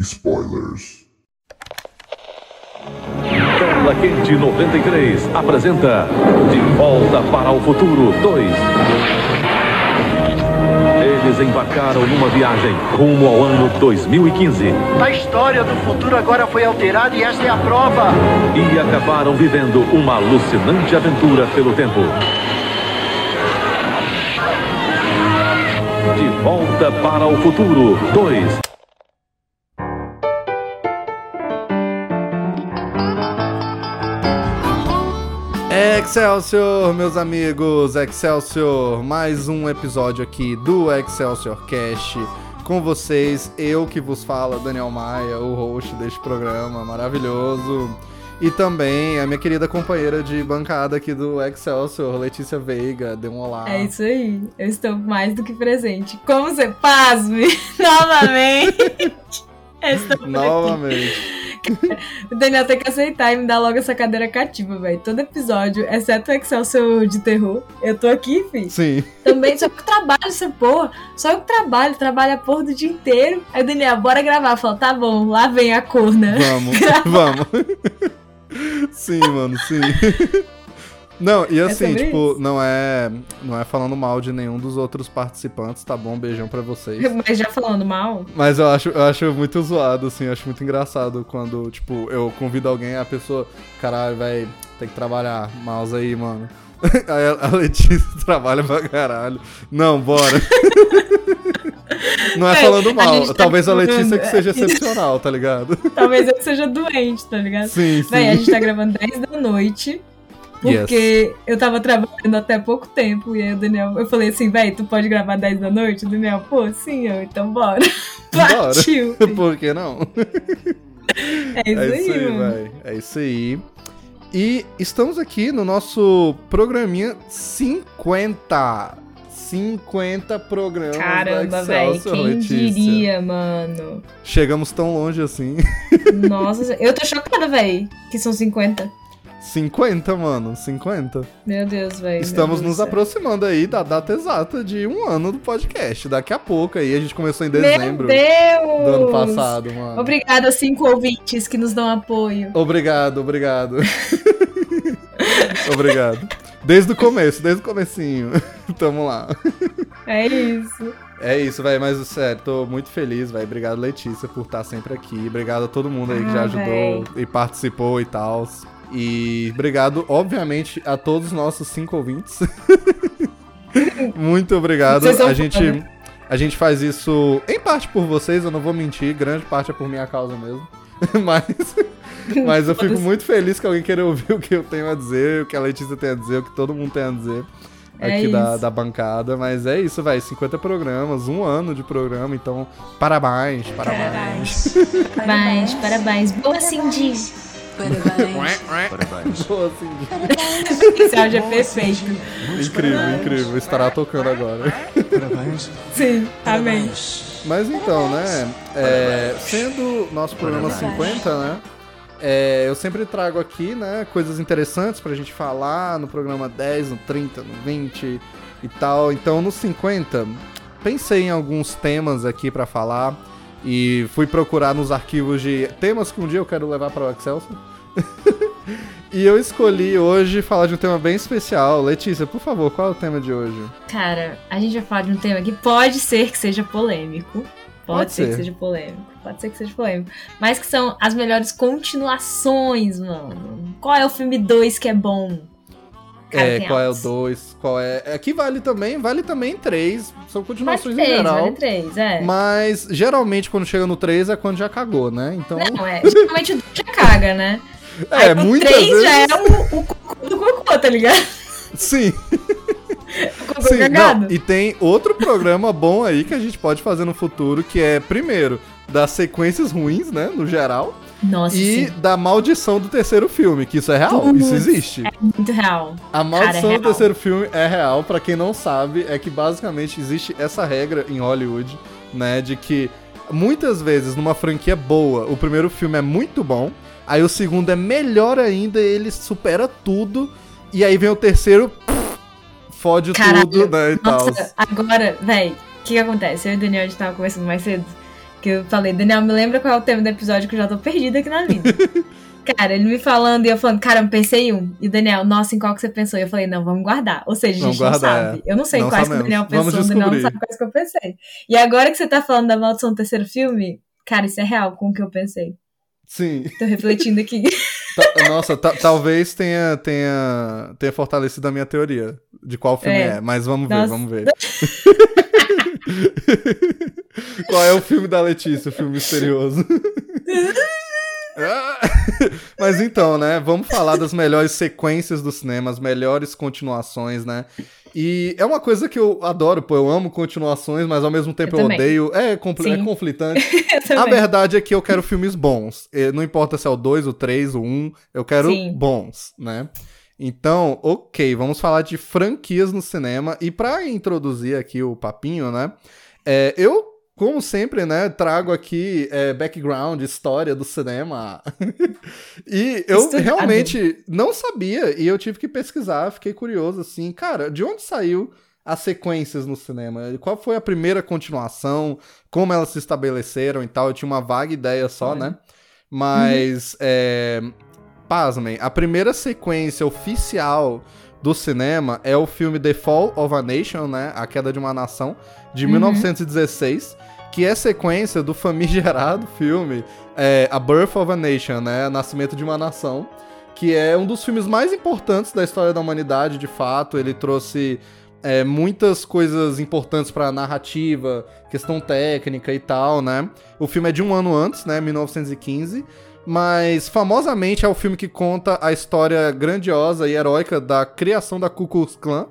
spoilers. Tela Quente 93 apresenta De Volta para o Futuro 2. Eles embarcaram numa viagem rumo ao ano 2015 A história do futuro agora foi alterada e esta é a prova. e acabaram vivendo uma alucinante aventura pelo tempo. De Volta para o Futuro 2. Excelsior, meus amigos, Excelsior, mais um episódio aqui do Excelsior Cast com vocês, eu que vos falo, Daniel Maia, o host deste programa maravilhoso, e também a minha querida companheira de bancada aqui do Excelsior, Letícia Veiga, dê um olá. É isso aí, eu estou mais do que presente. Como você pasme novamente. Aqui. Novamente. O Daniel tem que aceitar e me dar logo essa cadeira cativa, velho. Todo episódio, exceto o Excelsior de terror, eu tô aqui, filho. Sim, Também, só que eu trabalho essa porra. Só eu que trabalho, trabalho a porra do dia inteiro. Aí o Daniel, bora gravar. Fala, tá bom, lá vem a corna. vamos, vamos. Sim, mano, sim. Não, e assim, sobre tipo, isso. não é, não é falando mal de nenhum dos outros participantes, tá bom? Beijão pra vocês. Mas já falando mal, Mas eu acho, eu acho muito zoado, assim, eu acho muito engraçado quando, tipo, eu convido alguém, a pessoa, caralho, velho, tem que trabalhar, mouse aí, mano. Aí a- a Letícia trabalha pra caralho. Não, bora. Não é Véi, falando a mal. gente tá Talvez a Letícia que seja é. excepcional, tá ligado? talvez eu seja doente, tá ligado? Sim, sim. Véi, a gente tá gravando 10 da noite. Porque eu tava trabalhando até pouco tempo. E aí o Daniel, eu falei assim, véi, tu pode gravar 10 da noite? O Daniel, pô, sim, eu, então bora. Bora. Partiu. Por que não? É isso, É isso aí, aí, velho. É isso aí. E estamos aqui no nosso programinha 50. 50 programas Caramba, Excelsior, quem Letícia. diria, mano? Chegamos tão longe assim. Nossa, eu tô chocada, véi, que são 50. 50, mano, 50. Meu Deus, véi. Estamos Deus nos aproximando aí da data exata de um ano do podcast. Daqui a pouco aí, a gente começou em dezembro Meu Deus! do ano passado, mano. Obrigada aos cinco ouvintes que nos dão apoio. Obrigado, obrigado. obrigado. Desde o começo, desde o comecinho. Tamo lá. É isso. É isso, velho, mas sério, tô muito feliz, velho. Obrigado, Letícia, por estar sempre aqui. Obrigado a todo mundo aí que já Ah, ajudou e participou e tal. E obrigado, obviamente, a todos os nossos cinco ouvintes. muito obrigado. A gente, foda. a gente faz isso em parte por vocês, eu não vou mentir, grande parte é por minha causa mesmo. mas, mas eu fico muito feliz que alguém queira ouvir o que eu tenho a dizer, o que a Letícia tem a dizer, o que todo mundo tem a dizer É aqui da, isso. da bancada. Mas é isso, vai. 50 programas, um ano de programa, então parabéns, parabéns. Parabéns, parabéns. Boa, Cindy. Parabéns. Boa, assim, Esse áudio é perfeito. incrível, incrível. Estará tocando agora. Parabéns. Sim, amém. Mas então, né? é, sendo nosso programa 50, né? é, eu sempre trago aqui, né, coisas interessantes pra gente falar no programa 10, no 30, no 20 e tal. Então, no 50, pensei em alguns temas aqui pra falar e fui procurar nos arquivos de temas que um dia eu quero levar para o Excelsior. e eu escolhi hoje falar de um tema bem especial. Letícia, por favor, qual é o tema de hoje? Cara, a gente vai falar de um tema que pode ser que seja polêmico. Pode, Pode ser, ser. que seja polêmico. Pode ser que seja polêmico. Mas que são as melhores continuações, mano. Qual é o filme 2 que é bom? É, qual é o 2, qual é. Aqui vale também, vale também 3. São Vale continuações em 3, geral. vale 3, é. Mas geralmente quando chega no 3 é quando já cagou, né? Então. Não, é. Geralmente o 2 já caga, né? é, Aí o muitas 3 vezes. já é o, o cocô do cocô, tá ligado? Sim. Sim, não, e tem outro programa bom aí que a gente pode fazer no futuro, que é, primeiro, das sequências ruins, né, no geral. Nossa, e sim. da maldição do terceiro filme, que isso é real, isso existe. É muito real. A maldição Cara, é do real. terceiro filme é real, pra quem não sabe, é que basicamente existe essa regra em Hollywood, né, de que muitas vezes numa franquia boa, o primeiro filme é muito bom, aí o segundo é melhor ainda, ele supera tudo, e aí vem o terceiro, pff, fode Caralho. tudo, né, e tal. Nossa, agora, véi, o que, que acontece? Eu e o Daniel, a gente tava conversando mais cedo. Que eu falei, Daniel, me lembra qual é o tema do episódio que eu já tô perdida aqui na vida. cara, ele me falando e eu falando, cara, eu pensei em um. E o Daniel, nossa, em qual que você pensou? E eu falei, não, vamos guardar. Ou seja, a Vamos gente não guardar, sabe. Eu não sei Não quais que o. Daniel pensou, o Daniel não sabe quais que eu pensei. E agora que você tá falando da maldição do terceiro filme, cara, isso é real com o que eu pensei. Sim. Tô refletindo aqui. Ta- Nossa, ta- talvez tenha, tenha, tenha fortalecido a minha teoria de qual filme é, É. mas vamos ver, Nossa. vamos ver. qual é o filme da Letícia, o filme misterioso? Ah, mas então, né, vamos falar das melhores sequências do cinema, as melhores continuações, né? E é uma coisa que eu adoro, pô, eu amo continuações, mas ao mesmo tempo eu, também. odeio. É, compl- é conflitante. Eu A verdade é que eu quero filmes bons. Não importa se é o 2, o 3, o 1, eu quero Sim. bons, né? Então, ok, vamos falar de franquias no cinema. E pra introduzir aqui o papinho, né? é, eu, como sempre, né, trago aqui é, background, história do cinema. e eu Estudado. realmente não sabia e eu tive que pesquisar, fiquei curioso assim, cara, de onde saiu as sequências no cinema? Qual foi a primeira continuação? Como elas se estabeleceram e tal? Eu tinha uma vaga ideia só, Olha. né? Mas, é, pasmem, a primeira sequência oficial do cinema é o filme The Fall of a Nation, né? A Queda de uma Nação, de Uhum. 1916, que é sequência do famigerado filme é, A Birth of a Nation, né? Nascimento de uma Nação, que é um dos filmes mais importantes da história da humanidade, de fato. Ele trouxe é, muitas coisas importantes pra narrativa, questão técnica e tal, né? O filme é de um ano antes, né? 1915. Mas famosamente é o filme que conta a história grandiosa e heróica da criação da Ku Klux Klan.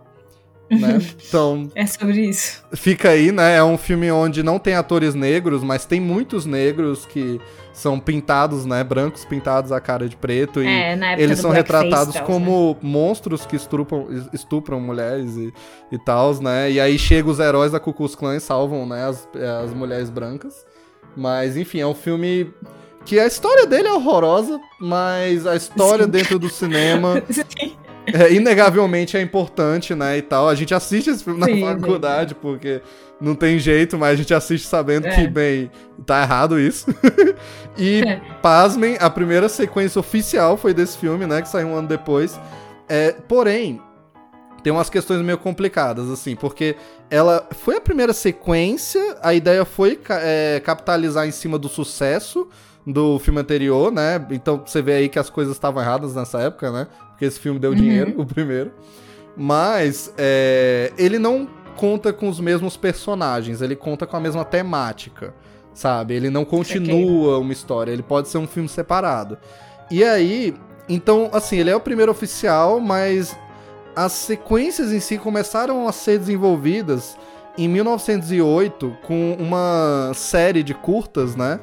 Né? Então, É sobre isso. fica aí, né? É um filme onde não tem atores negros, mas tem muitos negros que são pintados, né? Brancos pintados a cara de preto. E É, na época eles são blackface retratados e tal, né? como monstros que estupram, estupram mulheres e, e tal, né? E aí chegam os heróis da Ku Klux Klan e salvam, né, as, as mulheres brancas. Mas, enfim, é um filme que a história dele é horrorosa, mas a história Sim. dentro do cinema Sim. é, inegavelmente é importante, né, e tal. A gente assiste esse filme na Sim, faculdade, porque não tem jeito, mas a gente assiste sabendo É. que, bem, tá errado isso. e, É. pasmem, a primeira sequência oficial foi desse filme, né, que saiu um ano depois. É, porém, tem umas questões meio complicadas, assim, porque ela foi a primeira sequência, a ideia foi é, capitalizar em cima do sucesso do filme anterior, né? Então você vê aí que as coisas estavam erradas nessa época, né? Porque esse filme deu Uhum. dinheiro, o primeiro. Mas é, ele não conta com os mesmos personagens, ele conta com a mesma temática, sabe? Ele não continua uma história, ele pode ser um filme separado. E aí, então, assim, ele é o primeiro oficial, mas as sequências em si começaram a ser desenvolvidas em 1908 com uma série de curtas, né?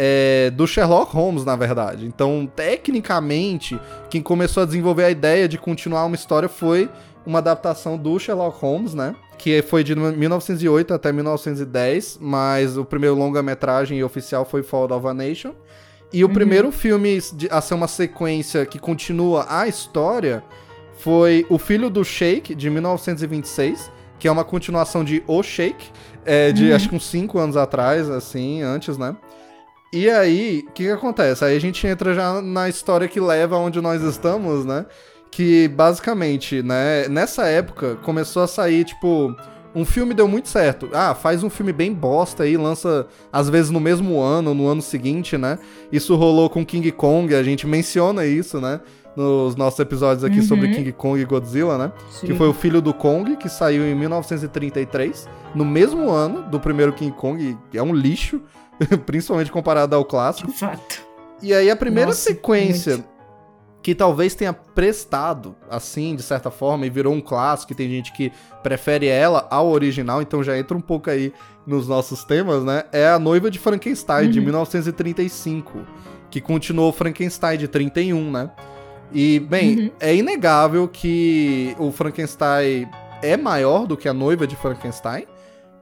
É, do Sherlock Holmes, na verdade. Então, tecnicamente, quem começou a desenvolver a ideia de continuar uma história foi uma adaptação do Sherlock Holmes, né? Que foi de 1908 até 1910, mas o primeiro longa-metragem oficial foi Fall of a Nation. E o primeiro filme a ser uma sequência que continua a história foi O Filho do Sheik, de 1926, que é uma continuação de O Sheik, é, de Uhum. acho que uns 5 anos atrás, assim, antes, né? E aí, o que, que acontece? Aí a gente entra já na história que leva onde nós estamos, né? Que basicamente, né, nessa época começou a sair, tipo, um filme deu muito certo. Ah, faz um filme bem bosta aí, lança às vezes no mesmo ano, no ano seguinte, né? Isso rolou com King Kong, a gente menciona isso, né? Nos nossos episódios aqui Uhum. sobre King Kong e Godzilla, né? Que foi o filho do Kong, que saiu em 1933, no mesmo ano do primeiro King Kong, é um lixo, principalmente comparado ao clássico. Fato. E aí a primeira Nossa, sequência que talvez tenha prestado, assim, de certa forma, e virou um clássico, e tem gente que prefere ela ao original, então já entra um pouco aí nos nossos temas, né? É A Noiva de Frankenstein, uhum. de 1935, que continuou Frankenstein de 31, né? E, bem, uhum. é inegável que o Frankenstein é maior do que A Noiva de Frankenstein,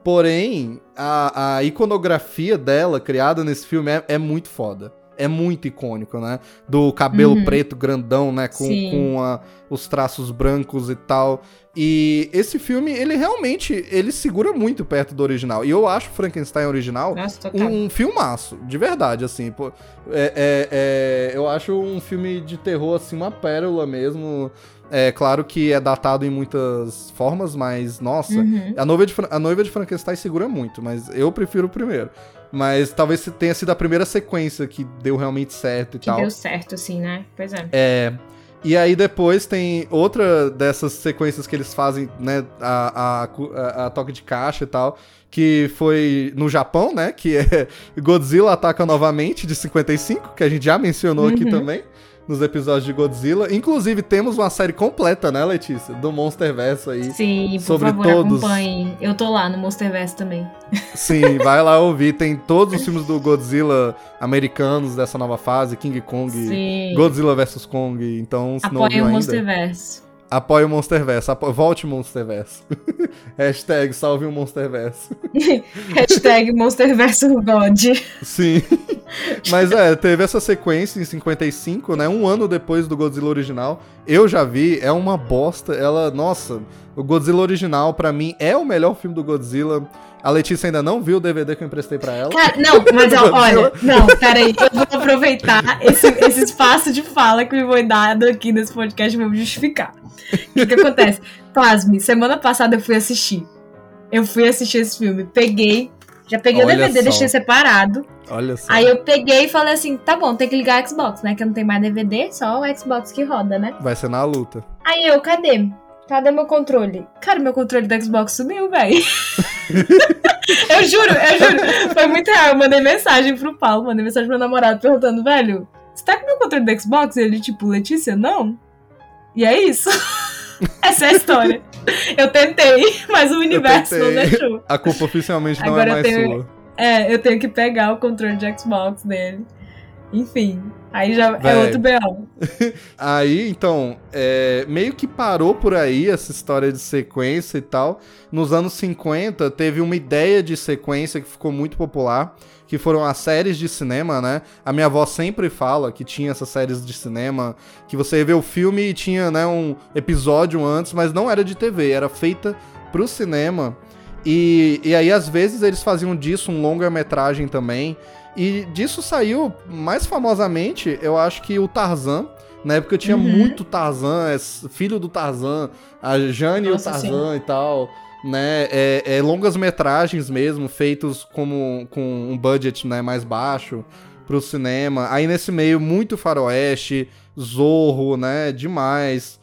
porém, a, a iconografia dela, criada nesse filme, é, é muito foda é muito icônico, né? Do cabelo uhum. preto grandão, né? Com, com a, os traços brancos e tal. E esse filme, ele realmente, ele segura muito perto do original. E eu acho Frankenstein original Nossa, um, um filmaço, de verdade, assim. Pô, é, é, é, eu acho um filme de terror, assim, uma pérola mesmo. É claro que é datado em muitas formas, mas, nossa, uhum. a, noiva de, a noiva de Frankenstein segura muito, mas eu prefiro o primeiro. Mas talvez tenha sido a primeira sequência que deu realmente certo e que tal. Que deu certo, assim, né? Pois é. É. E aí depois tem outra dessas sequências que eles fazem, né? A, a, a, toque de caixa e tal. Que foi no Japão, né? Que é Godzilla ataca novamente, de 55, que a gente já mencionou uhum. aqui também nos episódios de Godzilla. Inclusive, temos uma série completa, né, Letícia? Do Monsterverse aí. Sim, por sobre favor, todos. acompanhe. Eu tô lá no Monsterverse também. Sim, vai lá ouvir. Tem todos os filmes do Godzilla americanos dessa nova fase, King Kong, Sim. Godzilla vs Kong. Então, se Apoie não o ainda... Monsterverse. Apoie o Monsterverse. Apo... Volte o Monsterverse. Hashtag salve o Monsterverse. Hashtag Monsterverse God. Sim. Mas é, teve essa sequência em 55, né? Um ano depois do Godzilla original. Eu já vi, é uma bosta. Ela, nossa, o Godzilla original, para mim, é o melhor filme do Godzilla. A Letícia ainda não viu o DVD que eu emprestei pra ela. Cara, não, mas ó, olha, não, peraí, eu vou aproveitar esse, esse espaço de fala que me foi dado aqui nesse podcast e vou justificar. O que, que acontece? Pasme, semana passada eu fui assistir. Eu fui assistir esse filme, peguei, já peguei olha o DVD, só. deixei separado. Olha só. Aí eu peguei e falei assim: tá bom, tem que ligar o Xbox, né? Que não tem mais DVD, só o Xbox que roda, né? Vai ser na luta. Aí eu, cadê? Cadê meu controle? Cara, meu controle do Xbox sumiu, velho. eu juro, eu juro. Foi muito real. Eu mandei mensagem pro Paulo, mandei mensagem pro meu namorado perguntando, velho, você tá com meu controle do Xbox? Ele, tipo, Letícia, não. E é isso. Essa é a história. Eu tentei, mas o universo não deixou. A culpa oficialmente não é Agora é mais tenho, sua. É, eu tenho que pegar o controle de Xbox dele. Enfim, aí já é Véi. é outro B.O. aí, então, é, meio que parou por aí essa história de sequência e tal. Nos anos 50, teve uma ideia de sequência que ficou muito popular, que foram as séries de cinema, né? A minha avó sempre fala que tinha essas séries de cinema, que você vê o filme e tinha, né, um episódio antes, mas não era de TV, era feita pro cinema. E, e aí, às vezes, eles faziam disso um longa-metragem também. E disso saiu, mais famosamente, eu acho que o Tarzan. Na época tinha uhum. muito Tarzan, é filho do Tarzan, a Jane Nossa, e o Tarzan sim. e tal. Né, é, é, longas metragens mesmo, feitos como, com um budget né, mais baixo pro cinema. Aí nesse meio, muito faroeste, Zorro, né, demais.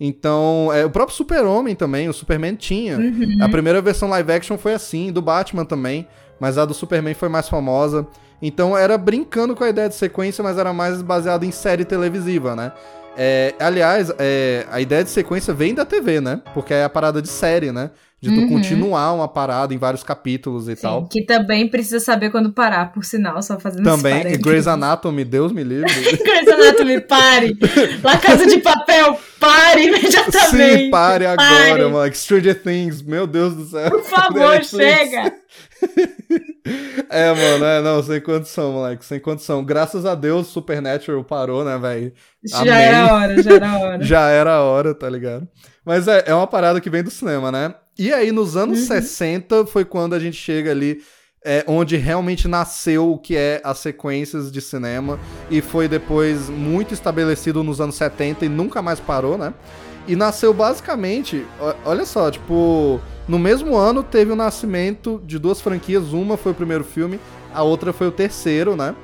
Então, é, o próprio Super-Homem também, o Superman tinha. Uhum. A primeira versão live action foi assim, do Batman também, mas a do Superman foi mais famosa. Então era brincando com a ideia de sequência, mas era mais baseado em série televisiva, né? É, aliás, é, a ideia de sequência vem da TV, né? Porque é a parada de série, né? De tu uhum. continuar uma parada em vários capítulos e Sim, tal. Que também precisa saber quando parar, por sinal, só fazendo Também, Grey's Anatomy, Deus me livre. Grey's Anatomy, pare! La Casa de Papel, pare imediatamente! Sim, pare, pare. agora, mano. Stranger Things, meu Deus do céu. Por favor, chega! é, mano, é, não, sem condição, moleque, sem condição. Graças a Deus, Supernatural parou, né, velho? Já era a hora, já era a hora. já era a hora, tá ligado? Mas é, é uma parada que vem do cinema, né? E aí, nos anos uhum. 60, foi quando a gente chega ali, é, onde realmente nasceu o que é as sequências de cinema, e foi depois muito estabelecido nos anos 70 e nunca mais parou, né? E nasceu basicamente, olha só, tipo no mesmo ano, teve o nascimento de duas franquias. Uma foi o primeiro filme, a outra foi o terceiro, né?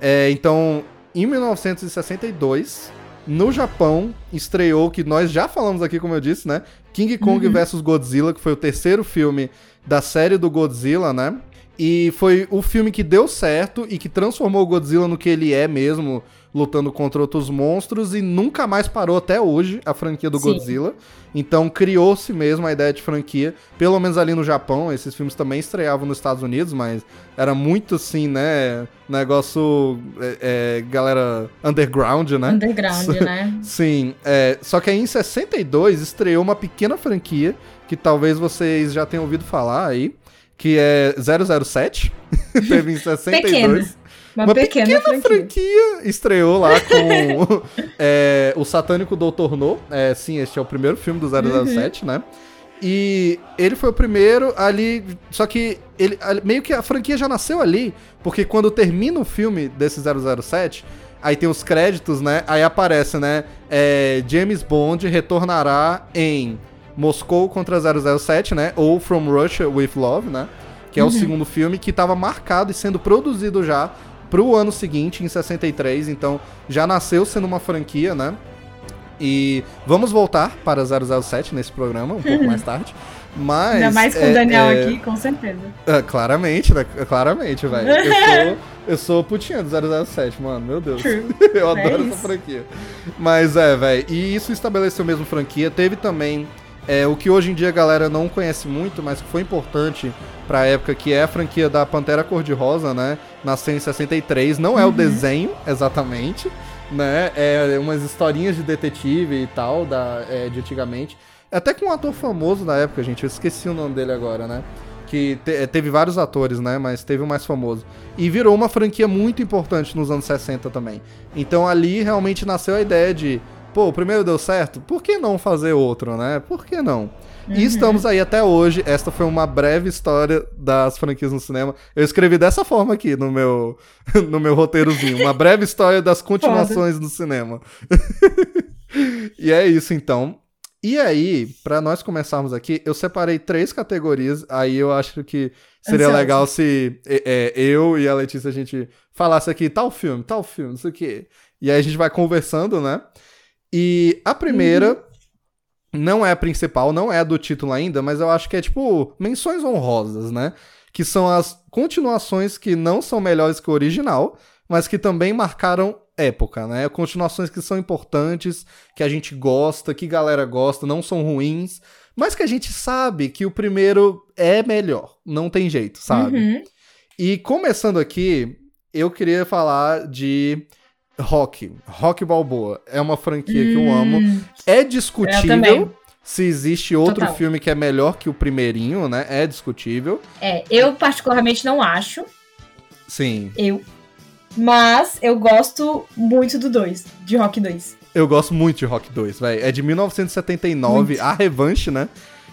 É, então, em 1962, no Japão, estreou, que nós já falamos aqui, como eu disse, né? King Kong uhum. vs Godzilla, que foi o terceiro filme da série do Godzilla, né? E foi o filme que deu certo e que transformou o Godzilla no que ele é mesmo, lutando contra outros monstros e nunca mais parou até hoje a franquia do Sim. Godzilla. Então criou-se mesmo a ideia de franquia, pelo menos ali no Japão. Esses filmes também estreavam nos Estados Unidos, mas era muito assim, né? Negócio. é, é, galera underground, né? Underground, né? Sim, é, só que aí em 62 estreou uma pequena franquia que talvez vocês já tenham ouvido falar aí, que é 007. Teve em 62. Pequena. Uma, Uma pequena, pequena franquia. franquia estreou lá com é, o Satânico Doutor No. É, sim, este é o primeiro filme do 007, né? E ele foi o primeiro ali. Só que ele meio que a franquia já nasceu ali, porque quando termina o filme desse 007, aí tem os créditos, né? Aí aparece, né? é, James Bond retornará em Moscou contra 007, né? Ou From Russia with Love, né? Que é o segundo filme que estava marcado e sendo produzido já pro ano seguinte, em 63. Então já nasceu sendo uma franquia, né? E vamos voltar para 007 nesse programa, um pouco mais tarde. Mas. Ainda mais com é- o Daniel é- aqui, com certeza. é, claramente, né? Claramente, velho. Eu sou, eu sou putinha do 007, mano. Meu Deus. True. eu É adoro essa franquia. Mas é, velho. E isso estabeleceu mesmo franquia. Teve também é, o que hoje em dia a galera não conhece muito, mas que foi importante pra época, que é a franquia da Pantera Cor-de-Rosa, né? Nasceu em 63. Não é o desenho, exatamente. Né? É umas historinhas de detetive e tal, da, é, de antigamente. Até com um ator famoso na época, gente. Eu esqueci o nome dele agora, né? Que te- teve vários atores, né? Mas teve o mais famoso. E virou uma franquia muito importante nos anos 60 também. Então ali realmente nasceu a ideia de, pô, o primeiro deu certo, por que não fazer outro, né? Por que não? E estamos aí até hoje. Esta foi uma breve história das franquias no cinema. Eu escrevi dessa forma aqui no meu, no meu roteirozinho. Uma breve história das continuações no cinema. e é isso então. E aí, pra nós começarmos aqui, eu separei três categorias. Aí eu acho que seria Ansiosa. legal se é, é, eu e a Letícia a gente falasse aqui tal filme, tal filme, não sei o quê. E aí a gente vai conversando, né? E a primeira não é a principal, não é a do título ainda, mas eu acho que é tipo menções honrosas, né? Que são as continuações que não são melhores que o original, mas que também marcaram época, né? Continuações que são importantes, que a gente gosta, que galera gosta, não são ruins, mas que a gente sabe que o primeiro é melhor, não tem jeito, sabe? Uhum. E começando aqui, eu queria falar de Rock, Rock Balboa. É uma franquia que eu amo. Hum, É Eu discutível se existe outro Total. filme que é melhor que o primeirinho, né? É discutível. É, eu particularmente não acho. Sim. Eu. Mas eu gosto muito do 2, de Rock 2. Eu gosto muito de Rock 2, velho. É de 1979, a revanche, né?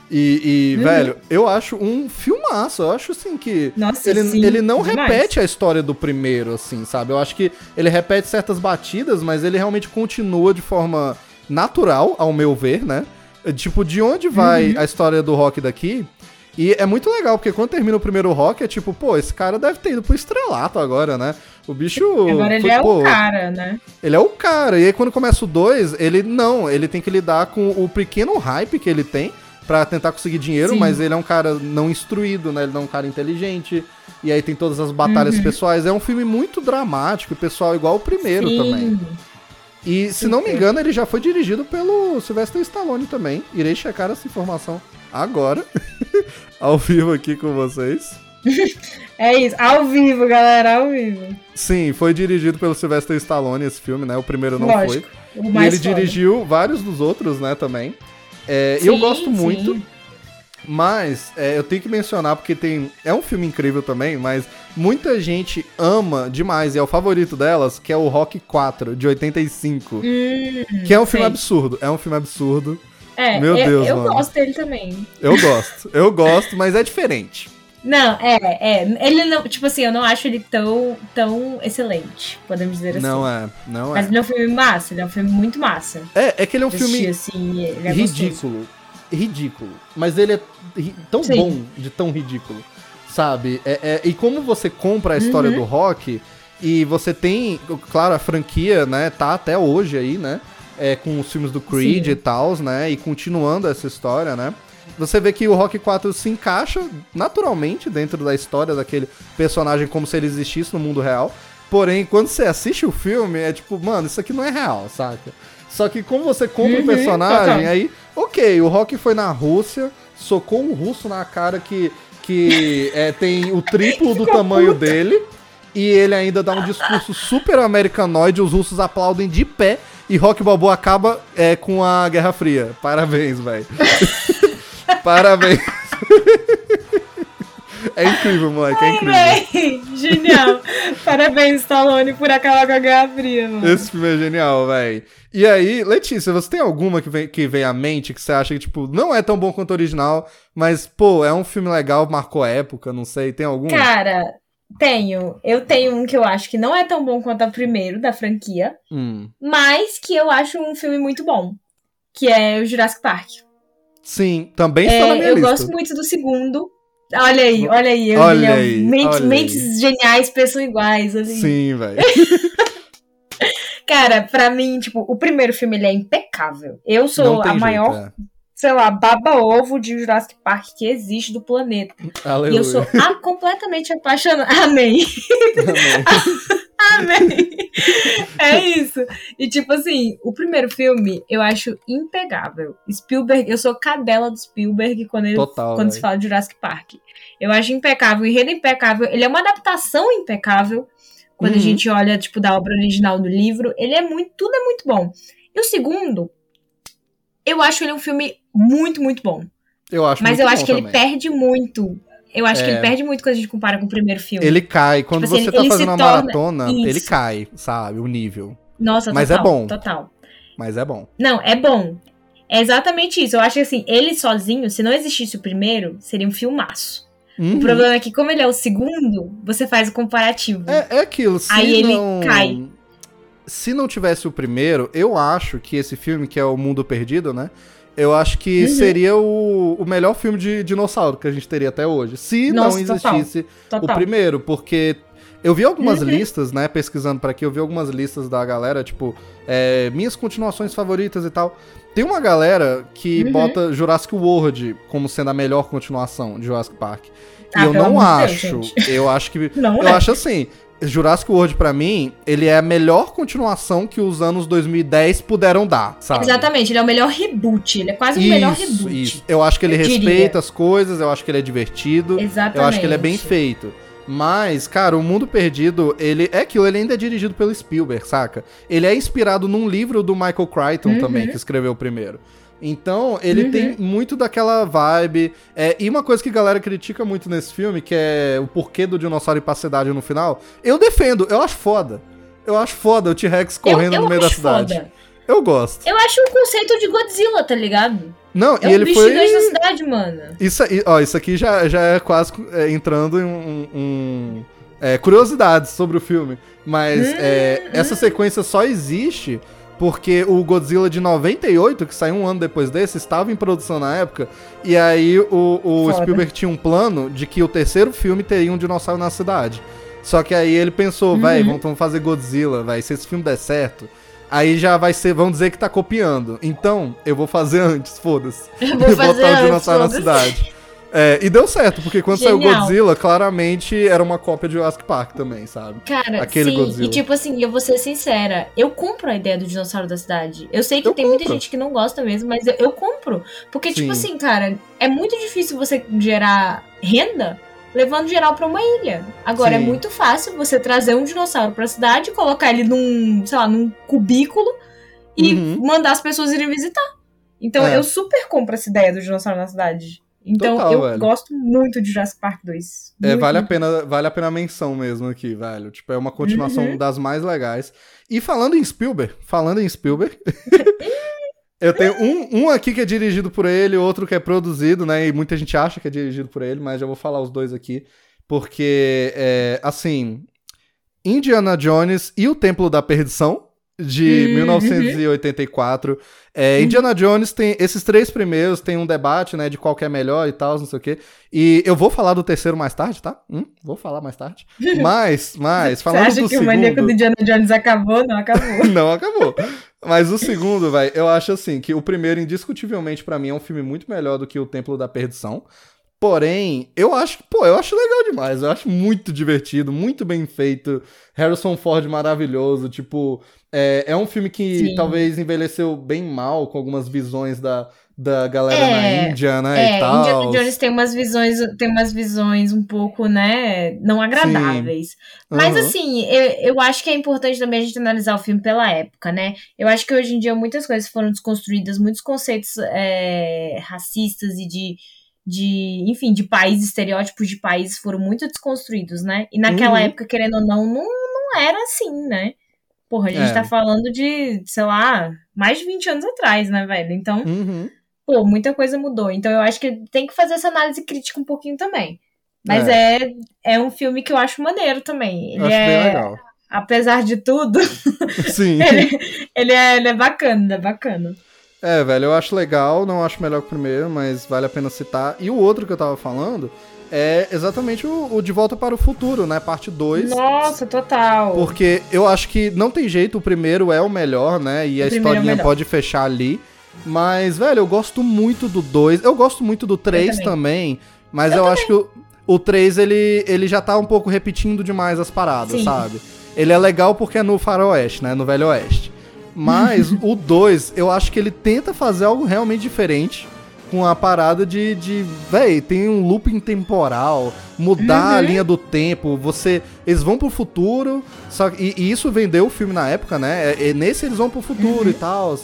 E, e, Uhum. velho, eu acho um filmaço. Eu acho, assim, que Nossa, ele, sim, ele não demais. repete a história do primeiro, assim, sabe? Eu acho que ele repete certas batidas, mas ele realmente continua de forma natural, ao meu ver, né? Tipo, de onde vai Uhum. a história do rock daqui? E é muito legal, porque quando termina o primeiro rock, é tipo, pô, esse cara deve ter ido pro estrelato agora, né? O bicho. Agora ele foi, é pô, o cara, né? ele é o cara. E aí quando começa o 2, ele não, ele tem que lidar com o pequeno hype que ele tem pra tentar conseguir dinheiro, Sim. mas ele é um cara não instruído, né? Ele não é um cara inteligente. E aí tem todas as batalhas Uhum. pessoais. É um filme muito dramático, e pessoal igual o primeiro Sim. também. E se não me engano, ele já foi dirigido pelo Sylvester Stallone também. Irei checar essa informação agora, ao vivo aqui com vocês. É isso, ao vivo, galera, ao vivo. Sim, foi dirigido pelo Sylvester Stallone esse filme, né? O primeiro não foi. Lógico. O E mais ele foda. dirigiu vários dos outros, né, também. É, e eu Sim, gosto sim. muito, mas é, eu tenho que mencionar porque tem. É um filme incrível também, mas muita gente ama demais, e é o favorito delas, que é o Rock 4, de 85. Hum, que é um filme sei. absurdo. É um filme absurdo. É, Meu eu, Deus, eu mano. gosto dele também. Eu gosto. eu gosto, mas é diferente. Não, é, é. Ele não, tipo assim, eu não acho ele tão, tão excelente, podemos dizer assim. Não é, não Mas é. ele é um filme massa, ele é um filme muito massa. É, é que ele é um filme assim, é ridículo. Ridículo. Mas ele é tão Sim. bom de tão ridículo. Sabe? É, é- e como você compra a história Uhum. do rock e você tem, claro, a franquia, né? Tá até hoje aí, né? É, com os filmes do Creed Sim. e tal, né? E continuando essa história, né? Você vê que o Rock 4 se encaixa naturalmente dentro da história daquele personagem como se ele existisse no mundo real. Porém, quando você assiste o filme, é tipo, mano, isso aqui não é real, saca? Só que como você compra o Uhum, personagem, aí, ok, o Rock foi na Rússia, socou um russo na cara que, que é, tem o triplo do tamanho dele, e ele ainda dá um discurso super americanoide, os russos aplaudem de pé, e Rock Balboa acaba é, com a Guerra Fria. Parabéns, velho. Parabéns. é incrível, moleque, é incrível. Véi, Genial. Parabéns, Stallone, por acabar com a Guerra Fria, mano. Esse filme é genial, velho. E aí, Letícia, você tem alguma que vem, que vem à mente que você acha que, tipo, não é tão bom quanto o original, mas, pô, é um filme legal, marcou época, não sei, tem algum? Cara, tenho. Eu tenho um que eu acho que não é tão bom quanto o primeiro da franquia, Hum. mas que eu acho um filme muito bom. Que é o Jurassic Park. Sim, também está na É, minha eu lista. gosto muito do segundo. Olha aí, olha aí. Eu, Olha aí, mentes, olha aí. mentes geniais pensam iguais. Assim. Sim, velho. Cara, pra mim, tipo, o primeiro filme ele é impecável. Eu sou a jeito, maior, é. Sei lá, baba-ovo de Jurassic Park que existe do planeta. Aleluia. E eu sou completamente apaixonada. Amém. Amém. Amém. É isso. E tipo assim, o primeiro filme eu acho impegável. Spielberg, eu sou cadela do Spielberg quando, ele, Total, quando se fala de Jurassic Park. Eu acho impecável, o enredo é impecável. Ele é uma adaptação impecável. Quando Uhum. a gente olha, tipo, da obra original do livro, ele é muito. Tudo é muito bom. E o segundo, eu acho ele um filme muito, muito bom. Eu acho Mas eu acho que ele também. perde muito. Eu acho que É. ele perde muito quando a gente compara com o primeiro filme. Ele cai. Quando Tipo assim, você ele- tá ele fazendo uma torna- maratona, ele Isso. cai, sabe? O nível. Nossa, Mas é total, bom. Total. Mas é bom. Não, é bom. É exatamente isso. Eu acho que assim, ele sozinho, se não existisse o primeiro, seria um filmaço. Uhum. O problema é que, como ele é o segundo, você faz o comparativo. É, é aquilo. Se Aí ele não... cai. Se não tivesse o primeiro, eu acho que esse filme, que é O Mundo Perdido, né? Eu acho que Uhum. seria o, o melhor filme de dinossauro que a gente teria até hoje. Se Nossa, não total. existisse o Total. primeiro, porque eu vi algumas Uhum. listas, né? Pesquisando pra aqui, eu vi algumas listas da galera, tipo, é, minhas continuações favoritas e tal. Tem uma galera que Uhum. bota Jurassic World como sendo a melhor continuação de Jurassic Park. E Ah, eu não de Deus, acho. eu acho que. Não eu é. acho assim. Jurassic World, pra mim, ele é a melhor continuação que os anos 2010 puderam dar, sabe? Exatamente, ele é o melhor reboot. Ele é quase o melhor Isso, reboot. isso. Eu acho que ele Eu diria. respeita as coisas, eu acho que ele é divertido. Exatamente. Eu acho que ele é bem feito. Mas, cara, o Mundo Perdido, ele é aquilo, ele ainda é dirigido pelo Spielberg, saca? Ele é inspirado num livro do Michael Crichton Uhum. também, que escreveu o primeiro. Então, ele Uhum. tem muito daquela vibe. É, e uma coisa que a galera critica muito nesse filme, que é o porquê do dinossauro ir pra cidade no final, eu defendo, eu acho foda. Eu acho foda o T-Rex Eu- correndo eu no meio da cidade. foda. Eu gosto. Eu acho o conceito de Godzilla, tá ligado? Não, É e um ele bicho foi. gigante da cidade, mano. Isso, ó, isso aqui já, já é quase é, entrando em um. um- é, curiosidades sobre o filme. Mas Hum, é, essa sequência só existe porque o Godzilla de 98, que saiu um ano depois desse, estava em produção na época. E aí o, o. Spielberg tinha um plano de que o terceiro filme teria um dinossauro na cidade. Só que aí ele pensou, Uhum. véi, vamos, fazer Godzilla, vai. Se esse filme der certo. Aí já vai ser, vão dizer que tá copiando. Então, eu vou fazer antes, foda-se. E botar o antes, dinossauro na cidade. É, e deu certo, porque quando saiu Genial. Godzilla, claramente era uma cópia de Jurassic Park também, sabe? Cara, Aquele sim, Godzilla. e tipo assim, eu vou ser sincera, eu compro a ideia do dinossauro da cidade. Eu sei que Eu tem muita compro. gente que não gosta mesmo, mas eu, eu compro. Porque, tipo Sim. assim, cara, é muito difícil você gerar renda levando geral pra uma ilha. Agora, é Sim. muito fácil você trazer um dinossauro pra cidade, colocar ele num, sei lá, num cubículo e Uhum. mandar as pessoas irem visitar. Então, É. eu super compro essa ideia do dinossauro na cidade. Então, Total, eu velho. gosto muito de Jurassic Park 2. É, Muito, vale a pena, vale a pena a menção mesmo aqui, velho. Tipo, é uma continuação Uhum. das mais legais. E falando em Spielberg, falando em Spielberg, eu tenho um, um aqui que é dirigido por ele, outro que é produzido, né? E muita gente acha que é dirigido por ele, mas já vou falar os dois aqui. Porque, é, assim, Indiana Jones e o Templo da Perdição, de Uhum. 1984. É, Indiana Jones tem esses três primeiros, tem um debate, né, de qual que é melhor e tal, não sei o quê. E eu vou falar do terceiro mais tarde, tá? Hum, vou falar mais tarde. Mas, mas, Você falando acha do que o maníaco segundo... do Indiana Jones acabou? Não, acabou. Não acabou. Mas o segundo, velho, eu acho assim, que o primeiro, indiscutivelmente, pra mim, é um filme muito melhor do que o Templo da Perdição. Porém, eu acho, pô, eu acho legal demais. Eu acho muito divertido, muito bem feito. Harrison Ford maravilhoso. Tipo, é, é um filme que Sim. talvez envelheceu bem mal com algumas visões da, da galera É, na Índia, né? É, e tal. Indiana Jones tem umas visões, tem umas visões um pouco, né, não agradáveis. Mas Uhum. assim, eu, eu acho que é importante também a gente analisar o filme pela época, né? Eu acho que hoje em dia muitas coisas foram desconstruídas, muitos conceitos é, racistas e de, de, enfim, de países, estereótipos de países foram muito desconstruídos, né? E naquela Uhum. época, querendo ou não, não, não era assim, né? Porra, a gente É. tá falando de, sei lá, mais de 20 anos atrás, né, velho? Então, Uhum. pô, muita coisa mudou. Então eu acho que tem que fazer essa análise crítica um pouquinho também. Mas é, é, um filme que eu acho maneiro também. Ele acho bem é, legal. apesar de tudo, Sim. ele, ele é, ele é bacana, é bacana. É, velho, eu acho legal, não acho melhor que o primeiro, mas vale a pena citar. E o outro que eu tava falando é exatamente o, o De Volta para o Futuro, né? Parte 2. Nossa, total. Porque eu acho que não tem jeito, o primeiro é o melhor, né? E O a é historinha melhor. pode fechar ali. Mas, velho, eu gosto muito do 2. Eu gosto muito do 3 também. também. Mas eu, acho que o, o 3, ele, ele já tá um pouco repetindo demais as paradas, Sim. sabe? Ele é legal porque é no faroeste, né? No Velho Oeste. Mas o 2, eu acho que ele tenta fazer algo realmente diferente. Com a parada de, de véi, tem um looping temporal, mudar a Uhum. linha do tempo, você. Eles vão pro futuro, só e, e isso vendeu o filme na época, né? É, é, nesse eles vão pro futuro Uhum. e tal.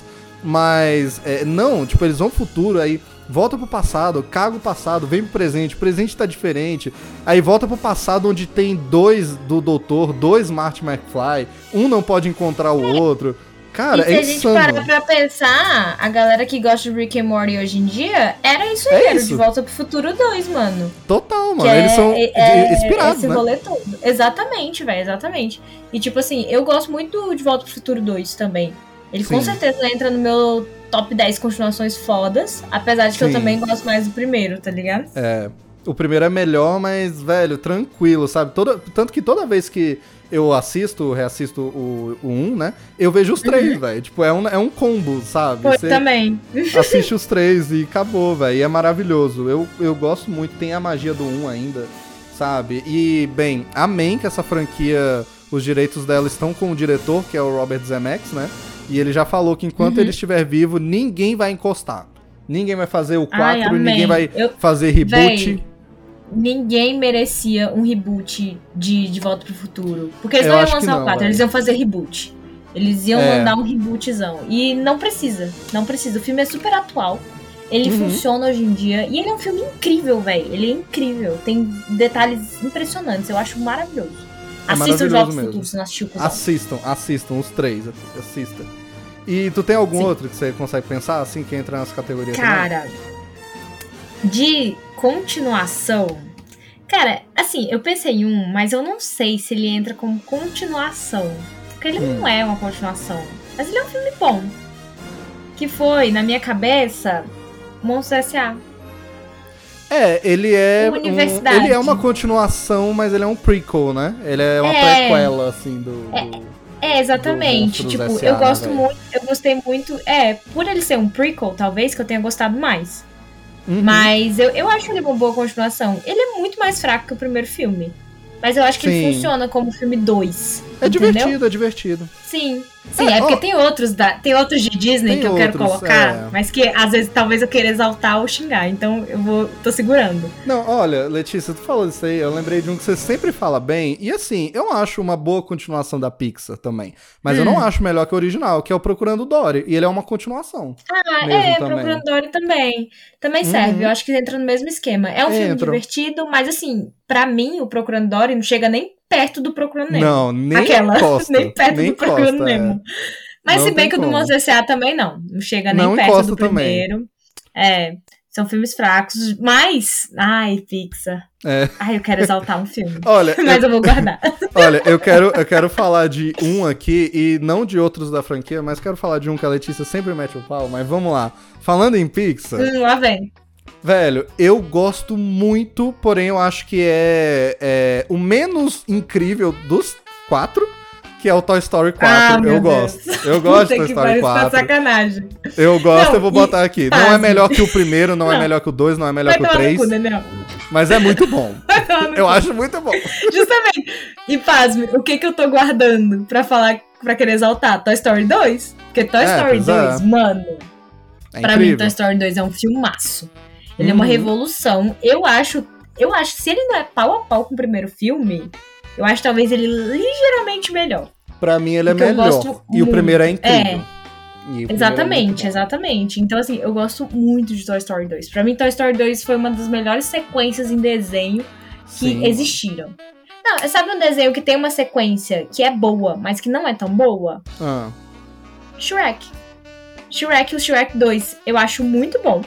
Mas, é, não, tipo, eles vão pro futuro, aí volta pro passado, caga o passado, vem pro presente, o presente tá diferente. Aí volta pro passado onde tem dois do doutor, dois Marty McFly, um não pode encontrar o outro. Cara, e se é a gente insano. parar pra pensar, a galera que gosta de Rick and Morty hoje em dia, era isso aí, É era isso. De Volta pro Futuro 2, mano. Total, mano. Que Eles é- são é- é inspirados, esse né? rolê todo. Exatamente, velho, exatamente. E tipo assim, eu gosto muito do De Volta pro Futuro 2 também. Ele com Sim. certeza entra no meu top 10 continuações fodas, apesar de que Sim. eu também gosto mais do primeiro, tá ligado? É. O primeiro é melhor, mas, velho, tranquilo, sabe? Toda, tanto que toda vez que eu assisto, reassisto o, o 1, né? Eu vejo os três, velho. Tipo, é um, é um combo, sabe? Você também. assiste os três e acabou, velho. E é maravilhoso. Eu, eu gosto muito, tem a magia do 1 ainda, sabe? E, bem, amém que essa franquia, os direitos dela estão com o diretor, que é o Robert Zemeckis, né? E ele já falou que enquanto Uhum. ele estiver vivo, ninguém vai encostar. Ninguém vai fazer o 4, Ai, amém. ninguém vai Eu- fazer reboot. Véi, ninguém merecia um reboot de De Volta pro Futuro. Porque eles Eu não iam lançar não, o 4, véi. eles iam fazer reboot. Eles iam É. mandar um rebootzão. E não precisa, não precisa. O filme é super atual. Ele Uhum. funciona hoje em dia. E ele é um filme incrível, velho. Ele é incrível. Tem detalhes impressionantes. Eu acho maravilhoso. É Assista maravilhoso o Jogos mesmo. Futuros se não assistiu. Assistam, assistam, os três, assista. E tu tem algum Sim. outro que você consegue pensar, assim, que entra nessa categoria também? De continuação. Cara, assim, eu pensei em um, mas eu não sei se ele entra como continuação. Porque ele Hum. não é uma continuação. Mas ele é um filme bom. Que foi, na minha cabeça, Monstros S.A. É, ele é. um- ele é uma continuação, mas ele é um prequel, né? Ele é uma É. prequela, assim, do. do- É, exatamente. Do Tipo, eu S.A., gosto muito, eu gostei muito. É, por ele ser um prequel, talvez, que eu tenha gostado mais. Uhum. Mas eu, eu acho ele uma boa continuação. Ele é muito mais fraco que o primeiro filme. Mas eu acho que Sim. ele funciona como filme 2. É entendeu? divertido, é divertido. Sim. Sim, É, é, porque ó, tem outros da, tem outros de Disney que eu quero outros, colocar, é. mas que às vezes talvez eu queira exaltar ou xingar, então eu vou tô segurando. Não, olha, Letícia, tu falou isso aí, eu lembrei de um que você sempre fala bem, e assim, eu acho uma boa continuação da Pixar também, mas eu Hum. não acho melhor que o original, que é o Procurando Dory, e ele é uma continuação. Ah, é, também. Procurando Dory também. Também serve, Uhum. eu acho que entra no mesmo esquema. É um filme Entra. divertido, mas assim, pra mim o Procurando Dory não chega nem perto do Procurando Nemo. Não, nem Aquela, nem perto nem do Procurando é. Nemo. Mas Não se bem que o do como. Monstros S.A. também não. Não chega nem Não perto do também. primeiro. É, são filmes fracos. Mas, ai, Pixar. É. Ai, eu quero exaltar um filme. Olha, Mas eu vou guardar. Olha, eu quero, eu quero falar de um aqui, e não de outros da franquia, mas quero falar de um que a Letícia sempre mete o pau, mas vamos lá. Falando em Pixar, Hum, lá vem. Velho, eu gosto muito, porém eu acho que é, é o menos incrível dos quatro, que é o Toy Story 4. Ah, eu gosto. Deus. Eu gosto de Puta Toy Story pariu, isso tá 4. sacanagem. Eu gosto, Não, eu vou botar aqui. Não é melhor que o primeiro, não, é Não. melhor que o 2, não é melhor Vai que o 3. cu. Mas é muito bom. eu acho muito bom. Justamente. E pasme, o que que eu tô guardando pra falar, pra querer exaltar? Toy Story 2? Porque Toy É, Story pois 2, é. mano, É pra mim. Toy Story 2 é um filmaço. Ele é uma Uhum. revolução. Eu acho, eu acho, se ele não é pau a pau com o primeiro filme, eu acho talvez ele ligeiramente melhor. Pra mim ele é Porque eu melhor. E o primeiro é incrível. É. É Exatamente, bom. exatamente. Então, assim, eu gosto muito de Toy Story 2. Pra mim, Toy Story 2 foi uma das melhores sequências em desenho que Sim. existiram. Não, sabe um desenho que tem uma sequência que é boa, mas que não é tão boa? Ah, Shrek. Shrek e o Shrek 2, eu acho muito bom.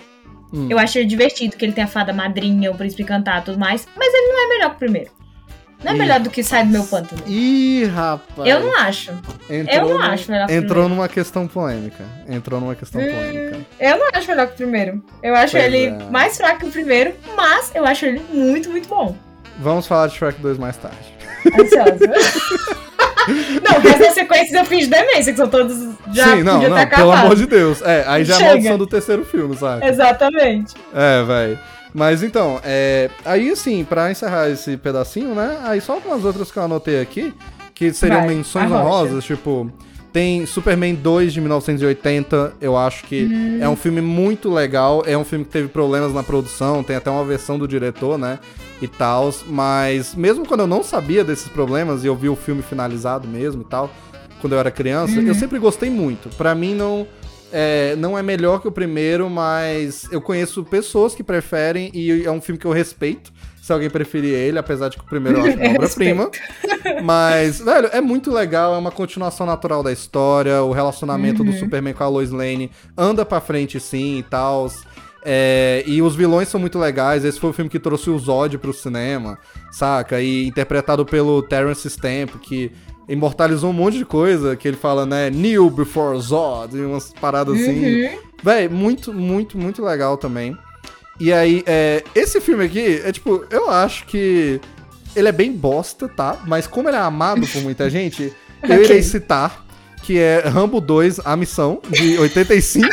Hum. Eu acho divertido, que ele tem a fada madrinha, o príncipe cantar tudo mais, mas ele não é melhor que o primeiro. Não é Ih. melhor do que Sai do Meu Pântano. Ih, rapaz. Eu não acho. Entrou eu não no- acho melhor que o Entrou numa questão polêmica. Entrou numa questão polêmica. Eu não acho melhor que o primeiro. Eu acho Pois ele é. mais fraco que o primeiro, mas eu acho ele muito, muito bom. Vamos falar de Shrek 2 mais tarde. Ansiosa. não, resto das sequências eu fiz de demência, que são todos já Sim, não, não, pelo amor de Deus. É, aí já é a Chega. maldição do terceiro filme, sabe? Exatamente. É, velho. Mas então, é, aí assim, pra encerrar esse pedacinho, né? Aí só algumas outras que eu anotei aqui, que seriam Vai, menções honrosas, tipo, tem Superman 2 de 1980, eu acho que Hum. é um filme muito legal, é um filme que teve problemas na produção, tem até uma versão do diretor, né? E tal, mas mesmo quando eu não sabia desses problemas e eu vi o filme finalizado mesmo e tal, quando eu era criança, Uhum. eu sempre gostei muito. Pra mim não é, não é melhor que o primeiro, mas eu conheço pessoas que preferem e é um filme que eu respeito. Se alguém preferir ele, apesar de que o primeiro eu acho uma obra-prima. Mas, velho, é muito legal, é uma continuação natural da história. O relacionamento do Superman com a Lois Lane anda pra frente sim e tal. É, e os vilões são muito legais. Esse foi o filme que trouxe o Zod pro cinema, saca? E interpretado pelo Terence Stamp, que imortalizou um monte de coisa. Que ele fala, né? New before Zod, e umas paradas assim. Uhum. Véi, muito, muito, muito legal também. E aí, é, esse filme aqui, é tipo, eu acho que ele é bem bosta, tá? Mas como ele é amado por muita gente, eu irei citar que é Rambo 2, A Missão, de 85.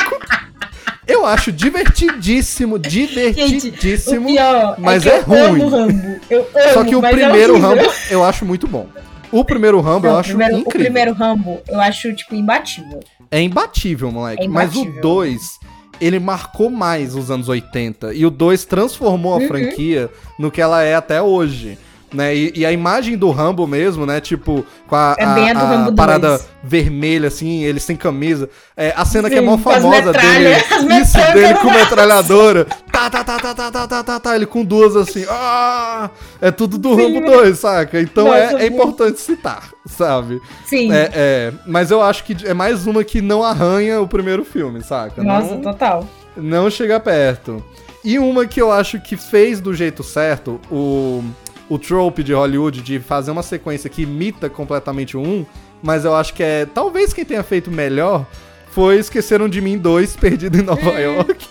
Eu acho divertidíssimo, O divertidíssimo. pior mas é, é eu ruim. amo. Eu Só que o é primeiro horrível. Rambo eu acho muito bom. O primeiro Rambo eu Não, o acho primeiro, o incrível. primeiro Rambo, eu acho, tipo, imbatível. É imbatível, moleque. É Mas o imbatível. 2, ele marcou mais os anos 80. E o 2 transformou a Uhum. franquia no que ela é até hoje. Né? E, e a imagem do Rambo mesmo, né? Tipo, com a, É a a- a Rambo 2. parada vermelha, assim, ele sem camisa. É, a cena que é Sim, mó famosa dele. Isso, dele com metralhadora. Tá, tá, tá, tá, tá, tá, tá, tá, tá. Ele com duas assim. Ah! É tudo do Sim, Rambo né? 2, saca? Então Nossa, é, é importante citar, sabe? Sim. É, é, mas eu acho que é mais uma que não arranha o primeiro filme, saca? Nossa, não, total. não chega perto. E uma que eu acho que fez do jeito certo o, o trope de Hollywood de fazer uma sequência que imita completamente o 1, mas eu acho que é talvez quem tenha feito melhor foi Esqueceram de Mim 2, Perdido em Nova York.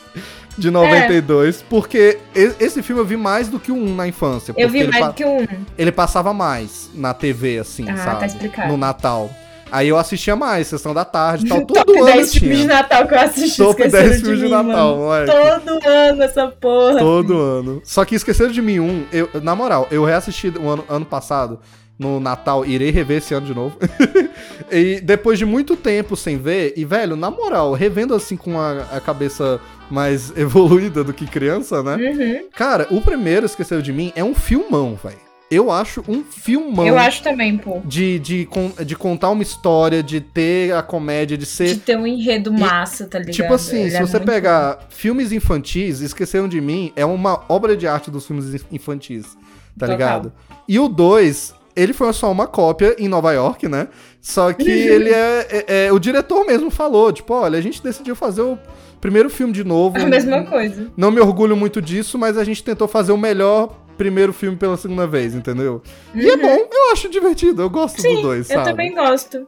De 92, porque e- esse filme eu vi mais do que o 1 na infância. Eu porque vi ele mais do que um. ele passava mais na TV, assim, Ah, tá sabe? explicado. No Natal. Aí eu assistia mais, sessão da tarde e tal. Todo Top ano 10 filmes de. Natal que eu assisti. Top esqueceram 10 filmes de mim, Natal, moleque. Todo ano essa porra. Todo ano. Só que Esqueceram de Mim 1, eu, na moral, eu reassisti o ano, ano passado, no Natal, irei rever esse ano de novo. e depois de muito tempo sem ver, e velho, na moral, revendo assim com a, a cabeça mais evoluída do que criança, né? Uhum. Cara, o primeiro Esqueceram de Mim é um filmão, velho. Eu acho um filmão. Eu acho também, pô. de, de, de contar uma história, de ter a comédia, de De ser. ter um enredo massa, tá ligado? Tipo assim, Ele se é você pegar filmes infantis, Esqueceram de Mim é uma obra de arte dos filmes in- infantis, tá Total. ligado? E o 2, ele foi só uma cópia em Nova York, né? Só Uhum. que ele é, é- é- O diretor mesmo falou, tipo, olha, a gente decidiu fazer o primeiro filme de novo. A mesma coisa. Não me orgulho muito disso, mas a gente tentou fazer o melhor primeiro filme pela segunda vez, entendeu? E é bom, eu acho divertido, eu gosto Uhum. Sim, dos dois, eu sabe? também gosto.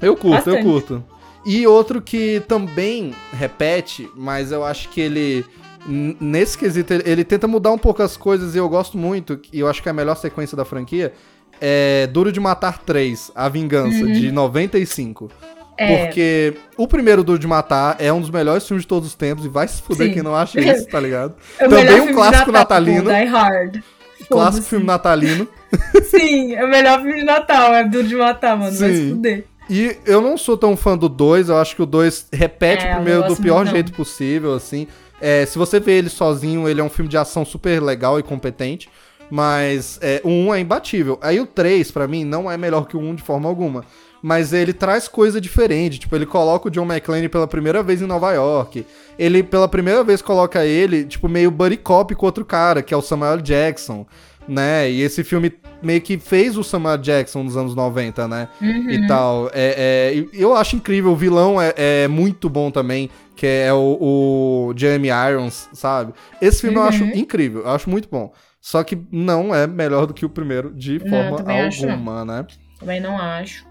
Eu curto, Bastante. eu curto. E outro que também repete, mas eu acho que ele. Nesse quesito, ele, ele tenta mudar um pouco as coisas e eu gosto muito, e eu acho que é a melhor sequência da franquia, é Duro de Matar 3, A Vingança, Uhum. de 95. É. Porque o primeiro Duro de Matar é um dos melhores filmes de todos os tempos e vai se fuder Sim. quem não acha isso, tá ligado? É Também um clássico Natal, natalino. Die Hard. Clássico filme natalino. Sim, é o melhor filme de Natal, é duro de matar, mano. Vai se Sim. fuder. E eu não sou tão fã do 2, eu acho que o 2 repete É, o primeiro do pior não. jeito possível, assim. É, se você vê ele sozinho, ele é um filme de ação super legal e competente, mas é, o 1 é imbatível. Aí o 3, pra mim, não é melhor que o 1 de forma alguma. Mas ele traz coisa diferente, tipo, ele coloca o John McClane pela primeira vez em Nova York. Ele, pela primeira vez, coloca ele, tipo, meio buddy cop com outro cara, que é o Samuel Jackson, né? E esse filme meio que fez o Samuel Jackson nos anos 90, né? Uhum. e tal. É, é, eu acho incrível, o vilão é, é muito bom também, que é o, o Jeremy Irons, sabe? Esse filme eu acho Uhum. incrível, eu acho muito bom. Só que não é melhor do que o primeiro de forma não. alguma, né? Também não acho.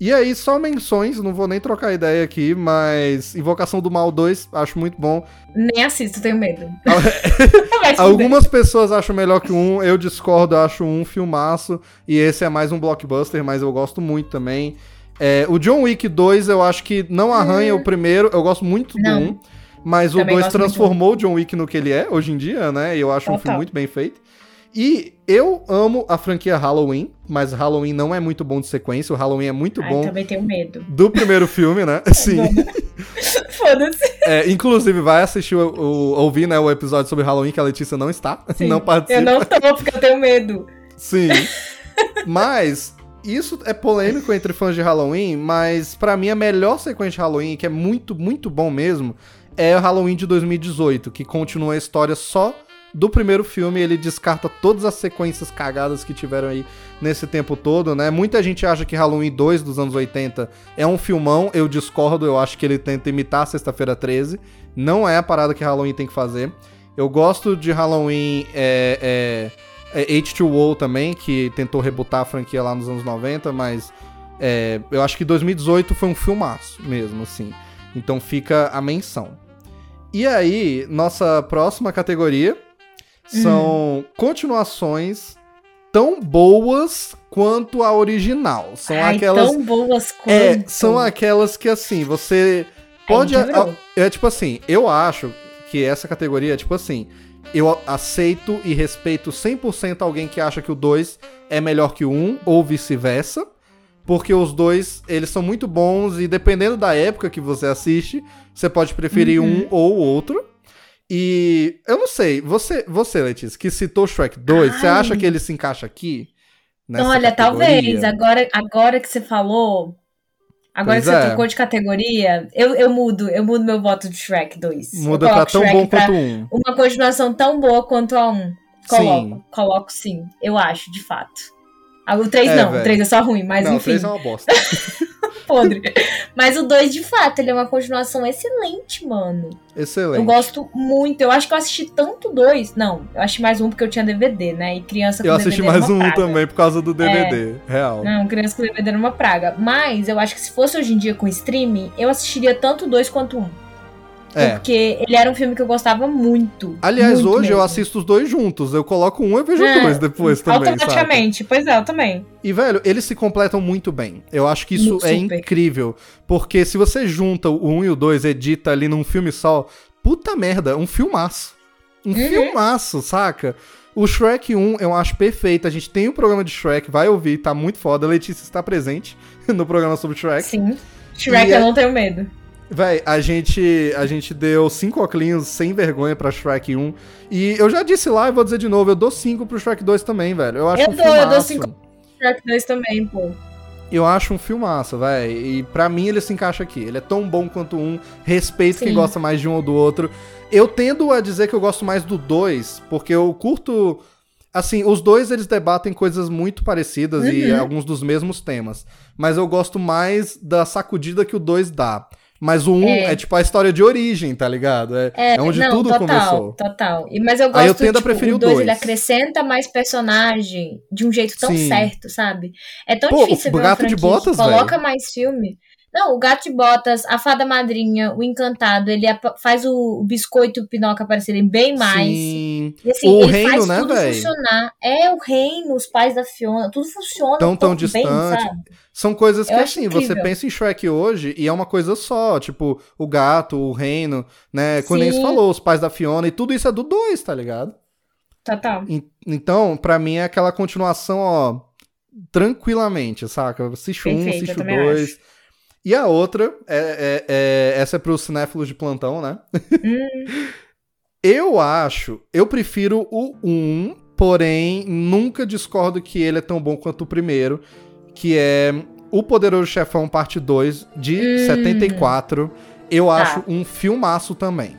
E aí, só menções, não vou nem trocar ideia aqui, mas Invocação do Mal 2, acho muito bom. Nem assisto, tenho medo. Fuder. Algumas pessoas acham melhor que um, eu discordo, eu acho um filmaço, e esse é mais um blockbuster, mas eu gosto muito também. É, o John Wick 2, eu acho que não arranha o primeiro, eu gosto muito do Não. 1, mas o Também 2 muito do transformou o John Wick no que ele é hoje em dia, né? E eu acho um filme muito bem feito. E eu amo a franquia Halloween, mas Halloween não é muito bom de sequência, o Halloween é muito Ai, bom também tenho medo. do primeiro filme, né? Sim. Foda-se. É, inclusive, vai assistir, o, o- ouvir né, o episódio sobre Halloween, que a Letícia não está, Sim. não participa. Eu não tô, porque eu tenho medo. Sim. mas isso é polêmico entre fãs de Halloween, mas pra mim a melhor sequência de Halloween, que é muito, muito bom mesmo, é o Halloween de 2018, que continua a história só do primeiro filme, ele descarta todas as sequências cagadas que tiveram aí nesse tempo todo, né? Muita gente acha que Halloween 2 dos anos 80 é um filmão, eu discordo, eu acho que ele tenta imitar Sexta-feira 13, não é a parada que Halloween tem que fazer. Eu gosto de Halloween é, é, é H2O também, que tentou rebutar a franquia lá nos anos 90, mas é, eu acho que 2018 foi um filmaço mesmo, assim. Então fica a menção. E aí, nossa próxima categoria são continuações tão boas quanto a original. São Ai, aquelas. tão boas quanto. É, são aquelas que assim, você pode. Ai, quebrou. é tipo assim, eu acho que essa categoria é tipo assim. Eu aceito e respeito 100% alguém que acha que o 2 é melhor que o 1 ou vice-versa. Porque os dois, eles são muito bons e dependendo da época que você assiste, você pode preferir Uhum. um ou outro. E eu não sei, você, você Letícia, que citou Shrek 2, você Ai. acha que ele se encaixa aqui? Nessa Olha, categoria? talvez. Agora, agora que você falou. Agora Pois que você é. trocou de categoria, eu, eu mudo, eu mudo meu voto de Shrek 2. Muda pra tão Shrek bom quanto um. Uma continuação tão boa quanto a 1. Coloco, Sim. coloco sim. Eu acho, de fato. Ah, O 3 É, não, velho. o 3 é só ruim, mas não, o enfim, 3 é uma bosta. podre. Mas o 2, de fato, ele é uma continuação excelente, mano. Excelente. Eu gosto muito. Eu acho que eu assisti tanto dois. Não, eu assisti mais um porque eu tinha DVD, né? E criança com Eu DVD assisti era mais uma um praga. É. também por causa do DVD, real. Não, criança com DVD era uma praga. Mas eu acho que se fosse hoje em dia com streaming, eu assistiria tanto dois quanto um. É. Porque ele era um filme que eu gostava muito. Aliás, muito hoje eu mesmo. assisto os dois juntos. Eu coloco um e vejo É, dois depois também, sabe? Automaticamente. Pois é, eu também. E, velho, eles se completam muito bem. Eu acho que isso Muito é super. incrível. Porque se você junta o 1 e o 2, edita ali num filme só, puta merda, um filmaço. Um Uhum. filmaço, saca? O Shrek 1 eu acho perfeito. A gente tem o programa de Shrek, vai ouvir, tá muito foda. A Letícia está presente no programa sobre Shrek. Sim. Shrek, E é- eu não tenho medo. Véi, a gente, a gente deu cinco oclinhos sem vergonha pra Shrek 1. E eu já disse lá e vou dizer de novo, eu dou cinco pro Shrek 2 também, velho. Eu acho Eu um dou, eu dou filmaço. cinco. Shrek 2 também, pô. Eu acho um filmaço, velho. E pra mim ele se encaixa aqui. Ele é tão bom quanto um. Respeito quem Sim. gosta mais de um ou do outro. Eu tendo a dizer que eu gosto mais do 2, porque eu curto. Assim, os dois eles debatem coisas muito parecidas e Uhum. alguns dos mesmos temas. Mas eu gosto mais da sacudida que o 2 dá. Mas o 1 um é. É. tipo a história de origem, tá ligado? É, É, é onde não, tudo total, começou. Total. E, mas eu gosto, Aí eu tendo a tipo, preferir o o 2, ele acrescenta mais personagem de um jeito tão Sim. certo, sabe? É tão Pô, difícil o ver uma Gato de Botas, coloca velho. mais filme. Não, o Gato de Botas, a Fada Madrinha, o Encantado, ele faz o, Biscoito e o Pinóquio aparecerem bem mais. Sim. E assim, O ele reino, faz né, funcionar. É o reino, os pais da Fiona, tudo funciona Tão, tão bem, distante. sabe? São coisas que, assim, você incrível. pensa em Shrek hoje e é uma coisa só. Tipo, o gato, o reino, né? Quando eles falou, os pais da Fiona e tudo isso é do 2, tá ligado? Total. En- Então, pra mim é aquela continuação, ó, tranquilamente, saca? Assiste um, assiste o dois. acho. E a outra, é, é- é- essa é pros cinéfilos de plantão, né? Hum, Eu acho, eu prefiro o 1, porém nunca discordo que ele é tão bom quanto o primeiro, que é O Poderoso Chefão Parte 2 de Hum. 74. Eu Tá. acho um filmaço também.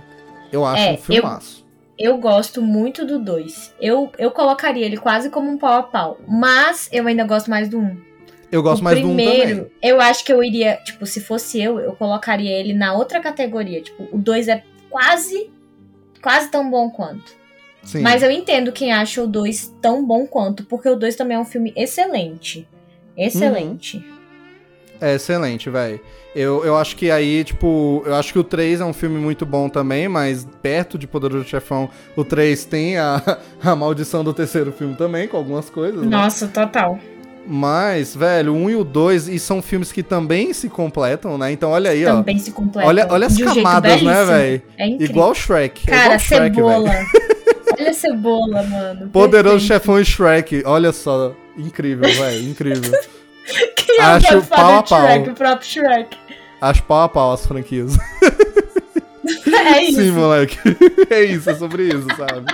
Eu acho É, um filmaço. eu gosto muito do 2. Eu, eu colocaria ele quase como um pau a pau. Mas eu ainda gosto mais do 1. Um. Eu, gosto o mais do 1 primeiro, também. eu acho que eu iria, tipo, se fosse eu, eu colocaria ele na outra categoria. Tipo, o 2 é quase, quase tão bom quanto. Sim. Mas eu entendo quem acha o 2 tão bom quanto, porque o 2 também é um filme excelente. Excelente. É excelente, velho. Eu, eu acho que aí, tipo, eu acho que o 3 é um filme muito bom também, mas perto de Poderoso Chefão, o 3 tem a, a maldição do terceiro filme também, com algumas coisas, né? Nossa, total. Mas, velho, o 1 e o 2, e são filmes que também se completam, né? Então olha aí, Também se completa. ó. Olha, olha as um camadas, né, velho? É incrível. Igual Shrek. é Cara, igual Shrek, cebola. olha a cebola, mano. Poderoso Perfeito. Chefão e Shrek. Olha só. Incrível, velho. Incrível. Quem é Acho pau a pau. Shrek, o próprio Shrek. Acho pau a pau as franquias. É isso. Sim, moleque. É isso, é sobre isso, sabe?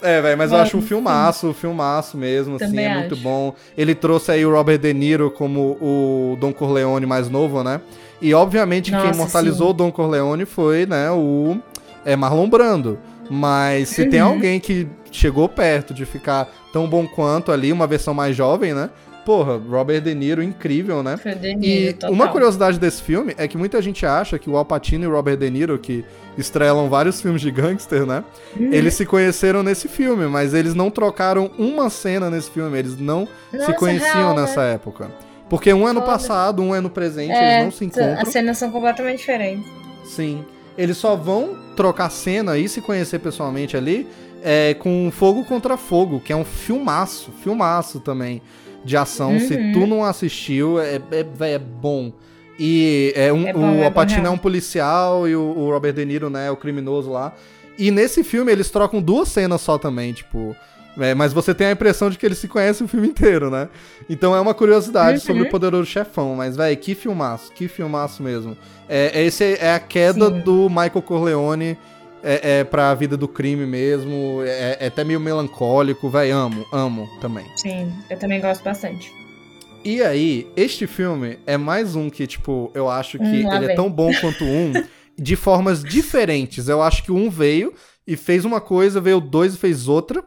É, velho, mas eu Mano, acho um filmaço, um filmaço mesmo, assim, é muito acho. bom. Ele trouxe aí o Robert De Niro como o Don Corleone mais novo, né? E obviamente quem Nossa, imortalizou sim. o Don Corleone foi, né, o é, Marlon Brando. Mas se tem Uhum. alguém que chegou perto de ficar tão bom quanto ali, uma versão mais jovem, né? Porra, Robert De Niro, incrível, né? Foi o De E Niro, total. uma curiosidade desse filme é que muita gente acha que o Al Pacino e o Robert De Niro, que estrelam vários filmes de gangster, né? Uhum. Eles se conheceram nesse filme, mas eles não trocaram uma cena nesse filme, eles não se Nossa, conheciam real, né? nessa época. Porque um é no passado, um é no presente, É, eles não se encontram. As cenas são completamente diferentes. Sim. Eles só vão trocar cena e se conhecer pessoalmente ali é, com Fogo contra Fogo, que é um filmaço, filmaço também de ação. Se Uhum. tu não assistiu, é, é, é bom. E é um, É bom, o é Alpatino é um policial e o, o Robert De Niro, né, é o criminoso lá. E nesse filme eles trocam duas cenas só também, tipo. É, mas você tem a impressão de que eles se conhecem o filme inteiro, né? Então é uma curiosidade Uhum. sobre o Poderoso Chefão. Mas, velho, que filmaço, que filmaço mesmo. É, é- esse é a queda Sim. do Michael Corleone é, é, pra vida do crime mesmo. É, é até meio melancólico, velho. Amo, amo também. Sim, eu também gosto bastante. E aí, este filme é mais um que, tipo, eu acho que Hum, ele é vem. tão bom quanto um, de formas diferentes. Eu acho que um veio e fez uma coisa, veio dois e fez outra.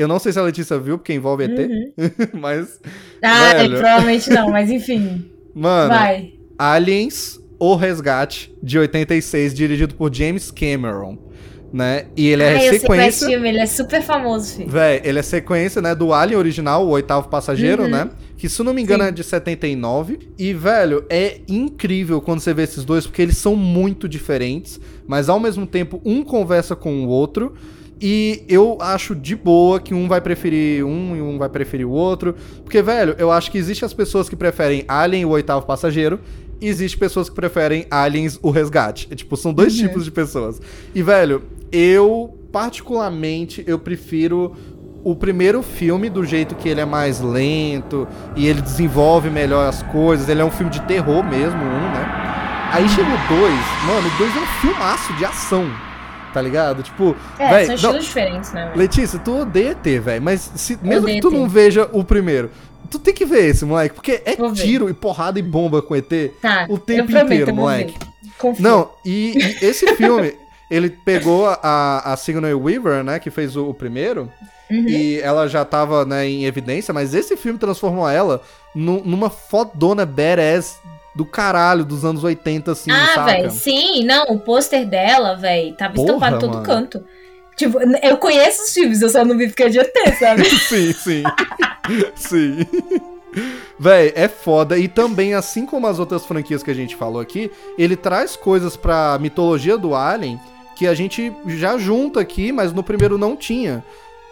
Eu não sei se a Letícia viu, porque envolve ET, Uhum. mas. Ah, Velho. provavelmente não, mas enfim. Mano, Vai. Aliens, O Resgate, de 86, dirigido por James Cameron, né? E ele é qual é sequência... filme, ele é super famoso, filho. Véi, ele é sequência, né, do Alien original, o oitavo passageiro, Uhum. né? Que, se não me engano, Sim. é de 79. E, velho, é incrível quando você vê esses dois, porque eles são muito diferentes, mas ao mesmo tempo um conversa com o outro. E eu acho de boa que um vai preferir um e um vai preferir o outro. Porque, velho, eu acho que existem as pessoas que preferem Alien, o oitavo passageiro. E existe pessoas que preferem Aliens, o resgate. É, tipo, são dois Uhum. tipos de pessoas. E, velho, eu, particularmente, eu prefiro o primeiro filme do jeito que ele é mais lento e ele desenvolve melhor as coisas. Ele é um filme de terror mesmo, um, né? Aí chega o dois, mano, o dois é um filmaço de ação, tá ligado? Tipo, É, véi, são não, estilos diferentes, né? Letícia, tu odeia ET, velho, mas se, mesmo que tu não veja o primeiro, tu tem que ver esse, moleque, porque é Vou ver. tiro e porrada e bomba com ET Tá, o tempo prometo, inteiro, moleque. ver. Não, e, e esse filme, ele pegou a, a Sigourney Weaver, né, que fez o, o primeiro, Uhum. e ela já tava, né, em evidência, mas esse filme transformou ela nu- numa fodona badass do caralho dos anos 80, assim, ah, velho, sim, não, o pôster dela, velho, tava Porra, estampado em todo mano. canto. Tipo, eu conheço os filmes, eu só não vi porque é de ET, sabe? sim, sim. sim. Véi, é foda. E também, assim como as outras franquias que a gente falou aqui, ele traz coisas pra mitologia do Alien que a gente já junta aqui, mas no primeiro não tinha.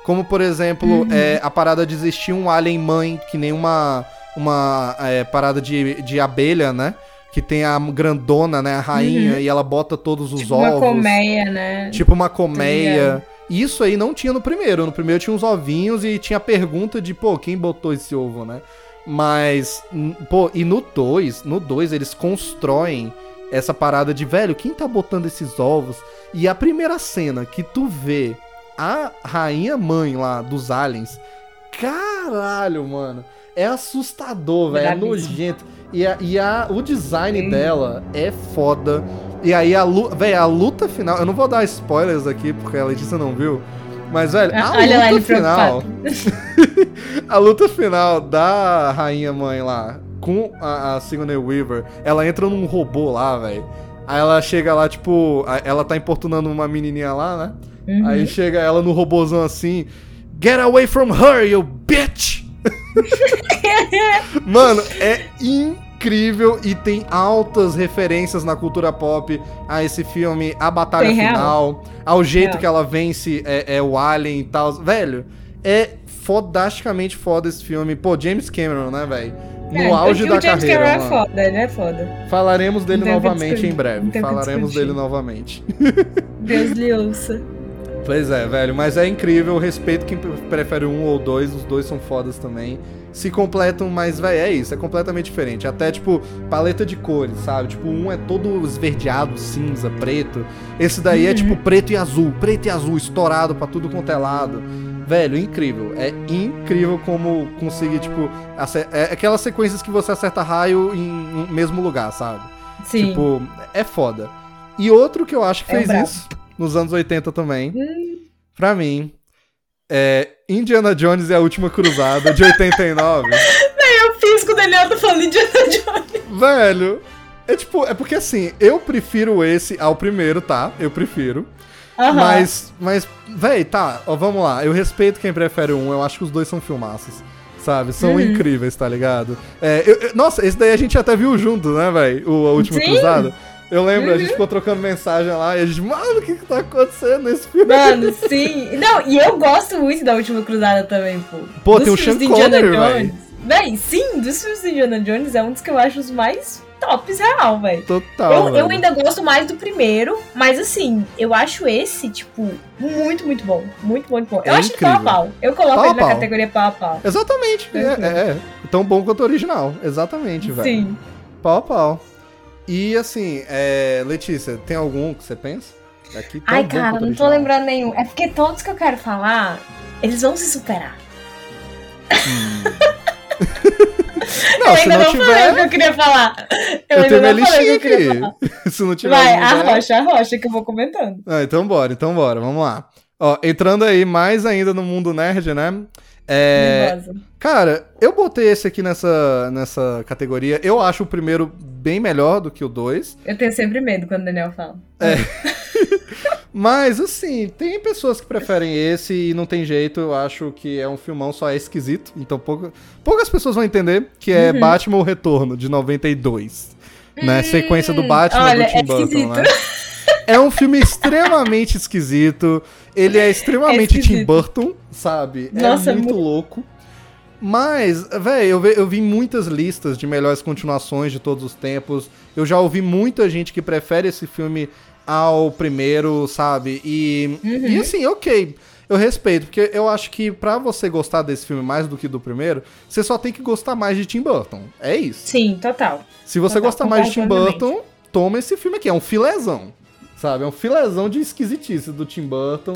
Como, por exemplo, uhum. é, a parada de existir um Alien mãe, que nem uma, uma é, parada de, de abelha, né? que tem a grandona, né, a rainha, uhum. e ela bota todos os tipo ovos. Tipo uma colmeia, né? Tipo uma colmeia. Isso aí não tinha no primeiro. No primeiro tinha uns ovinhos e tinha a pergunta de, pô, quem botou esse ovo, né? Mas, pô, e no 2, no 2 eles constroem essa parada de, velho, quem tá botando esses ovos? E a primeira cena que tu vê a rainha mãe lá dos aliens, caralho, mano, é assustador, velho, é nojento. E, a, e a, o design Sim. dela é foda. E aí a luta, velho, a luta final, eu não vou dar spoilers aqui porque a Letícia não viu, mas, velho, a Olha luta final. a luta final da rainha mãe lá com a, a Sigourney Weaver, ela entra num robô lá, velho. Aí ela chega lá, tipo, ela tá importunando uma menininha lá, né? Uhum. Aí chega ela no robôzão assim: Get away from her, you bitch! Mano, é incrível e tem altas referências na cultura pop a esse filme, a batalha tem final, real. ao jeito real. que ela vence é, é, o Alien e tal. Velho, é fodasticamente foda esse filme. Pô, James Cameron, né, velho? No é, auge da carreira. O James Cameron é foda, ele é foda. Falaremos dele novamente em breve. Falaremos dele novamente. Deus lhe ouça. Pois é, velho, mas é incrível. Respeito quem prefere um ou dois, os dois são fodas também se completam, mas, velho, é isso, é completamente diferente. Até, tipo, paleta de cores, sabe? Tipo, um é todo esverdeado, cinza, preto. Esse daí é, tipo, preto e azul, preto e azul, estourado pra tudo quanto é lado. Velho, incrível. É incrível como conseguir, tipo, é aquelas sequências que você acerta raio em, em mesmo lugar, sabe? Sim. Tipo, é foda. E outro que eu acho que é fez isso nos anos 80 também, hum. pra mim, é Indiana Jones e a Última Cruzada, de 89. Nem eu fiz com o Daniel tá falando Indiana Jones. Velho, é tipo, é porque assim, eu prefiro esse ao primeiro, tá? Eu prefiro. Uhum. Mas, mas, véi, tá, ó, vamos lá. Eu respeito quem prefere um, eu acho que os dois são filmaços. Sabe? São uhum. incríveis, tá ligado? É, eu, eu, nossa, esse daí a gente até viu junto, né, véi? O A Última Sim. Cruzada. Eu lembro, uhum. a gente uhum. ficou trocando mensagem lá e a gente, mano, o que que tá acontecendo nesse filme? Mano, sim. Não, e eu gosto muito da Última Cruzada também, pô. Pô, dos tem o Sean Connery, velho. Véi, sim, dos filmes de Indiana Jones é um dos que eu acho os mais tops real, velho. Total. Eu, eu, ainda gosto mais do primeiro, mas assim, eu acho esse, tipo, muito, muito bom. Muito, muito bom. Eu é acho incrível. que pau a pau. Eu coloco pau ele na categoria pau a pau. Exatamente. É, é, é, Tão bom quanto o original. Exatamente, velho. Sim. Pau a pau. E assim, é, Letícia, tem algum que você pensa? Aqui Ai, cara, não tô lembrando nenhum. É porque todos que eu quero falar, eles vão se superar. Hum. não, eu ainda não, não tiver... falei o que eu queria falar. Eu, eu ainda não falei o que eu queria aqui. falar. se não tiver Vai, a rocha, a rocha que eu vou comentando. Ah, então bora, então bora, vamos lá. Ó, entrando aí mais ainda no mundo nerd, né? É, cara, eu botei esse aqui nessa, nessa categoria. Eu acho o primeiro bem melhor do que o 2. Eu tenho sempre medo quando o Daniel fala. É. Mas, assim, tem pessoas que preferem esse e não tem jeito. Eu acho que é um filmão, só é esquisito. Então pouca, poucas pessoas vão entender que é uhum. Batman O Retorno, de 92. Hum, né? Sequência do Batman olha, do Tim é Burton, esquisito. né? É um filme extremamente esquisito. Ele é extremamente é Tim Burton, sabe? É Nossa, é muito, muito louco. Mas, velho, eu, eu vi muitas listas de melhores continuações de todos os tempos. Eu já ouvi muita gente que prefere esse filme ao primeiro, sabe? E, uhum. e assim, ok. Eu respeito, porque eu acho que para você gostar desse filme mais do que do primeiro, você só tem que gostar mais de Tim Burton. É isso. Sim, total. Se você total, gostar mais de Tim Burton, toma esse filme aqui. É um filézão. Sabe? É um filezão de esquisitice do Tim Burton.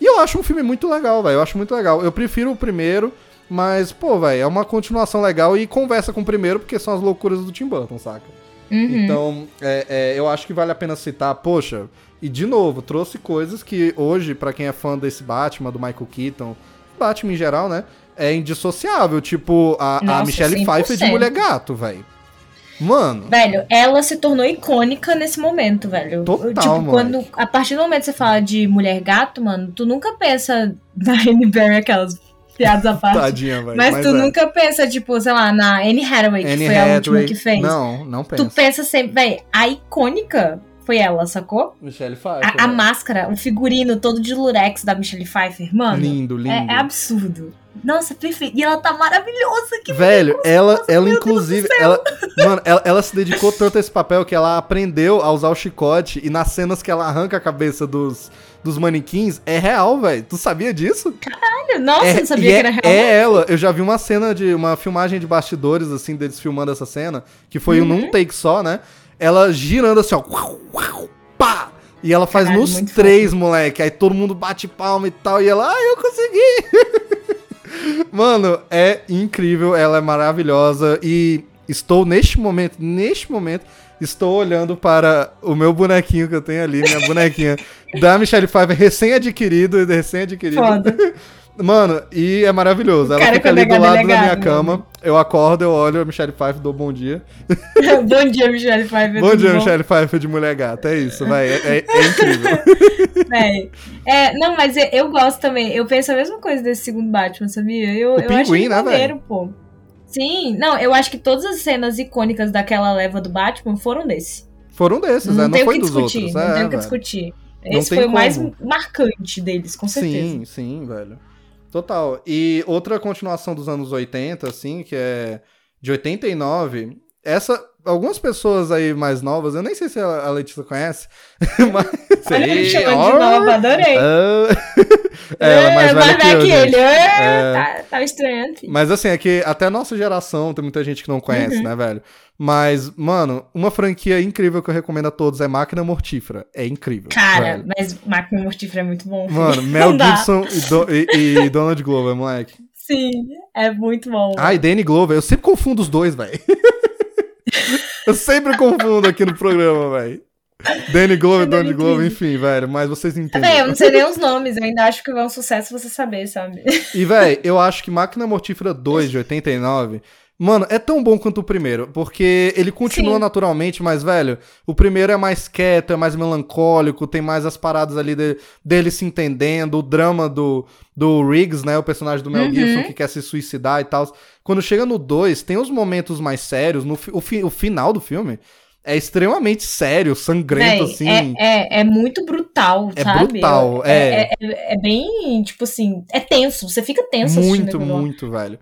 E eu acho um filme muito legal, velho. Eu acho muito legal. Eu prefiro o primeiro, mas, pô, velho, é uma continuação legal e conversa com o primeiro, porque são as loucuras do Tim Burton, saca? Uhum. Então, é, é, eu acho que vale a pena citar, poxa, e de novo, trouxe coisas que hoje, para quem é fã desse Batman, do Michael Keaton, Batman em geral, né? É indissociável. Tipo, a, Nossa, a Michelle 100%. Pfeiffer de Mulher Gato, velho. Mano. Velho, ela se tornou icônica nesse momento, velho. Total, tipo, mano. quando. A partir do momento que você fala de mulher gato, mano, tu nunca pensa na Anne Berry aquelas Piadas à parte. Tadinha, velho. Mas, tu é. nunca pensa, tipo, sei lá, na Anne Hathaway, que Anne foi a última Hathaway. que fez. Não, não pensa. Tu pensa sempre, véi, a icônica foi ela, sacou? Michelle Pfeiffer. A, a velho. máscara, o figurino todo de lurex da Michelle Pfeiffer, mano. Lindo, lindo. É, é absurdo. Nossa, perfeito. E ela tá maravilhosa. Que Velho, ela, ela inclusive, ela, mano, ela, ela se dedicou tanto a esse papel que ela aprendeu a usar o chicote e nas cenas que ela arranca a cabeça dos, dos manequins, é real, velho. Tu sabia disso? Caralho, Nossa, é, eu sabia que é, era real. É ela. Eu já vi uma cena de uma filmagem de bastidores assim deles filmando essa cena, que foi Uhum. num take só, né? Ela girando assim, ó, pá. E ela faz Caralho, nos três, moleque. Aí todo mundo bate palma e tal. E ela, ai, eu consegui! Mano, é incrível, ela é maravilhosa e estou neste momento, neste momento, estou olhando para o meu bonequinho que eu tenho ali, minha bonequinha da Michelle Pfeiffer recém-adquirido, recém-adquirido. Mano, e é maravilhoso. Ela cara fica ali é do lado da minha mano. cama, eu acordo, eu olho a Michelle Pfeiffer, dou bom dia. bom dia, Michelle Pfeiffer. bom dia, Michelle Pfeiffer de mulher gata, é isso, vai, é, é- é incrível. Véi. É, não, mas eu, eu gosto também. Eu penso a mesma coisa desse segundo Batman, sabia? Eu, O eu acho pinguim, ele né, maneiro, pô. Sim, não, eu acho que todas as cenas icônicas daquela leva do Batman foram desse. Foram desses, Não, né? Não foi que dos discutir, outros. não é, tem o que discutir. Esse foi o mais como. marcante deles, com certeza. Sim, sim, velho. Total. E outra continuação dos anos 80, assim, que é de 89. Essa. Algumas pessoas aí mais novas, eu nem sei se a Letícia conhece, mas. Olha ele chamando de nova, adorei. Ah. É, ela é mais velha que eu, que ele. É, É. Tá, tá estranhando. filho. Mas assim, é que até a nossa geração tem muita gente que não conhece, Uhum. né, velho? Mas, mano, uma franquia incrível que eu recomendo a todos é Máquina Mortífera. É incrível. Cara, velho. mas Máquina Mortífera é muito bom. filho. Mano, Mel Não. Gibson e, Do- e- e Donald Glover, moleque. Sim, é muito bom. Ah, e Danny Glover. Eu sempre confundo os dois, velho. eu sempre confundo aqui no programa, velho. Danny Glover, Danny Donald Glover, enfim, velho. Mas vocês Véi, eu entendem. não sei nem os nomes, eu ainda acho que é um sucesso você saber, sabe? E, velho, eu acho que Máquina Mortífera 2 de 89. Mano, é tão bom quanto o primeiro, porque ele continua Sim. naturalmente, mas, velho, o primeiro é mais quieto, é mais melancólico, tem mais as paradas ali de- dele se entendendo, o drama do, do Riggs, né, o personagem do Mel Uhum. Gibson que quer se suicidar e tal. Quando chega no 2, tem os momentos mais sérios, no o, fi- o final do filme é extremamente sério, sangrento, Véi, assim. é, é, é muito brutal, É sabe? brutal, é. é. É, é bem, tipo assim, é tenso, você fica tenso Muito, muito, velho.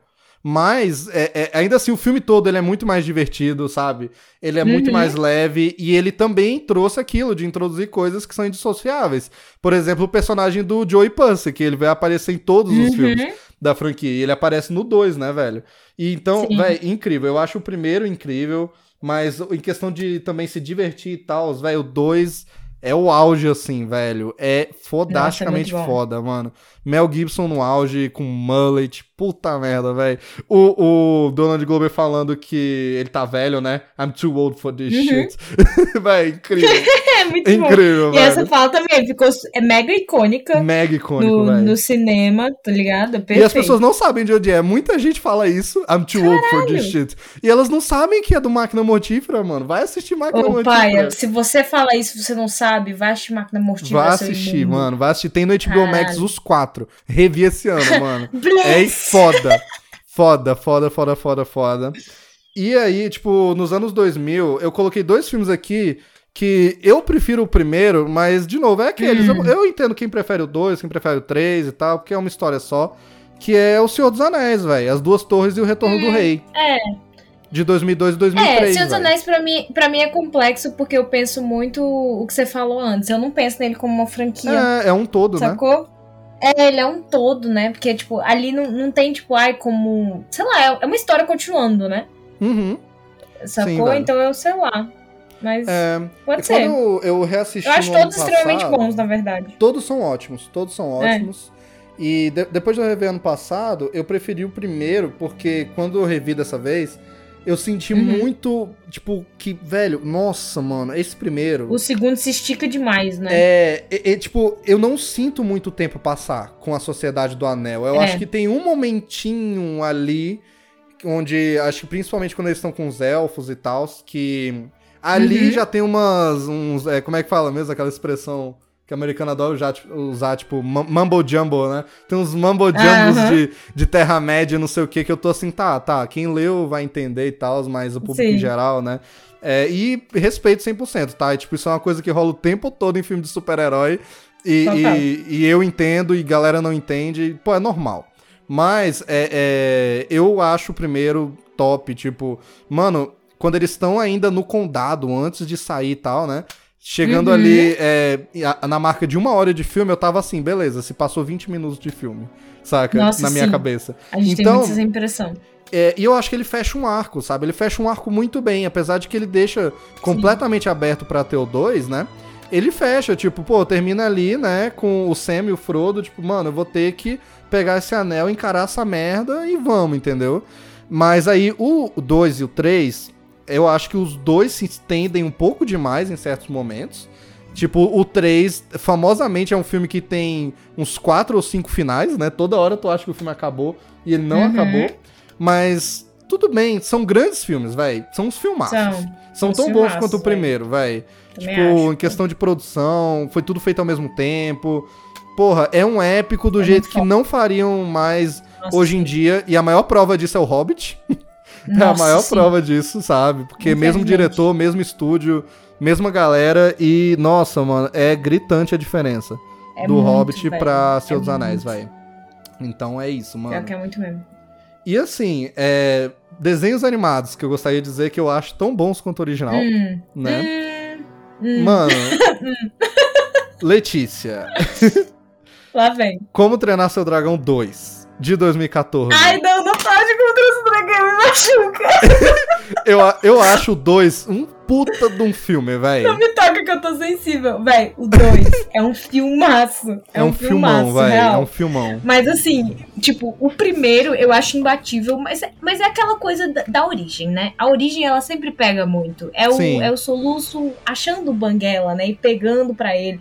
Mas, é- é- ainda assim, o filme todo ele é muito mais divertido, sabe? Ele é muito Uhum. mais leve e ele também trouxe aquilo de introduzir coisas que são indissociáveis. Por exemplo, o personagem do Joey Pussy, que ele vai aparecer em todos os Uhum. filmes da franquia. E ele aparece no 2, né, velho? E então, velho, incrível. Eu acho o primeiro incrível, mas em questão de também se divertir e tal, velho, o 2 é o auge, assim, velho. É fodasticamente Nossa, é muito foda, mano. Mel Gibson no auge, com mullet, puta merda, velho. O, o Donald Glover falando que ele tá velho, né? I'm too old for this Uhum. shit. véi, incrível. É muito bom. incrível, E essa fala também ficou é mega icônica Mega icônico, no, no cinema, tá ligado? Perfeito. E as pessoas não sabem de onde é. Muita gente fala isso. I'm too old for this shit. E elas não sabem que é do Máquina Mortífera, mano. Vai assistir Máquina Ô, Mortífera. pai, se você fala isso você não sabe, vai assistir Máquina Mortífera. Vai assistir, mano. Vai assistir. Tem no HBO Max Caralho. os quatro. Revi esse ano, mano. É foda. Foda, foda, foda, foda, foda. E aí, tipo, nos anos 2000, eu coloquei dois filmes aqui que eu prefiro o primeiro, mas, de novo, é aqueles. Hum. Eu, eu entendo quem prefere o dois, quem prefere o três e tal, porque é uma história só. Que é O Senhor dos Anéis, velho. As Duas Torres e o Retorno do Rei. É, De 2002 e é 2003, Senhor dos. Anéis pra mim, pra mim é complexo porque eu penso muito o que você falou antes. Eu não penso nele como uma franquia, É, é um todo, né? sacou? É, ele é um todo, né? Porque, tipo, ali não, não tem, tipo, ai, como. Sei lá, é- é uma história continuando, né? Uhum. Sacou? velho. então eu sei lá. Mas É, pode ser. quando eu reassisti Eu acho todos extremamente bons, na verdade. Todos são ótimos, todos são É. ótimos. E de- depois de eu rever ano passado, eu preferi o primeiro, porque quando eu revi dessa vez, eu senti Uhum. muito, tipo, que, velho, nossa, mano, esse primeiro. O segundo se estica demais, né? É, é, é, tipo, eu não sinto muito tempo passar com a Sociedade do Anel. Eu É. acho que tem um momentinho ali, onde, acho que principalmente quando eles estão com os elfos e tal, que ali Uhum. já tem umas, uns, é, como é que fala mesmo aquela expressão que o americano adora usar, tipo, usar, tipo, mumble jumble, né? Tem uns mumble jumbles Aham. de, de Terra-média, não sei o que, que eu tô assim, tá, tá, quem leu vai entender e tal, mas o público Sim. em geral, né? É, e respeito 100%, tá? E, tipo, isso é uma coisa que rola o tempo todo em filme de super-herói. E, e, e eu entendo e galera não entende. Pô, é normal. Mas é, é, eu acho o primeiro top, tipo, mano, quando eles estão ainda no condado, antes de sair e tal, né? Chegando Uhum. ali é, na marca de uma hora de filme, eu tava assim, beleza, se passou 20 minutos de filme, saca? Nossa, na minha sim. cabeça. A gente Então- tem muito essa impressão. É, e eu acho que ele fecha um arco, sabe? Ele fecha um arco muito bem, apesar de que ele deixa completamente aberto pra ter o 2, né? Ele fecha, tipo, pô, termina ali, né, com o Sam e o Frodo, tipo, mano, eu vou ter que pegar esse anel, encarar essa merda e vamos, entendeu? Mas aí o 2 e o 3, eu acho que os dois se estendem um pouco demais em certos momentos. Tipo, o 3, famosamente, é um filme que tem uns 4 ou 5 finais, né? Toda hora tu acha que o filme acabou e ele não Uhum. acabou. Mas tudo bem, são grandes filmes, velho. São uns filmaços. São. São, são tão bons filmaços, quanto o primeiro, velho. Tipo, acho. em questão de produção, foi tudo feito ao mesmo tempo. Porra, é um épico do É jeito que não fariam mais Nossa, hoje em dia. E a maior prova disso é o Hobbit. é a Nossa, maior sim. prova disso, sabe? Porque mesmo diretor, mesmo estúdio, mesma galera. E, nossa, mano, é gritante a diferença É do muito, Hobbit velho. pra Senhor dos É Anéis, muito. velho. Então é isso, mano. Pior que é muito mesmo. E assim, é, desenhos animados que eu gostaria de dizer que eu acho tão bons quanto o original, Hum, né? hum, hum. Mano, Letícia, Lá vem. Como Treinar Seu Dragão 2, de 2014. Ai, não, não pode contra dragão, me machuca. Eu, eu acho o 2 um puta de um filme, Não velho. me toca que eu tô sensível. Véi, o 2 é um filmaço. É um filmão, filmaço, velho. real. É um filmão. Mas assim, tipo, o primeiro eu acho imbatível, mas é, mas é aquela coisa da, da origem, né? A origem ela sempre pega muito. É o, Sim. é o soluço achando o Banguela, né? E pegando pra ele.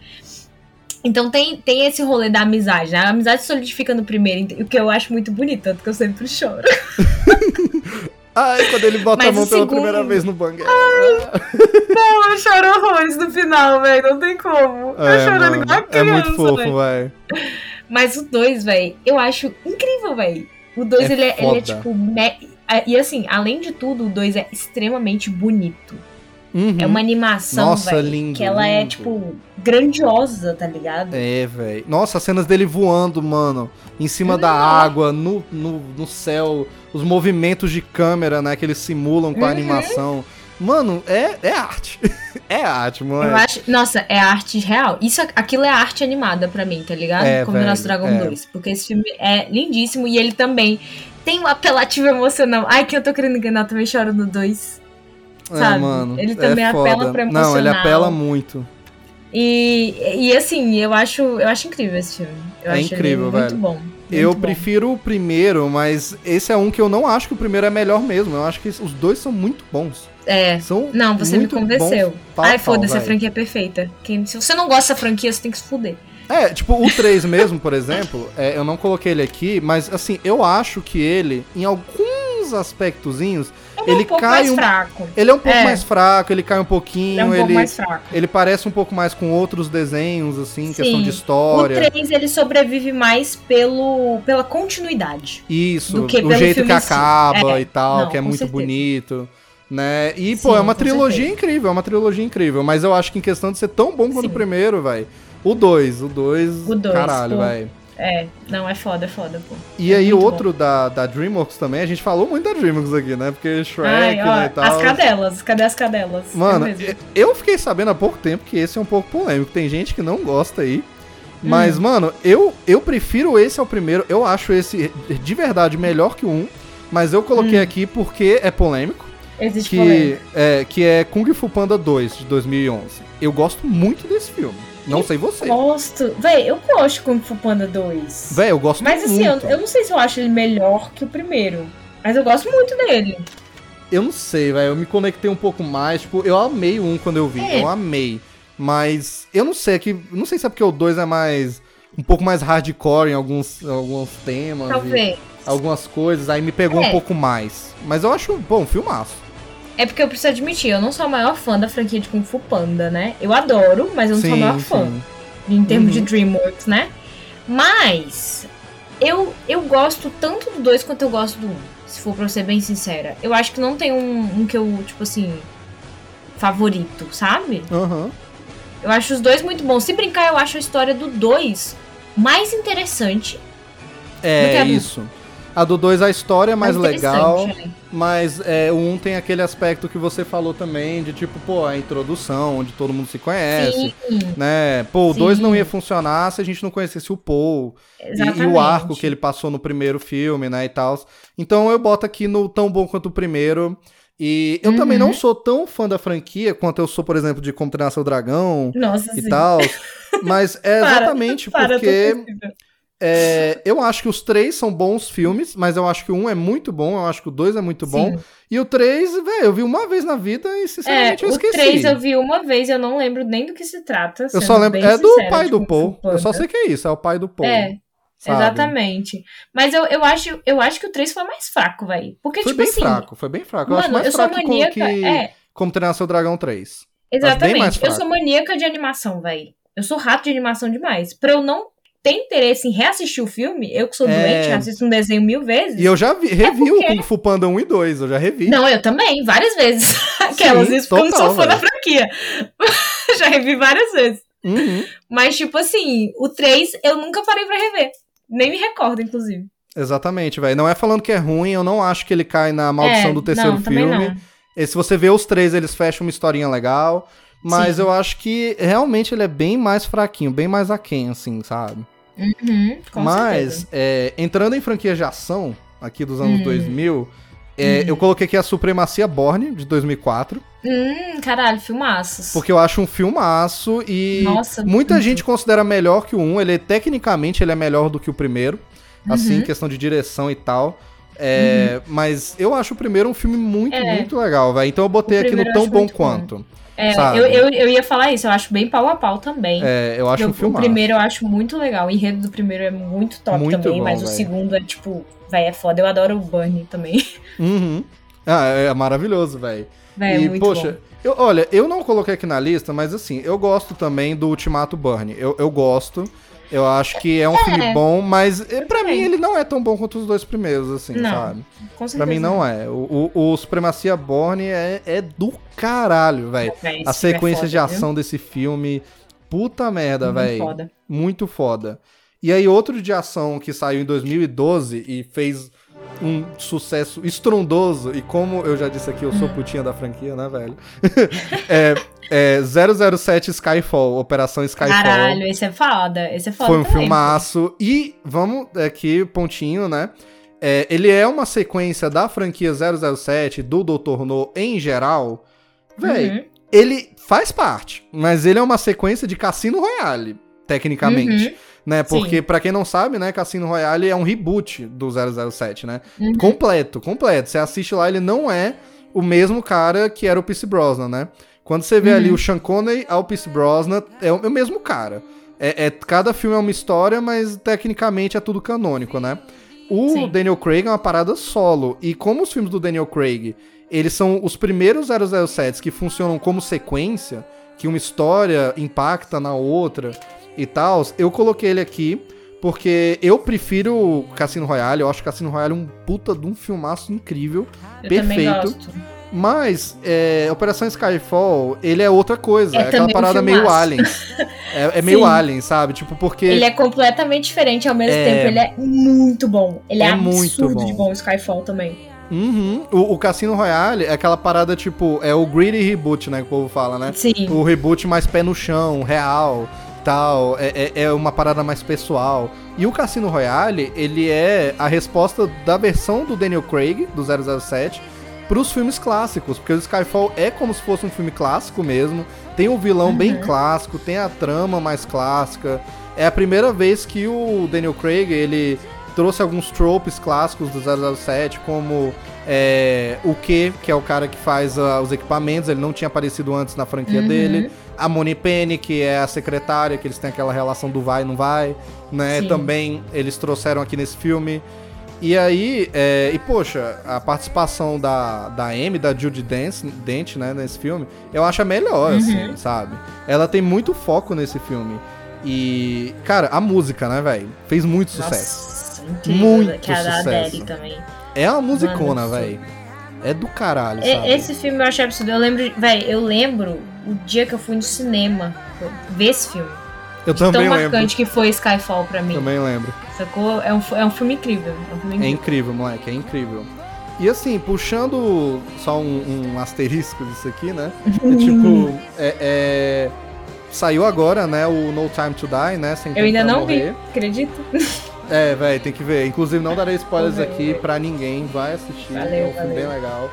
Então tem, tem esse rolê da amizade, né? A amizade solidifica no primeiro, o que eu acho muito bonito, tanto que eu sempre choro. Ai, quando ele bota Mas a mão pela segundo- primeira vez no banguela. Não, eu choro horrores no final, velho. Não tem como. É, eu chorando igual a é criança, muito fofo, velho. Mas o 2, velho, eu acho incrível, velho. O 2, É ele, é, ele é tipo. me- é, E assim, além de tudo, o 2 é extremamente bonito. Uhum. É uma animação, Nossa, velho. lindo, Que ela é, lindo. tipo, grandiosa, tá ligado? É, velho. Nossa, as cenas dele voando, mano. Em cima da água, no, no, no céu. Os movimentos de câmera, né? Que eles simulam com a Uhum. animação. Mano, é, é arte. é arte, mano. Eu acho. Nossa, é arte real. Isso, aquilo é arte animada pra mim, tá ligado? É, Como o Nosso Dragon é. 2. Porque esse filme é lindíssimo e ele também tem um apelativo emocional. Ai, que eu tô querendo enganar, também choro no 2. É, sabe? mano. Ele também é apela foda. pra Não, ele emocional. apela muito. E, e assim, eu acho, eu acho incrível esse filme. Eu É incrível, muito velho. bom. eu muito bom. prefiro o primeiro, mas esse é um que eu não acho que o primeiro é melhor mesmo. Eu acho que os dois são muito bons. É. São Não, você me muito convenceu. pau Ai, foda-se, a franquia é perfeita. Quem- se você não gosta da franquia, você tem que se fuder. É, tipo, o 3 mesmo, por exemplo, é, eu não coloquei ele aqui, mas assim, eu acho que ele, em alguns aspectozinhos, Ele, Ele é um pouco cai mais um- fraco. ele é um pouco É. mais fraco, ele cai um pouquinho, Ele é um ele, pouco mais fraco. ele parece um pouco mais com outros desenhos, assim, questão Sim. de O história. 3, ele sobrevive mais pelo, pela continuidade. Isso, do que o jeito que acaba É, e tal, não, que é muito certeza. bonito. Né? E, Sim, pô, é uma trilogia certeza. incrível, é uma trilogia incrível. Mas eu acho que em questão de ser tão bom quanto Sim. o primeiro, velho. O 2, o 2. O dois, Caralho, pô. É, não, é foda, é foda, pô. E É aí, outro da, da Dreamworks também, a gente falou muito da Dreamworks aqui, né? Porque Shrek, Ai, ó, né, e tal. as cadelas, cadê as cadelas? Mano, Eu eu fiquei sabendo há pouco tempo que esse é um pouco polêmico. Tem gente que não gosta aí. Hum. Mas, mano, eu, eu prefiro esse ao primeiro. Eu acho esse de verdade melhor que o um. Mas eu coloquei Hum. aqui porque é polêmico. Existe Que polêmica. é, que é Kung Fu Panda 2, de 2011. Eu gosto muito desse filme. Não sei você. Gosto. Véi, eu gosto de Kung Fu Panda 2. Véi, eu gosto Mas assim, eu, muito. eu não sei se eu acho ele melhor que o primeiro. Mas eu gosto muito dele. Eu não sei, velho. Eu me conectei um pouco mais. Tipo, eu amei o um quando eu vi. É. Eu amei. Mas eu não sei, é que não sei se é porque o 2 é mais. um pouco mais hardcore em alguns, alguns temas. Talvez. algumas coisas. Aí me pegou um É. pouco mais. Mas eu acho, bom, um filmaço. É porque eu preciso admitir, eu não sou a maior fã da franquia de Kung Fu Panda, né? Eu adoro, mas eu não sou a maior fã. em termos Uhum. de DreamWorks, né? Mas eu, eu gosto tanto do 2 quanto eu gosto do 1, um, se for pra ser bem sincera. Eu acho que não tem um, um que eu, tipo assim, favorito, sabe? Aham. Eu acho os dois muito bons. Se brincar, eu acho a história do 2 mais interessante. É, é- isso. A do 2 a história é mais legal, né? mas é, o 1 um tem aquele aspecto que você falou também, de tipo, pô, a introdução, onde todo mundo se conhece, Sim, né? Pô, o 2 Sim. não ia funcionar se a gente não conhecesse o Paul e, e o arco que ele passou no primeiro filme, né, e tal. Então eu boto aqui no tão bom quanto o primeiro. E eu também Uhum. não sou tão fã da franquia quanto eu sou, por exemplo, de Como Treinar Seu Dragão Nossa, e tal. Mas é Para, exatamente Para, porque eu tô possível. É, eu acho que os três são bons filmes, mas eu acho que o um é muito bom, eu acho que o dois é muito bom. Sim. E o três, velho, eu vi uma vez na vida e É, sinceramente eu o esqueci. 3 eu vi uma vez, eu não lembro nem do que se trata. Eu só lembro. É do pai do tipo, Paul. Eu só sei que é isso, é o pai do Paul. É, sabe? exatamente. Mas eu, eu, acho, eu acho que o 3 foi mais fraco, velho. Porque, Foi tipo bem assim. fraco, foi bem fraco. Eu acho Mano, mais eu fraco que, maníaca. que É, Como Treinar Seu Dragão 3. bem exatamente. Eu sou maníaca de animação, velho. Eu sou rato de animação demais. Pra eu não ter interesse em reassistir o filme, eu que sou É. doente, assisto um desenho mil vezes. E eu já vi, revi o É porque- Kung Fu Panda 1 e 2, eu já revi. Não, eu também, várias vezes. Aquelas, Sim, isso porque eu não sou total, fã da velho. franquia. Já revi várias vezes. Uhum, Mas, tipo assim, o 3 eu nunca parei pra rever. Nem me recordo, inclusive. exatamente, velho. Não é falando que é ruim, eu não acho que ele cai na maldição É, do terceiro não, filme. E se você vê os três, eles fecham uma historinha legal. Mas Sim. eu acho que realmente ele é bem mais fraquinho, bem mais aquém, assim, sabe? Uhum, mas, é, entrando em franquia de ação, aqui dos anos Hum. 2000, é, Hum. eu coloquei aqui a Supremacia Borne, de 2004. Hum, caralho, filmaços. Porque eu acho um filmaço e Nossa, muita muito. gente considera melhor que o 1. Ele, tecnicamente, ele é melhor do que o primeiro. Assim, Uhum. questão de direção e tal. É, Mas eu acho o primeiro um filme muito, É. muito legal, velho. Então eu botei aqui no tão bom muito bom. É, eu, eu, eu ia falar isso, eu acho bem pau a pau também. É, eu acho Eu- um o primeiro eu acho muito legal. O enredo do primeiro é muito top Muito também, bom, mas o velho. segundo é tipo, véi, é foda. Eu adoro o Burnie também. Uhum. Ah, é, é maravilhoso, velho. É e, poxa, bom. eu, olha, eu não coloquei aqui na lista, mas assim, eu gosto também do Ultimato Burn. Eu, eu gosto. Eu acho que é um filme bom, mas eh, pra mim ele não é tão bom quanto os dois primeiros, assim, Não, sabe? Com certeza. Pra mim não é. O, o, o Supremacia Borne é, é do caralho, velho. Esse A é sequência foda, de viu? ação desse filme, puta merda, Muito velho. foda. Muito foda. E aí, outro de ação que saiu em 2012 e fez um sucesso estrondoso, e como eu já disse aqui, eu sou putinha da franquia, né, velho? é, é 007 Skyfall, Operação Skyfall. Caralho, esse é foda. Esse é foda Foi um também. filmaço. E vamos aqui, pontinho, né? É, ele é uma sequência da franquia 007, do Dr. No em geral. Véi, Uhum. ele faz parte, mas ele é uma sequência de Cassino Royale, tecnicamente. Uhum. Né? Porque, pra quem não sabe, né, Cassino Royale é um reboot do 007, né? Uhum. Completo, completo. Você assiste lá, ele não é o mesmo cara que era o Pierce Brosnan, né? Quando você vê Uhum. ali o Sean Connery ao Pierce Brosnan, é o, é o mesmo cara. É, é- cada filme é uma história, mas tecnicamente é tudo canônico, né? O Sim. Daniel Craig é uma parada solo. E como os filmes do Daniel Craig, eles são os primeiros 007s que funcionam como sequência, que uma história impacta na outra e tal, eu coloquei ele aqui porque eu prefiro Cassino Royale, eu acho Cassino Royale um puta de um filmaço incrível, Eu perfeito. mas é, Operação Skyfall, ele é outra coisa, É é, aquela também um parada meio. Aliens. É, é meio. Alien, sabe? Tipo, porque... Ele é completamente diferente ao mesmo É. tempo. Ele é muito bom. Ele é, É muito absurdo bom. de bom, Skyfall também. Uhum. O, o Cassino Royale é aquela parada, tipo, é o greedy reboot, né, que o povo fala, né? Sim. O reboot mais pé no chão, real, tal, é, é, é uma parada mais pessoal. E o Cassino Royale, ele é a resposta da versão do Daniel Craig, do 007, pros filmes clássicos, porque o Skyfall é como se fosse um filme clássico mesmo, tem um vilão bem clássico, tem a trama mais clássica. É a primeira vez que o Daniel Craig, ele trouxe alguns tropes clássicos do 007, como é, o Q, que é o cara que faz ah, os equipamentos, ele não tinha aparecido antes na franquia Uhum. dele. A Moni Penny, que é a secretária, que eles têm aquela relação do vai e não vai, né? Sim. Também eles trouxeram aqui nesse filme. E aí, é, e poxa, a participação da, da Amy, da Judy Dance, Dent, né, nesse filme, eu acho a melhor, Uhum. assim, sabe? Ela tem muito foco nesse filme. E, cara, a música, né, velho? Fez muito Nossa, sucesso. Incrível, Muito que é a da sucesso. Adele também. É uma musicona, velho. É do caralho, sabe? Esse filme eu achei absurdo. Eu lembro, velho, eu lembro o dia que eu fui no cinema ver esse filme. Eu Tão também lembro. marcante que foi Skyfall pra mim. Também lembro. Sacou? É um, é um filme incrível. É um filme É incrível. incrível, moleque, é incrível. E assim, puxando só um, um asterisco disso aqui, né? É tipo, é, é- saiu agora, né, o No Time to Die, né? Sem Eu ainda não vi, Morrer. É, velho, tem que ver. Inclusive, não darei spoilers aqui pra ninguém. Vai assistir, Valeu, é um filme valeu. bem legal.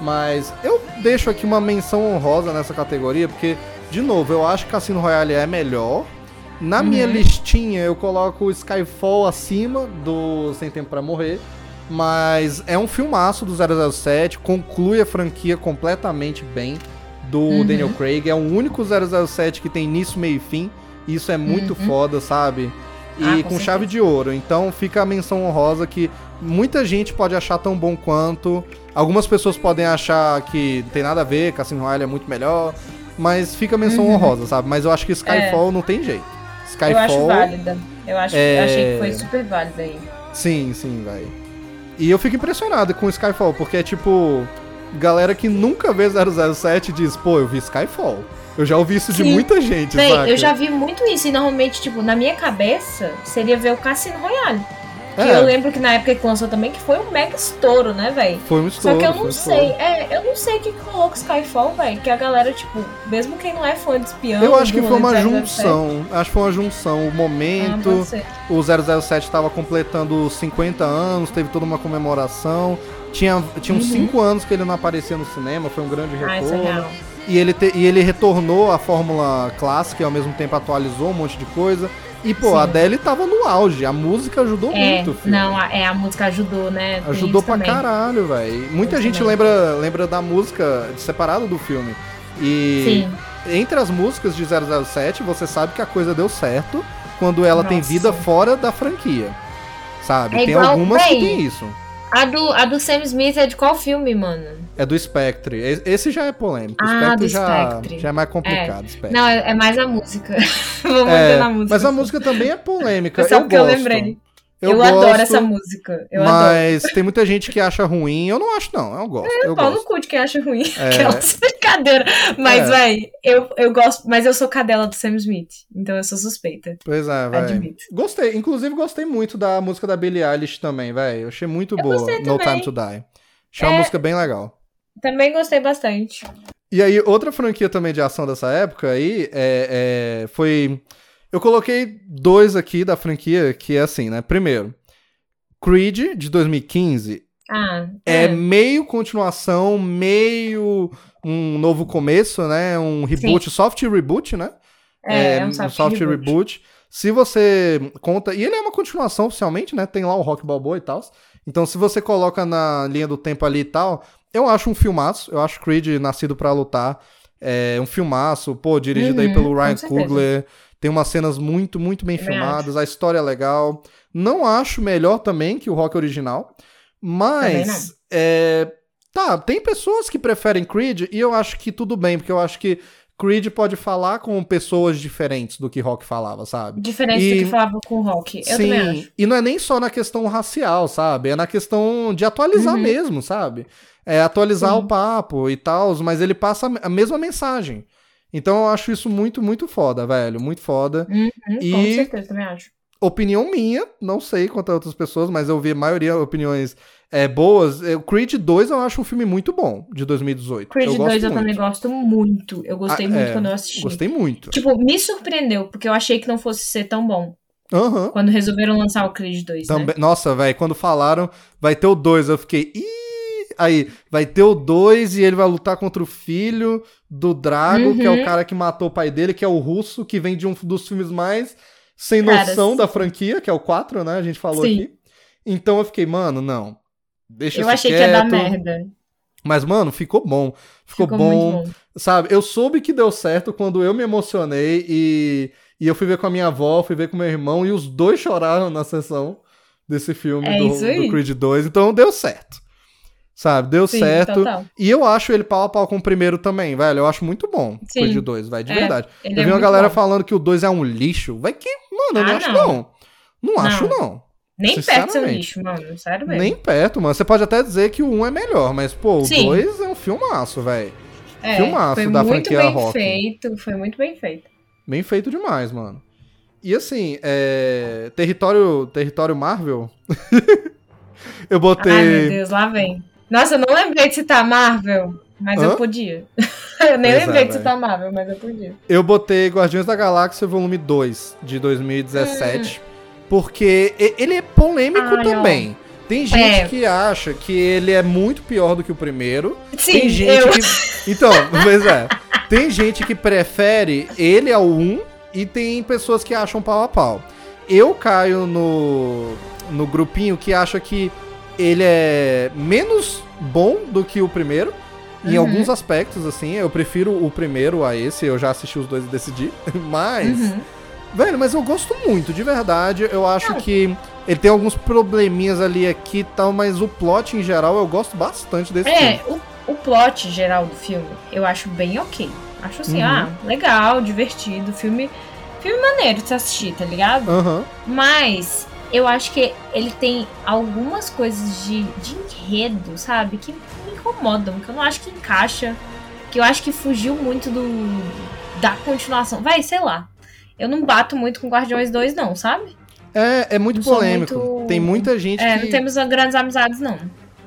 Mas eu deixo aqui uma menção honrosa nessa categoria, porque, de novo, eu acho que Cassino Royale é melhor. Na minha Uhum. listinha, eu coloco Skyfall acima do Sem Tempo pra Morrer. Mas é um filmaço do 007, conclui a franquia completamente bem do Uhum. Daniel Craig. É o único 007 que tem início, meio e fim. E isso é muito Uhum. foda, sabe? E Ah, com, com chave de ouro. Então fica a menção honrosa que muita gente pode achar tão bom quanto. Algumas pessoas podem achar que não tem nada a ver, Cassino Royale é muito melhor. Mas fica a menção Uhum. honrosa, sabe? Mas eu acho que Skyfall não tem jeito. Skyfall. Eu acho válida. Eu acho, é- achei que foi super válida aí. Sim, sim, velho. E eu fico impressionado com Skyfall, porque é tipo. Galera que nunca vê 007 diz, pô, eu vi Skyfall. Eu já ouvi isso de Sim. muita gente, saca? eu já vi muito isso e normalmente, tipo, na minha cabeça seria ver o Cassino Royale. Que É. eu lembro que na época que lançou também, que foi um mega estouro, né, velho? Foi um estouro. Só que eu não um sei, é, eu não sei o que rolou com Skyfall, velho. Que a galera, tipo, mesmo quem não é fã de espião. Eu acho que foi uma 007, junção. Acho que foi uma junção. O Ah, momento. ser. o 007 estava completando 50 anos, teve toda uma comemoração. Tinha, tinha uns Uhum. 5 anos que ele não aparecia no cinema, foi um grande Ah, isso é retorno. real. E, ele te- e ele retornou à fórmula clássica e ao mesmo tempo atualizou um monte de coisa. E, pô, Sim. a Adele tava no auge, a música ajudou É, muito o filme. não, a, é, a música ajudou, né? tem Ajudou pra também. caralho, velho. Muita Eu gente também. lembra, lembra da música separada do filme. E Sim, entre as músicas de 007, você sabe que a coisa deu certo quando ela tem Nossa. vida fora da franquia. Sabe? É tem algumas que tem isso. A do, a do Sam Smith é de qual filme, mano? É do Spectre. Esse já é polêmico. Ah, Spectre do já, Spectre. já é mais complicado. Spectre. Não, é, é mais a música. Vou É, manter na música. mas a música também é polêmica. É só eu porque eu gosto. lembrei. Eu, Eu, gosto, adoro essa música. Eu adoro. mas tem muita gente que acha ruim. Eu não acho, não. Eu gosto. eu Pau no gosto. cu de quem acha ruim. É. Aquelas brincadeira. Mas, É. véi, eu, eu gosto. Mas eu sou cadela do Sam Smith. Então eu sou suspeita. Pois é, velho. Admito. Gostei. Inclusive, gostei muito da música da Billie Eilish também, velho. Eu achei muito Eu boa. No. Time to Die. Achei uma É. música bem legal. Também gostei bastante. E aí, outra franquia também de ação dessa época aí é, é- foi. Eu coloquei dois aqui da franquia, que é assim, né? Primeiro, Creed, de 2015, Ah, é meio continuação, meio um novo começo, né? Um reboot, soft reboot, né? É, é um soft reboot. Se você conta. E ele é uma continuação oficialmente, né? Tem lá o Rock Balboa e tal. Então, se você coloca na linha do tempo ali e tal, eu acho um filmaço. Eu acho Creed Nascido pra Lutar. É um filmaço, pô, dirigido aí Uhum, pelo com Ryan certeza. Tem umas cenas muito, muito bem Também filmadas. A história é legal. Não acho melhor também que o Rock original. Mas. É, tá, tem pessoas que preferem Creed e eu acho que tudo bem, porque eu acho que Creed pode falar com pessoas diferentes do que Rock falava, sabe? Diferente E- do que falava com o rock. Eu também acho. e não é nem só na questão racial, sabe? É na questão de atualizar Uhum. mesmo, sabe? É atualizar Sim. o papo e tal, mas ele passa a mesma mensagem. Então eu acho isso muito, muito foda, velho. Muito foda. Uhum, E- Com certeza, também acho. Opinião minha, não sei quanto a outras pessoas, mas eu vi a maioria opiniões é, boas. O Creed 2 eu acho um filme muito bom, de 2018. Creed eu 2 gosto eu muito. também gosto muito. Eu gostei Ah, muito é, quando eu assisti. Gostei muito. Tipo, me surpreendeu, porque eu achei que não fosse ser tão bom. Aham. Quando resolveram lançar o Creed 2, né? Nossa, velho, quando falaram vai ter o 2, eu fiquei. Ih! Aí, vai ter o 2 e ele vai lutar contra o filho do Drago, que é o Uhum. cara que matou o pai dele, que é o russo, que vem de um dos filmes mais sem noção da franquia, que é o 4, né? A gente falou Sim. aqui. Então eu fiquei, mano, não. Deixa Eu achei que ia dar quieto. merda. Mas, mano, ficou bom. Ficou, Ficou bom. bom. Sabe, eu soube que deu certo quando eu me emocionei e, e eu fui ver com a minha avó, fui ver com meu irmão e os dois choraram na sessão desse filme É do, do Creed 2, então deu certo. Sabe? Deu Sim, certo. total. E eu acho ele pau a pau com o primeiro também, velho. Eu acho muito bom. Sim. Coisa de dois, vai, de É, verdade. eu é vi uma muito galera bom. falando que o dois é um lixo. Vai que, mano, eu não Ah, acho não. não. Não acho não. Nem perto seu Sinceramente. lixo, mano. Sério mesmo. Nem perto, mano. Você pode até dizer que o um é melhor, mas, pô, o Sim. dois é um filmaço, velho. É, filmaço foi da muito franquia bem Rock. feito, foi muito bem feito. Bem feito demais, mano. E assim, é... Território, território Marvel. eu botei. Ai, meu Deus, lá vem. Nossa, eu não lembrei de citar Marvel, mas Hã? eu podia. eu nem Pois é, lembrei de citar Marvel, mas eu podia. Eu botei Guardiões da Galáxia Volume 2, de 2017. Porque e- ele é polêmico Ai, ó. também. Tem gente É. que acha que ele é muito pior do que o primeiro. Sim, Tem gente eu. que. Então, pois é. Tem gente que prefere ele ao 1 e tem pessoas que acham pau a pau. Eu caio no, no grupinho que acha que ele é menos bom do que o primeiro. Em Uhum. alguns aspectos, assim, eu prefiro o primeiro a esse, eu já assisti os dois e decidi. Mas, Uhum. velho, mas eu gosto muito, de verdade. Eu acho Não. que ele tem alguns probleminhas ali aqui e tal, mas o plot em geral eu gosto bastante desse É, filme. o, o plot geral do filme eu acho bem ok. Acho assim, Uhum. ah, legal, divertido. Filme, filme maneiro de se assistir, tá ligado? Aham. Mas eu acho que ele tem algumas coisas de, de enredo, sabe? Que me incomodam, que eu não acho que encaixa. Que eu acho que fugiu muito do da continuação. Vai, sei lá. Eu não bato muito com Guardiões 2, não, sabe? É, é muito Não polêmico. muito- Tem muita gente É, que. não temos grandes amizades, não.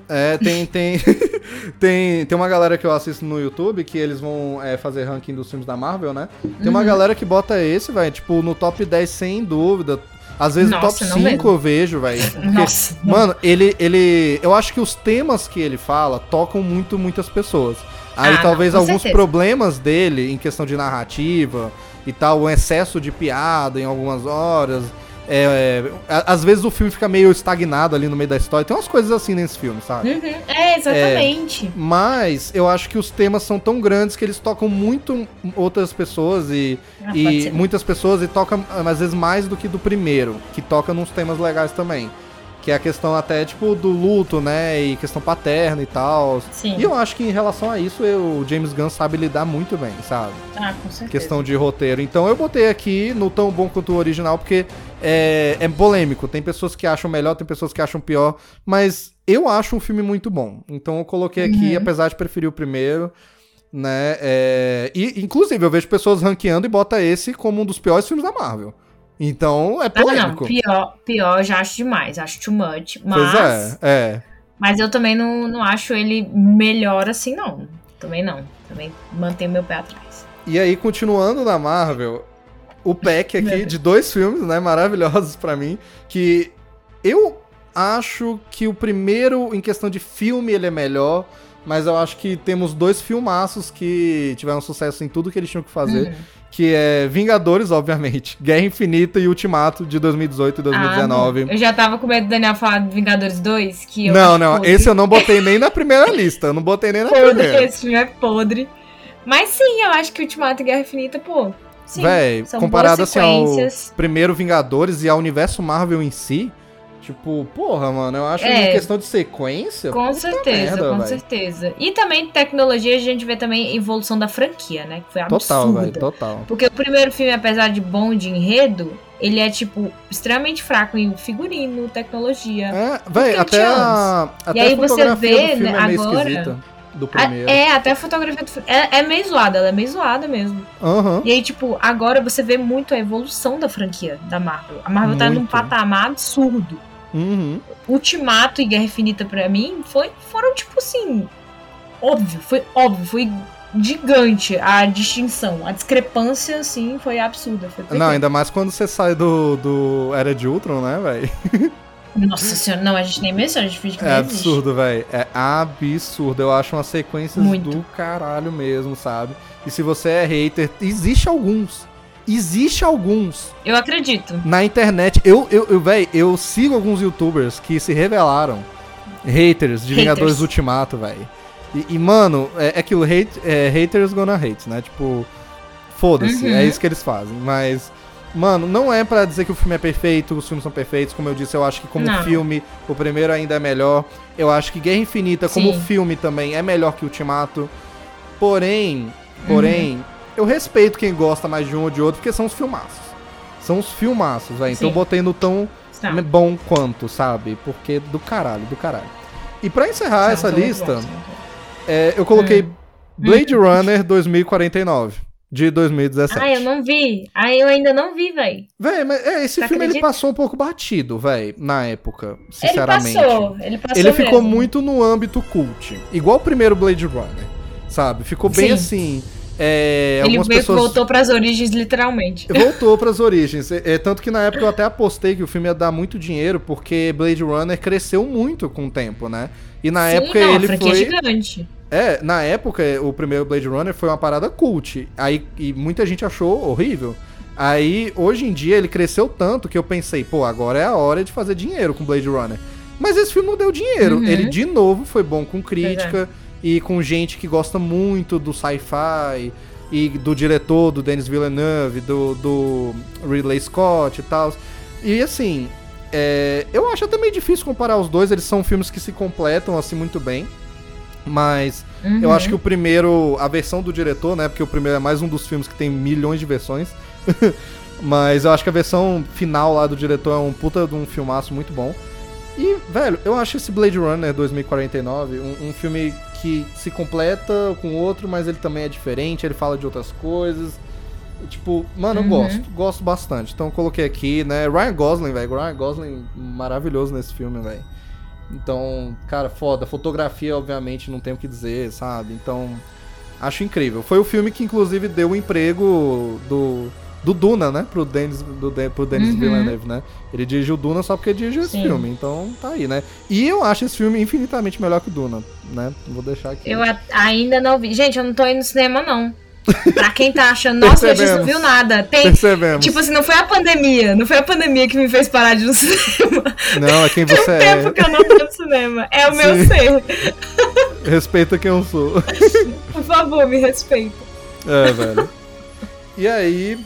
É, tem, tem, tem, tem uma galera que eu assisto no YouTube que eles vão é, fazer ranking dos filmes da Marvel, né? Tem Uhum. uma galera que bota esse, velho, tipo, no top 10 sem dúvida. Às vezes no Nossa, top não 5 mesmo. eu vejo, velho. Nossa. Mano, ele, ele. Eu acho que os temas que ele fala tocam muito muitas pessoas. Aí Ah, talvez não, alguns certeza. problemas dele em questão de narrativa e tal, o excesso de piada em algumas horas. É, é, às vezes o filme fica meio estagnado ali no meio da história. Tem umas coisas assim nesse filme, sabe? Uhum, É, exatamente. Mas eu acho que os temas são tão grandes que eles tocam muito outras pessoas e, Ah, e muitas pessoas e tocam às vezes mais do que do primeiro, que toca nos temas legais também. Que é a questão até, tipo, do luto, né? E questão paterna e tal. Sim. E eu acho que em relação a isso, eu- o James Gunn sabe lidar muito bem, sabe? Ah, com certeza. Questão de roteiro. Então eu botei aqui no tão bom quanto o original, porque é, é polêmico. Tem pessoas que acham melhor, tem pessoas que acham pior. Mas eu acho um filme muito bom. Então eu coloquei aqui, Uhum. apesar de preferir o primeiro. Né? é, e, inclusive, eu vejo pessoas ranqueando e bota esse como um dos piores filmes da Marvel. Então é Ah, polêmico. pior, pior eu já acho demais, acho too much. Mas, Pois é, é. mas eu também não, não acho ele melhor assim, não. Também não. Também mantenho meu pé atrás. E aí, continuando na Marvel, o pack aqui Deus. de dois filmes, né, maravilhosos pra mim, que eu acho que o primeiro, em questão de filme, ele é melhor, mas eu acho que temos dois filmaços que tiveram sucesso em tudo que eles tinham que fazer, Uhum. que é Vingadores, obviamente, Guerra Infinita e Ultimato de 2018 e 2019. Ah, eu já tava com medo do Daniel falar de Vingadores 2, que não, não, podre. esse eu não botei nem na primeira lista, eu não botei nem na podre, primeira. esse filme é podre. Mas sim, eu acho que Ultimato e Guerra Infinita, pô. Sim, Véi, são comparado assim ao primeiro Vingadores e ao universo Marvel em si, tipo, porra, mano, eu acho que É. em questão de sequência. Com certeza, merda, com véi. certeza. E também tecnologia, a gente vê também a evolução da franquia, né? Que foi Total, absurda. velho, total. Porque o primeiro filme, apesar de bom de enredo, ele é, tipo, extremamente fraco em figurino, tecnologia. É, véi, até a, até E aí você vê, filme né, é agora- esquisita. Do primeiro. É, até a fotografia do filme. É, é meio zoada, ela é meio zoada mesmo. Aham. E aí, tipo, agora você vê muito a evolução da franquia da Marvel. A Marvel tá num Muito. patamar absurdo. Uhum. Ultimato e Guerra Infinita pra mim foi, foram, tipo assim. Óbvio, foi óbvio, foi gigante a distinção. A discrepância, assim, foi absurda. Foi Não, ainda mais quando você sai do, do Era de Ultron, né, velho? Nossa senhora, não, a gente nem menciona, a gente finge que É não existe. absurdo, velho. É absurdo. Eu acho umas sequências Muito. do caralho mesmo, sabe? E se você é hater, existe alguns. Existe alguns. Eu acredito. Na internet, eu, eu, eu véi, eu sigo alguns youtubers que se revelaram haters de Haters. Vingadores Ultimato, velho. E, e, mano, é, é aquilo, hate, é, haters gonna hate, né? Tipo, foda-se, Uhum. é isso que eles fazem. Mas, Mano, não é pra dizer que o filme é perfeito, os filmes são perfeitos. Como eu disse, eu acho que como Não. filme, o primeiro ainda é melhor. Eu acho que Guerra Infinita, como Sim. filme também, é melhor que Ultimato. Porém, porém, Uhum. eu respeito quem gosta mais de um ou de outro, porque são os filmaços. São os filmaços, velho. Então eu botei no tão Tá. bom quanto, sabe? Porque do caralho, do caralho. E pra encerrar Não, essa muito lista, bons. é, eu coloquei Hum. Blade Runner 2049, de 2017. Ah, eu não vi. Ah, eu ainda não vi, véi. Véi, mas é, esse Você filme ele passou um pouco batido, véi, na época, Ele sinceramente. passou. Ele passou Ele ficou mesmo. muito no âmbito cult. Igual o primeiro Blade Runner, sabe? Ficou bem Sim. assim. é, Ele algumas pessoas. que voltou pras origens, literalmente. Voltou pras origens. É, é, tanto que na época eu até apostei que o filme ia dar muito dinheiro, porque Blade Runner cresceu muito com o tempo, né? E na Sim, época não, ele franquia é foi. gigante. É, na época o primeiro Blade Runner foi uma parada cult. Aí e muita gente achou horrível. Aí hoje em dia ele cresceu tanto que eu pensei, pô, agora é a hora de fazer dinheiro com Blade Runner. Mas esse filme não deu dinheiro. Uhum. Ele de novo foi bom com crítica e com gente que gosta muito do sci-fi e do diretor, do Denis Villeneuve, do, do Ridley Scott e tal. E assim, é, eu acho até meio difícil comparar os dois, eles são filmes que se completam assim muito bem. Mas eu Uhum. acho que o primeiro, a versão do diretor, né? Porque o primeiro é mais um dos filmes que tem milhões de versões. Mas eu acho que a versão final lá do diretor é um puta de um filmaço muito bom. E, velho, eu acho esse Blade Runner 2049 um, um filme que se completa com outro, mas ele também é diferente, ele fala de outras coisas. Tipo, mano, eu Uhum. gosto, gosto bastante. Então eu coloquei aqui, né? Ryan Gosling, velho. Ryan Gosling maravilhoso nesse filme, velho. Então, cara, foda. Fotografia, obviamente, não tem o que dizer, sabe? Então, acho incrível. Foi o filme que, inclusive, deu o emprego do, do Duna, né? Pro Denis, do, pro Denis Uhum. Villeneuve, né? Ele dirigiu o Duna só porque dirigiu esse Sim. filme. Então, tá aí, né? E eu acho esse filme infinitamente melhor que o Duna, né? Vou deixar aqui. Eu ainda não vi. Gente, eu não tô indo no cinema, não. Pra quem tá achando, nossa, a gente não viu nada. Tem. Percebemos. Tipo assim, não foi a pandemia. Não foi a pandemia que me fez parar de ir no cinema. Não, é quem Tem você um é. tempo que eu não tô no cinema. É o meu Sim. ser. Respeita quem eu sou. Por favor, me respeita. É, velho. E aí,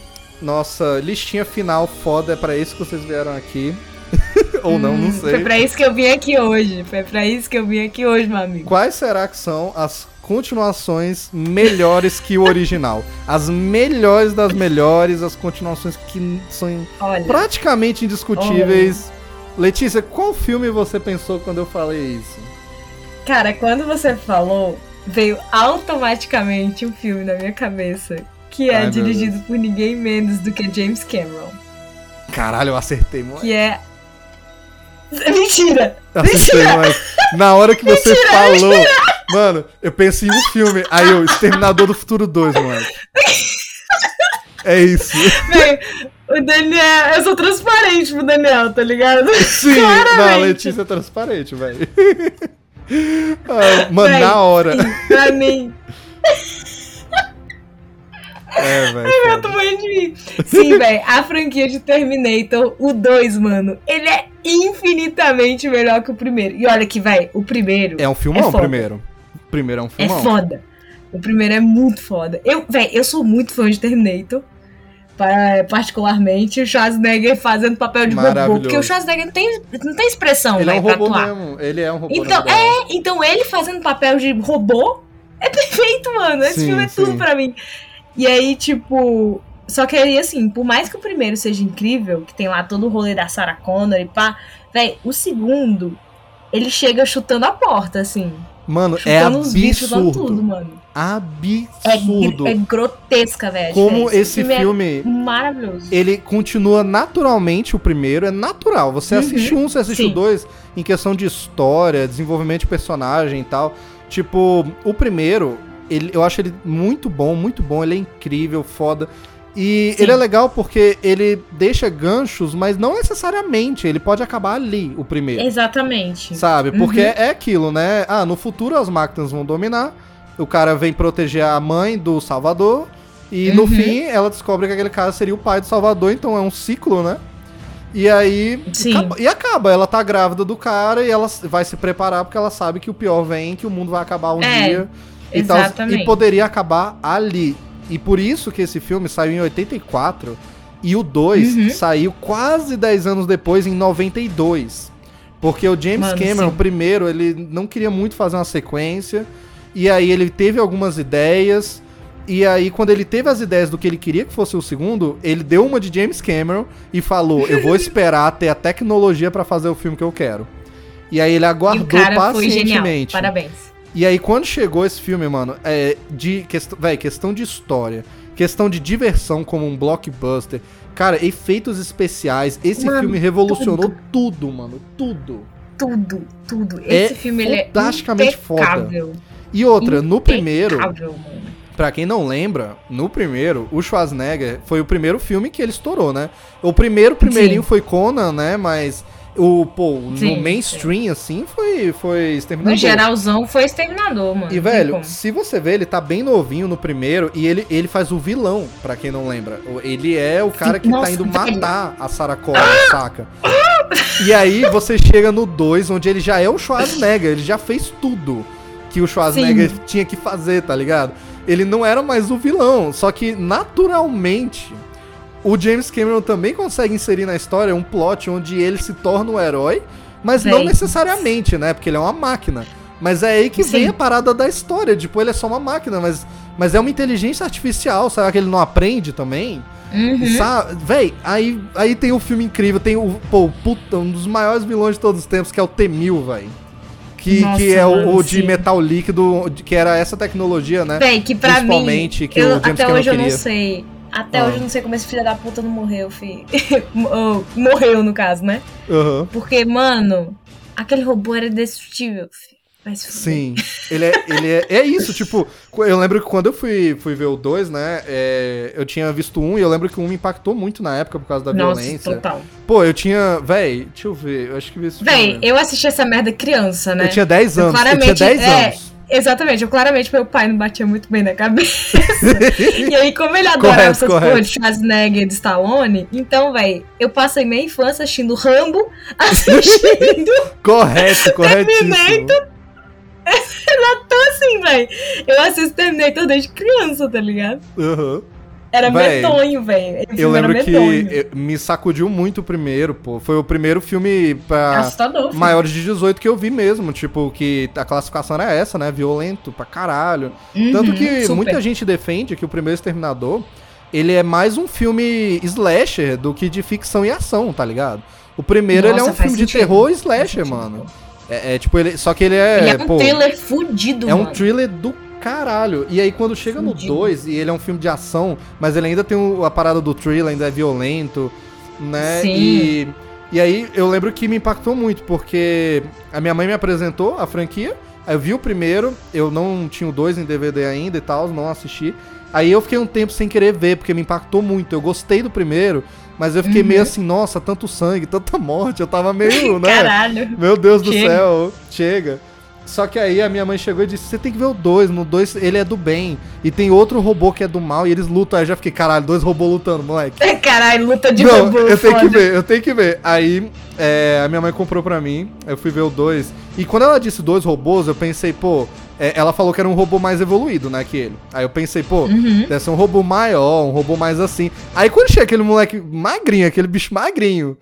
nossa listinha final foda, é pra isso que vocês vieram aqui. Ou não, não Hum, sei. Foi pra isso que eu vim aqui hoje. Foi pra isso que eu vim aqui hoje, meu amigo. Quais será que são as continuações melhores que o original? As melhores das melhores, as continuações que são Olha. praticamente indiscutíveis. Letícia, qual filme você pensou quando eu falei isso? Cara, quando você falou, veio automaticamente um filme na minha cabeça. Que é Ai, dirigido por ninguém menos do que James Cameron. Caralho, eu acertei, mano. Que é. Mentira! Acertei, mas na hora que você falou, mano, eu pensei em um filme. Aí eu, Exterminador do Futuro 2, mano. É isso. Véi, o Daniel. Eu sou transparente pro Daniel, tá ligado? Sim, Claramente. não, a Letícia é transparente, velho. Ah, mano, na hora. sim, Pra mim. É, velho. Eu foda. tô de rir. Sim, velho. A franquia de Terminator, o 2, mano, ele é infinitamente melhor que o primeiro. E olha que, velho, o primeiro. É um filmão, É foda. primeiro. O primeiro é um É filmão. foda. O primeiro é muito foda. Eu, véi, eu sou muito fã de Terminator. pa- Particularmente, o Schwarzenegger fazendo papel de robô. Porque o Schwarzenegger não tem, não tem expressão, Ele é um robô atuar. mesmo. Ele é um robô. Então, é, então ele fazendo papel de robô é perfeito, mano. Esse Sim, filme é sim. tudo pra mim. E aí, tipo. Só que aí, assim, por mais que o primeiro seja incrível, que tem lá todo o rolê da Sarah Connor e pá, véi, o segundo, ele chega chutando a porta, assim. Mano, é Chutando absurdo. tudo, mano. É, Absurdo. gr- é grotesca, velho. Como esse é filme maravilhoso. ele continua naturalmente o primeiro, é natural. Você Uhum, assiste um, você assiste o sim. dois, em questão de história, desenvolvimento de personagem e tal. Tipo, o primeiro, ele, eu acho ele muito bom, muito bom, ele é incrível, foda. E Sim. ele é legal porque ele deixa ganchos, mas não necessariamente, ele pode acabar ali, o primeiro. Exatamente. Sabe? Porque Uhum. é aquilo, né? Ah, no futuro as máquinas vão dominar. O cara vem proteger a mãe do Salvador. E no Uhum. fim ela descobre que aquele cara seria o pai do Salvador, então é um ciclo, né? E aí. Sim. acaba- e acaba, ela tá grávida do cara e ela vai se preparar porque ela sabe que o pior vem, que o mundo vai acabar um É, dia. E, tal, exatamente. e poderia acabar ali. E por isso que esse filme saiu em 84. E o 2 Uhum. saiu quase 10 anos depois, em 92. Porque o James Mano, Cameron, sim. primeiro, ele não queria muito fazer uma sequência. E aí ele teve algumas ideias. E aí, quando ele teve as ideias do que ele queria que fosse o segundo, ele deu uma de James Cameron e falou: Eu vou esperar ter a tecnologia pra fazer o filme que eu quero. E aí ele aguardou pacientemente. Parabéns. E aí, quando chegou esse filme, mano, é de questão, véi, questão de história, questão de diversão como um blockbuster, cara, efeitos especiais, esse Mano, filme revolucionou tudo. mano, tudo. Tudo, tudo. É Esse filme ele é fantasticamente foda. impecável. E outra, no primeiro, Impecável, mano. pra quem não lembra, no primeiro, o Schwarzenegger foi o primeiro filme que ele estourou, né? O primeiro, primeirinho Sim. foi Conan, né? Mas o, pô, Sim, no mainstream, assim, foi, foi Exterminador. No geralzão foi exterminador, mano. E, velho, como. se você ver, ele tá bem novinho no primeiro e ele, ele faz o vilão, pra quem não lembra. Ele é o cara que Nossa, tá indo velho. matar a Sarah Connor, saca? E aí você chega no 2, onde ele já é o Schwarzenegger, ele já fez tudo que o Schwarzenegger Sim. tinha que fazer, tá ligado? Ele não era mais o vilão, só que naturalmente o James Cameron também consegue inserir na história um plot onde ele se torna o herói, mas não Véi. necessariamente, né? Porque ele é uma máquina. Mas é aí que vem Sim. a parada da história. Tipo, ele é só uma máquina, mas, mas é uma inteligência artificial. Será que ele não aprende também? Uhum. Sabe? Véi, aí, aí tem o filme incrível. Tem o, pô, puta, um dos maiores vilões de todos os tempos, que é o T-1000, véi. Que, Nossa, que é o, mano, o de sim. metal líquido, que era essa tecnologia, né? Véi, que pra mim. Principalmente que eu- o James até Cameron hoje eu não sei. Até Ah. hoje eu não sei como esse filho da puta não morreu, fi. Morreu, no caso, né? Aham. Porque, mano, aquele robô era destrutível, fi. Fuder. Sim, ele é, ele é, é isso, tipo, eu lembro que quando eu fui, fui ver o 2, né, é, eu tinha visto um e eu lembro que um me impactou muito na época por causa da Nossa, violência. total. Pô, eu tinha, véi, deixa eu ver, eu acho que vi esse Véi, eu assisti essa merda criança, né? Eu tinha 10 Eu anos, eu tinha claramente- 10 é. anos. Exatamente, eu claramente meu pai não batia muito bem na cabeça. e aí, como ele adorava Correto, essas correto. coisas de Schwarzenegger e de Stallone, então, véi, eu passei minha infância assistindo Rambo, assistindo Correto, corretíssimo. assim, véi. Eu assisto Terminator desde criança, tá ligado? Aham. Era Véi, medonho. Esse Eu lembro que medonho. eh, me sacudiu muito o primeiro, pô. Foi o primeiro filme pra Assustador, maiores de 18 que eu vi mesmo. Tipo, que a classificação era essa, né? Violento pra caralho. Uhum, Tanto que super. muita gente defende que o primeiro Exterminador, ele é mais um filme slasher do que de ficção e ação, tá ligado? O primeiro, ele é Nossa, um filme de sentido. terror Faz slasher, mano. É, é, tipo, ele, só que ele é, Ele é um pô, thriller fudido, é um mano. thriller do caralho. E aí quando chega no Fudido. 2, e ele é um filme de ação, mas ele ainda tem o- a parada do thriller, ainda é violento, né? Sim. E, e aí eu lembro que me impactou muito, porque a minha mãe me apresentou a franquia, aí eu vi o primeiro, eu não tinha o 2 em DVD ainda e tal, não assisti. Aí eu fiquei um tempo sem querer ver, porque me impactou muito. Eu gostei do primeiro, mas eu fiquei Uhum. meio assim, nossa, tanto sangue, tanta morte. Eu tava meio, né? Caralho. Meu Deus do Chega. céu, chega. Só que aí a minha mãe chegou e disse: Você tem que ver o 2. No 2 ele é do bem. E tem outro robô que é do mal e eles lutam. Aí eu já fiquei, caralho, dois robôs lutando, moleque. Caralho, luta de Não, robô. eu tenho que foda. ver, eu tenho que ver. Aí é, a minha mãe comprou pra mim, eu fui ver o 2. E quando ela disse dois robôs, eu pensei, pô, é, ela falou que era um robô mais evoluído, né, que ele. Aí eu pensei, pô, Uhum. deve ser um robô maior, um robô mais assim. Aí quando chega aquele moleque magrinho, aquele bicho magrinho.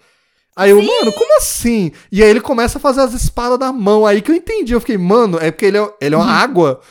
Aí eu, mano, como assim? E aí ele começa a fazer as espadas na mão. Aí que eu entendi. Eu fiquei, mano, é porque ele é, ele é uma água.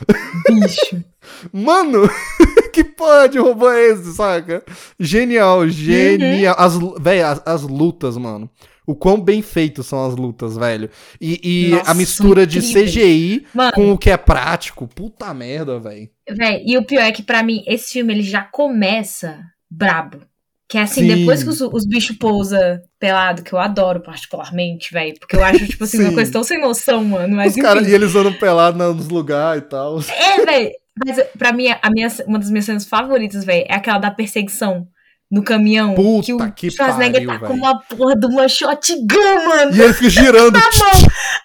Bicho. Mano, que porra de robô é esse, saca? Genial, genial. As, lu- véi, as, as lutas, mano. O quão bem feitos são as lutas, velho. E, e Nossa, a mistura de. CGI Mano. com o que é prático. Puta merda, velho. Véi, e o pior é que pra mim, esse filme ele já começa brabo. Que é assim, Sim. depois que os, os bichos pousam pelado, que eu adoro particularmente, velho. Porque eu acho, tipo assim, uma coisa tão sem noção, mano. Mas Os caras, enfim. e eles andam pelado na- nos lugares e tal. É, velho. Mas pra mim, a minha, uma das minhas cenas favoritas, velho, é aquela da perseguição no caminhão. Puta que o que Schwarzenegger pariu, tá com véi. uma porra de uma shotgun, mano. E ele fica girando.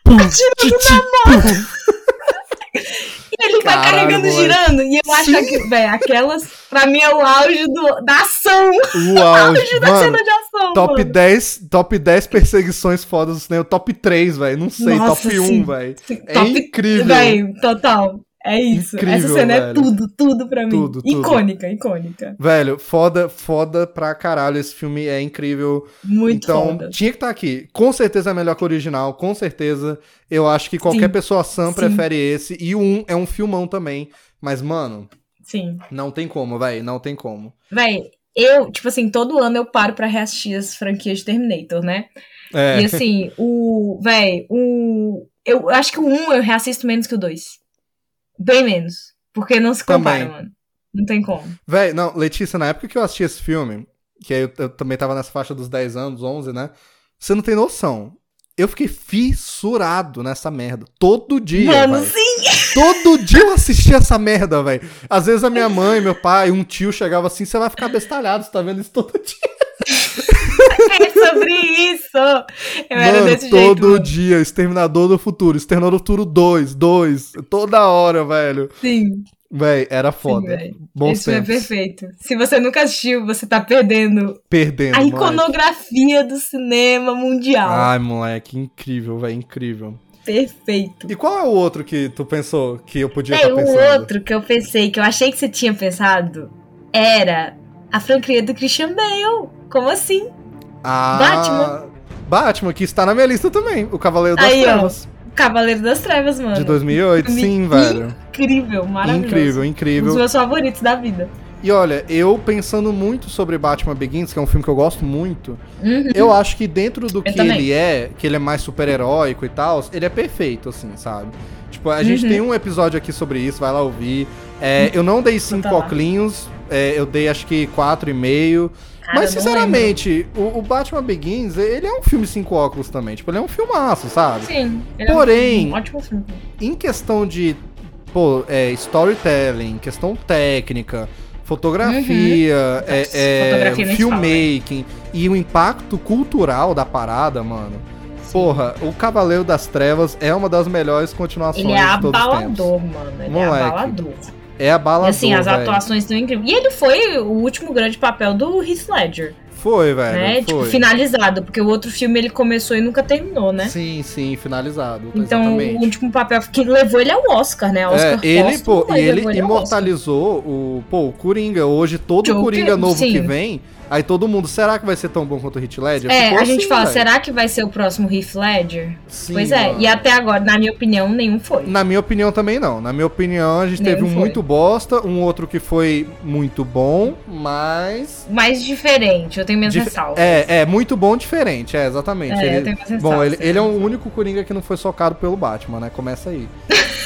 Pum, titi, pum. E ele vai Caralho, carregando, moleque. girando. E eu acho Sim. que, velho, aquelas, pra mim, é o auge do, da ação. O auge, auge da mano. cena de ação, Top mano. 10, top 10 perseguições fodas do cinema. Top 3, velho. Não sei, Nossa, top 1, sim. velho. É Top- incrível. Véi, total. É isso. Incrível, Essa cena é velho. tudo, tudo pra mim. Tudo, tudo. icônica, icônica. Velho, foda, foda pra caralho. Esse filme é incrível. Muito então, foda. tinha que estar aqui. Com certeza é melhor que o original, com certeza. Eu acho que qualquer Sim. pessoa sã prefere esse. E o 1 é um filmão também. Mas, mano, Sim. não tem como, velho. Não tem como. Véi, eu, tipo assim, todo ano eu paro pra reassistir as franquias de Terminator, né? É. E assim, o. Véi, o. Eu acho que o 1 eu reassisto menos que o 2. Bem menos. Porque não se compara, Também. mano. Não tem como. Véi, não, Letícia, na época que eu assisti esse filme, que aí eu, eu também tava nessa faixa dos 10 anos, 11, né? Você não tem noção. Eu fiquei fissurado nessa merda. Todo dia. Mano, véi. sim! Todo dia eu assistia essa merda, velho. Às vezes a minha mãe, meu pai, um tio chegava assim, você vai ficar bestalhado, você tá vendo isso todo dia. É sobre isso! Eu era mano, desse todo jeito. mano. dia, Exterminador do Futuro, Exterminador do Futuro 2, 2, toda hora, velho. Sim. Véi, era foda. véi. Bons Esse é perfeito. Se você nunca assistiu, você tá perdendo Perdendo, a moleque. iconografia do cinema mundial. Ai, moleque, incrível, velho, incrível. Perfeito. E qual é o outro que tu pensou que eu podia estar um pensando? outro que eu pensei, que eu achei que você tinha pensado, era a franquia do Christian Bale. Como assim? Ah, Batman. Batman, que está na minha lista também. O Cavaleiro das Aí, ó. Trevas. Cavaleiro das Trevas, mano. De 2008, Filme sim, velho. Incrível, maravilhoso. Incrível, Um dos incrível. meus favoritos da vida. E olha, eu pensando muito sobre Batman Begins, que é um filme que eu gosto muito, Uhum. eu acho que dentro do que também. ele é, que ele é mais super-heróico e tal, ele é perfeito, assim, sabe? Tipo, a gente Uhum. tem um episódio aqui sobre isso, vai lá ouvir. É, eu não dei cinco tá oclinhos, é, eu dei acho que quatro e meio. Cara, Mas, sinceramente, o, o Batman Begins, ele é um filme cinco óculos também. Tipo, ele é um filmaço, sabe? Sim. ele é Porém- um ótimo filme. em questão de pô, é, storytelling, questão técnica, fotografia, é, Nossa, é, fotografia nem se fala, filmmaking e o impacto cultural da parada, mano. Porra, o Cavaleiro das Trevas é uma das melhores continuações Ele é de todos os tempos. abalador, mano. Ele Moleque. é abalador. É abalador, E assim, as atuações estão incríveis. E ele foi o último grande papel do Heath Ledger, Foi, velho, né? foi. Tipo, finalizado, porque o outro filme ele começou e nunca terminou, né? Sim, sim, finalizado, Então, exatamente. o último papel que levou ele ao Oscar, né? É, Oscar ele, póstumo, pô, ele Oscar. imortalizou o, pô, o Coringa. Hoje, todo Joker, Coringa novo sim. que vem, aí todo mundo, será que vai ser tão bom quanto o Heath Ledger? É, Ficou a gente assim, fala, velho. será que vai ser o próximo Heath Ledger? Sim, pois é, mano. e até agora, na minha opinião, nenhum foi. Na minha opinião também não. Na minha opinião, a gente Nem teve um foi. muito bosta, um outro que foi muito bom, mas. Mais diferente, eu tenho minhas Dif- ressalvas. É, é, muito bom diferente, é, exatamente. É, Ele- eu tenho minhas Bom, ele, ele é o único Coringa que não foi socado pelo Batman, né? Começa aí.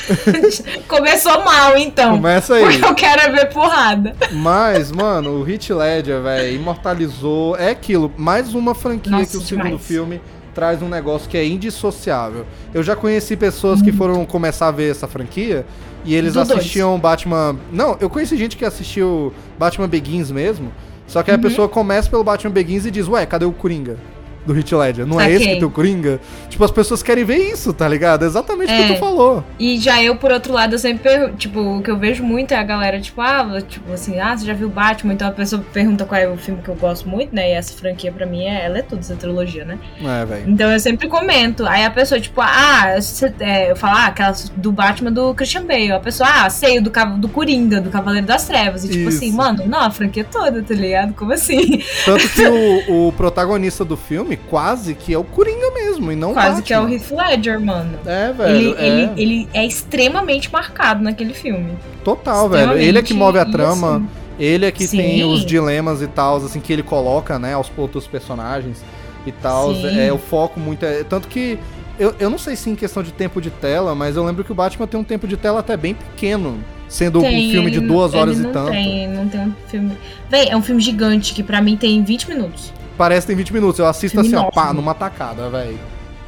Começou mal, então. Começa aí. Porque eu quero ver porrada. Mas, mano, o Heath Ledger, velho, imortalizou. É aquilo, mais uma franquia Nossa, que o segundo demais. filme traz um negócio que é indissociável. Eu já conheci pessoas que foram começar a ver essa franquia e eles Do dois. assistiam Batman. Não, eu conheci gente que assistiu Batman Begins mesmo. Só que Uhum. a pessoa começa pelo Batman Begins e diz, ué, cadê o Coringa? Do Heath Ledger. Não é Saquei. esse que tem o Coringa? Tipo, as pessoas querem ver isso, tá ligado? É exatamente o que É. tu falou. E já eu, por outro lado, eu sempre pergunto, tipo, o que eu vejo muito é a galera, tipo, ah, tipo assim, ah, você já viu Batman? Então a pessoa pergunta qual é o filme que eu gosto muito, né? E essa franquia pra mim, é, ela é tudo, essa trilogia, né? É, velho. Então eu sempre comento. Aí a pessoa, tipo, ah, você- é, eu falo, ah, aquela do Batman do Christian Bale. A pessoa, ah, sei, do, do Coringa, do Cavaleiro das Trevas. E tipo Isso. assim, mano, não, a franquia toda, tá ligado? Como assim? Tanto que o, o protagonista do filme quase que é o Coringa mesmo, e não Quase que é o Batman. Heath Ledger, mano. É, velho. Ele, é. ele, ele é extremamente marcado naquele filme. Total, velho. Ele é que move a trama. assim, Ele é que Sim. tem os dilemas e tal, assim, que ele coloca, né, aos outros personagens e tal. É, o foco muito é. Tanto que. Eu, eu não sei se em questão de tempo de tela, mas eu lembro que o Batman tem um tempo de tela até bem pequeno. Sendo tem, um filme de duas horas e não tanto. Tem, não tem um filme. Véi, é um filme gigante que pra mim tem 20 minutos. Parece que tem 20 minutos. Eu assisto assim, ó, pá, numa tacada, velho.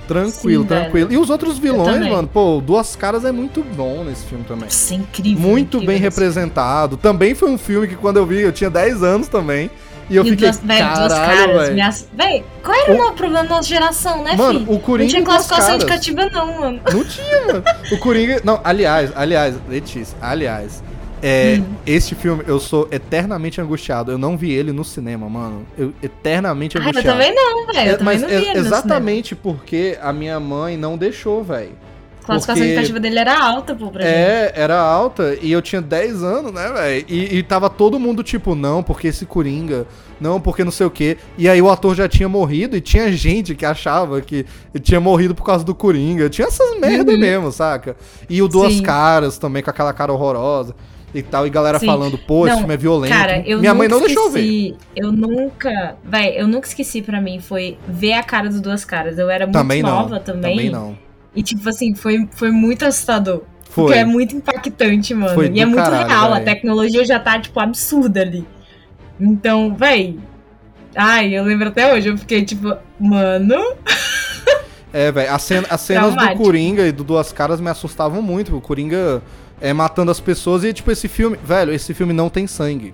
Tranquilo, Sim, tranquilo. E os outros vilões, mano, pô, Duas Caras é muito bom nesse filme também. Nossa, é incrível. Muito incrível bem representado. Também foi um filme que quando eu vi, eu tinha 10 anos também. E eu e fiquei, duas, véi, duas caralho, caras. velho. me ass- Véi, qual era o, problema da nossa geração, né, Mano, filho? o Coringa Não tinha Duas classificação Caras. indicativa, não, mano. Não tinha, mano. O Coringa... Não, aliás, aliás, Letícia, aliás... É, Hum. Este filme, eu sou eternamente angustiado. Eu não vi ele no cinema, mano. Eu eternamente Ah, eu angustiado. também não, velho. É, Eu também mas não é vi ele no exatamente porque a minha mãe não deixou, velho. cinema. classificação Porque- expectativa dele era alta, pô, pra gente. É, era alta e eu tinha 10 anos, né, velho? E, e tava todo mundo tipo, não, porque esse Coringa, não, porque não sei o quê. E aí o ator já tinha morrido e tinha gente que achava que tinha morrido por causa do Coringa. Tinha essas merda mesmo, saca? E o Duas Uhum. Sim. Caras também, com aquela cara horrorosa e tal. E galera Sim. falando, pô, esse Não, filme é violento. Cara, eu Minha mãe não deixou ver. esqueci, Eu nunca. Véi, eu nunca esqueci pra mim. Foi ver a cara dos duas caras. Eu era muito Também não. nova também. Também não. E, tipo assim, foi, foi muito assustador. Foi. Porque é muito impactante, mano. Foi e é do muito caralho, real. A tecnologia já tá, tipo, absurda ali. Então, véi. Ai, eu lembro até hoje. Eu fiquei, tipo, mano. É, velho, as, cena- as cenas do Traumático. Coringa e do Duas Caras me assustavam muito. O Coringa é matando as pessoas e, tipo, esse filme. Velho, esse filme não tem sangue.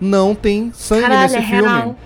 Não tem sangue Caralho, nesse é filme. real.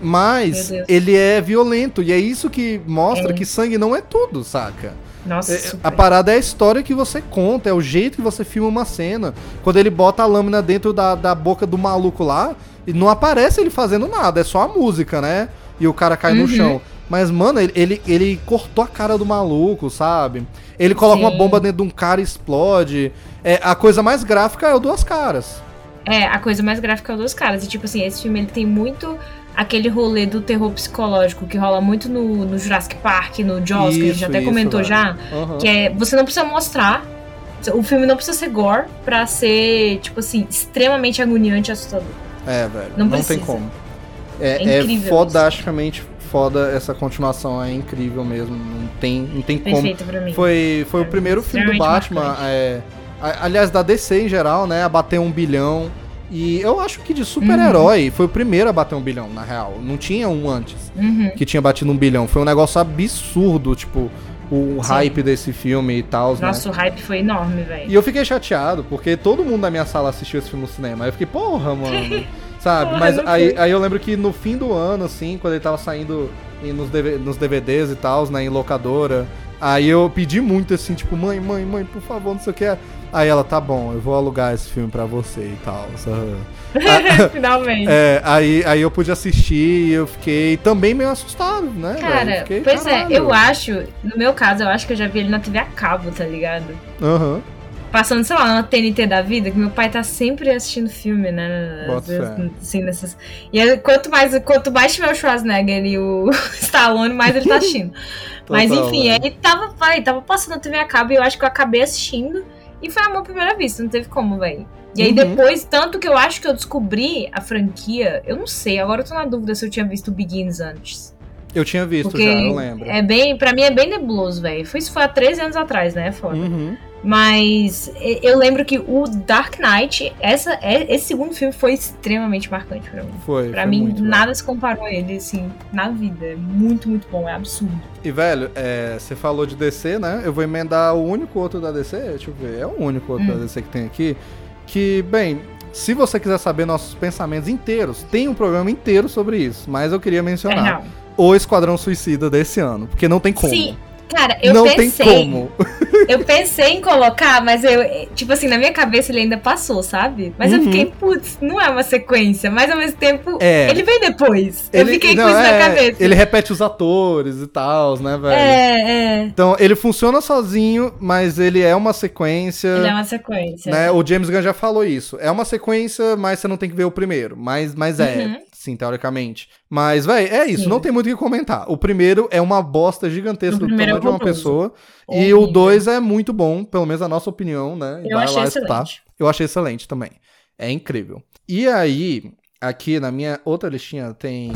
Mas ele é violento. E é isso que mostra É. que sangue não é tudo, saca? Nossa, É- a parada é a história que você conta, é o jeito que você filma uma cena. Quando ele bota a lâmina dentro da, da boca do maluco lá, e não aparece ele fazendo nada, é só a música, né? E o cara cai no Uhum. chão. Mas, mano, ele, ele, ele cortou a cara do maluco, sabe? Ele coloca uma Sim. bomba dentro de um cara e explode. É, a coisa mais gráfica é o Duas Caras. É, a coisa mais gráfica é o dos caras. E, tipo assim, esse filme ele tem muito aquele rolê do terror psicológico que rola muito no, no Jurassic Park, no Jaws, que a gente Isso, até isso, comentou velho. já. Aham. Que é, você não precisa mostrar. O filme não precisa ser gore pra ser, tipo assim, extremamente agoniante e assustador. É, velho. Não Não, tem como. É É, é, fodasticamente foda essa continuação, é incrível mesmo. Não tem, não tem como. Perfeito pra mim. Foi, foi o primeiro filme do Batman, é, aliás, da DC em geral, né, a bater um bilhão. E eu acho que de super-herói foi o primeiro a bater um bilhão, na real. Não tinha um antes Uhum. que tinha batido um bilhão. Foi um negócio absurdo, tipo, o Sim. hype desse filme e tal, né? Nossa, o hype foi enorme, velho. E eu fiquei chateado, porque todo mundo na minha sala assistiu esse filme no cinema. Aí eu fiquei, porra, mano. Sabe? Mas aí, aí eu lembro que no fim do ano, assim, quando ele tava saindo nos, DV nos DVDs e tal, né, em locadora, aí eu pedi muito assim, tipo, mãe, mãe, mãe, por favor, não sei o que. Aí ela, tá bom, eu vou alugar esse filme pra você e tal. sabe? Finalmente. É, aí, aí eu pude assistir e eu fiquei também meio assustado, né? Cara, Fiquei, pois caralho. é, eu acho, no meu caso, eu acho que eu já vi ele na TV a cabo, tá ligado? Aham. Passando, sei lá, na TNT da vida, que meu pai tá sempre assistindo filme, né? Às vezes, assim, nessas... E aí, quanto mais, quanto mais tiver o Schwarzenegger e o Stallone, mais ele tá assistindo. Mas Total, enfim, velho. aí tava, vai, tava passando na TV a cabo e eu acho que eu acabei assistindo. E foi amor à primeira vista, não teve como, velho. E aí Uhum. depois, tanto que eu acho que eu descobri a franquia, eu não sei, agora eu tô na dúvida se eu tinha visto o Begins antes. Eu tinha visto Porque já, eu lembro. é bem, pra mim é bem nebuloso, velho. Foi isso foi há 13 anos atrás, né? Foda. Uhum. Mas eu lembro que o Dark Knight, essa, é- esse segundo filme foi extremamente marcante pra mim. Foi. Pra foi mim, nada se comparou a ele, assim, na vida. É muito, muito bom, é absurdo. E, velho, é, você falou de DC, né? Eu vou emendar o único outro da DC, deixa eu ver, é o único outro Hum. da DC que tem aqui. Que, bem, se você quiser saber nossos pensamentos inteiros, tem um programa inteiro sobre isso. Mas eu queria É mencionar real. o Esquadrão Suicida desse ano, porque não tem como. Sim, cara, eu não pensei. tem como. Eu pensei em colocar, mas eu, tipo assim, na minha cabeça ele ainda passou, sabe? Mas eu Uhum. fiquei, putz, não é uma sequência, mas ao mesmo tempo, É. ele vem depois. eu fiquei não, com isso na é, cabeça. Ele repete os atores e tal, né, velho? É, é. Então, ele funciona sozinho, mas ele é uma sequência. Ele é uma sequência. né? O James Gunn já falou isso. É uma sequência, mas você não tem que ver o primeiro. Mas, mas é, Uhum. Sim, teoricamente. Mas, véi, é isso. Sim. Não tem muito o que comentar. O primeiro é uma bosta gigantesca do primeiro tamanho é de uma pessoa. E o dois é muito bom, pelo menos a nossa opinião, né? Eu Vai achei lá escutar. excelente. Eu achei excelente também. É incrível. E aí, aqui na minha outra listinha tem.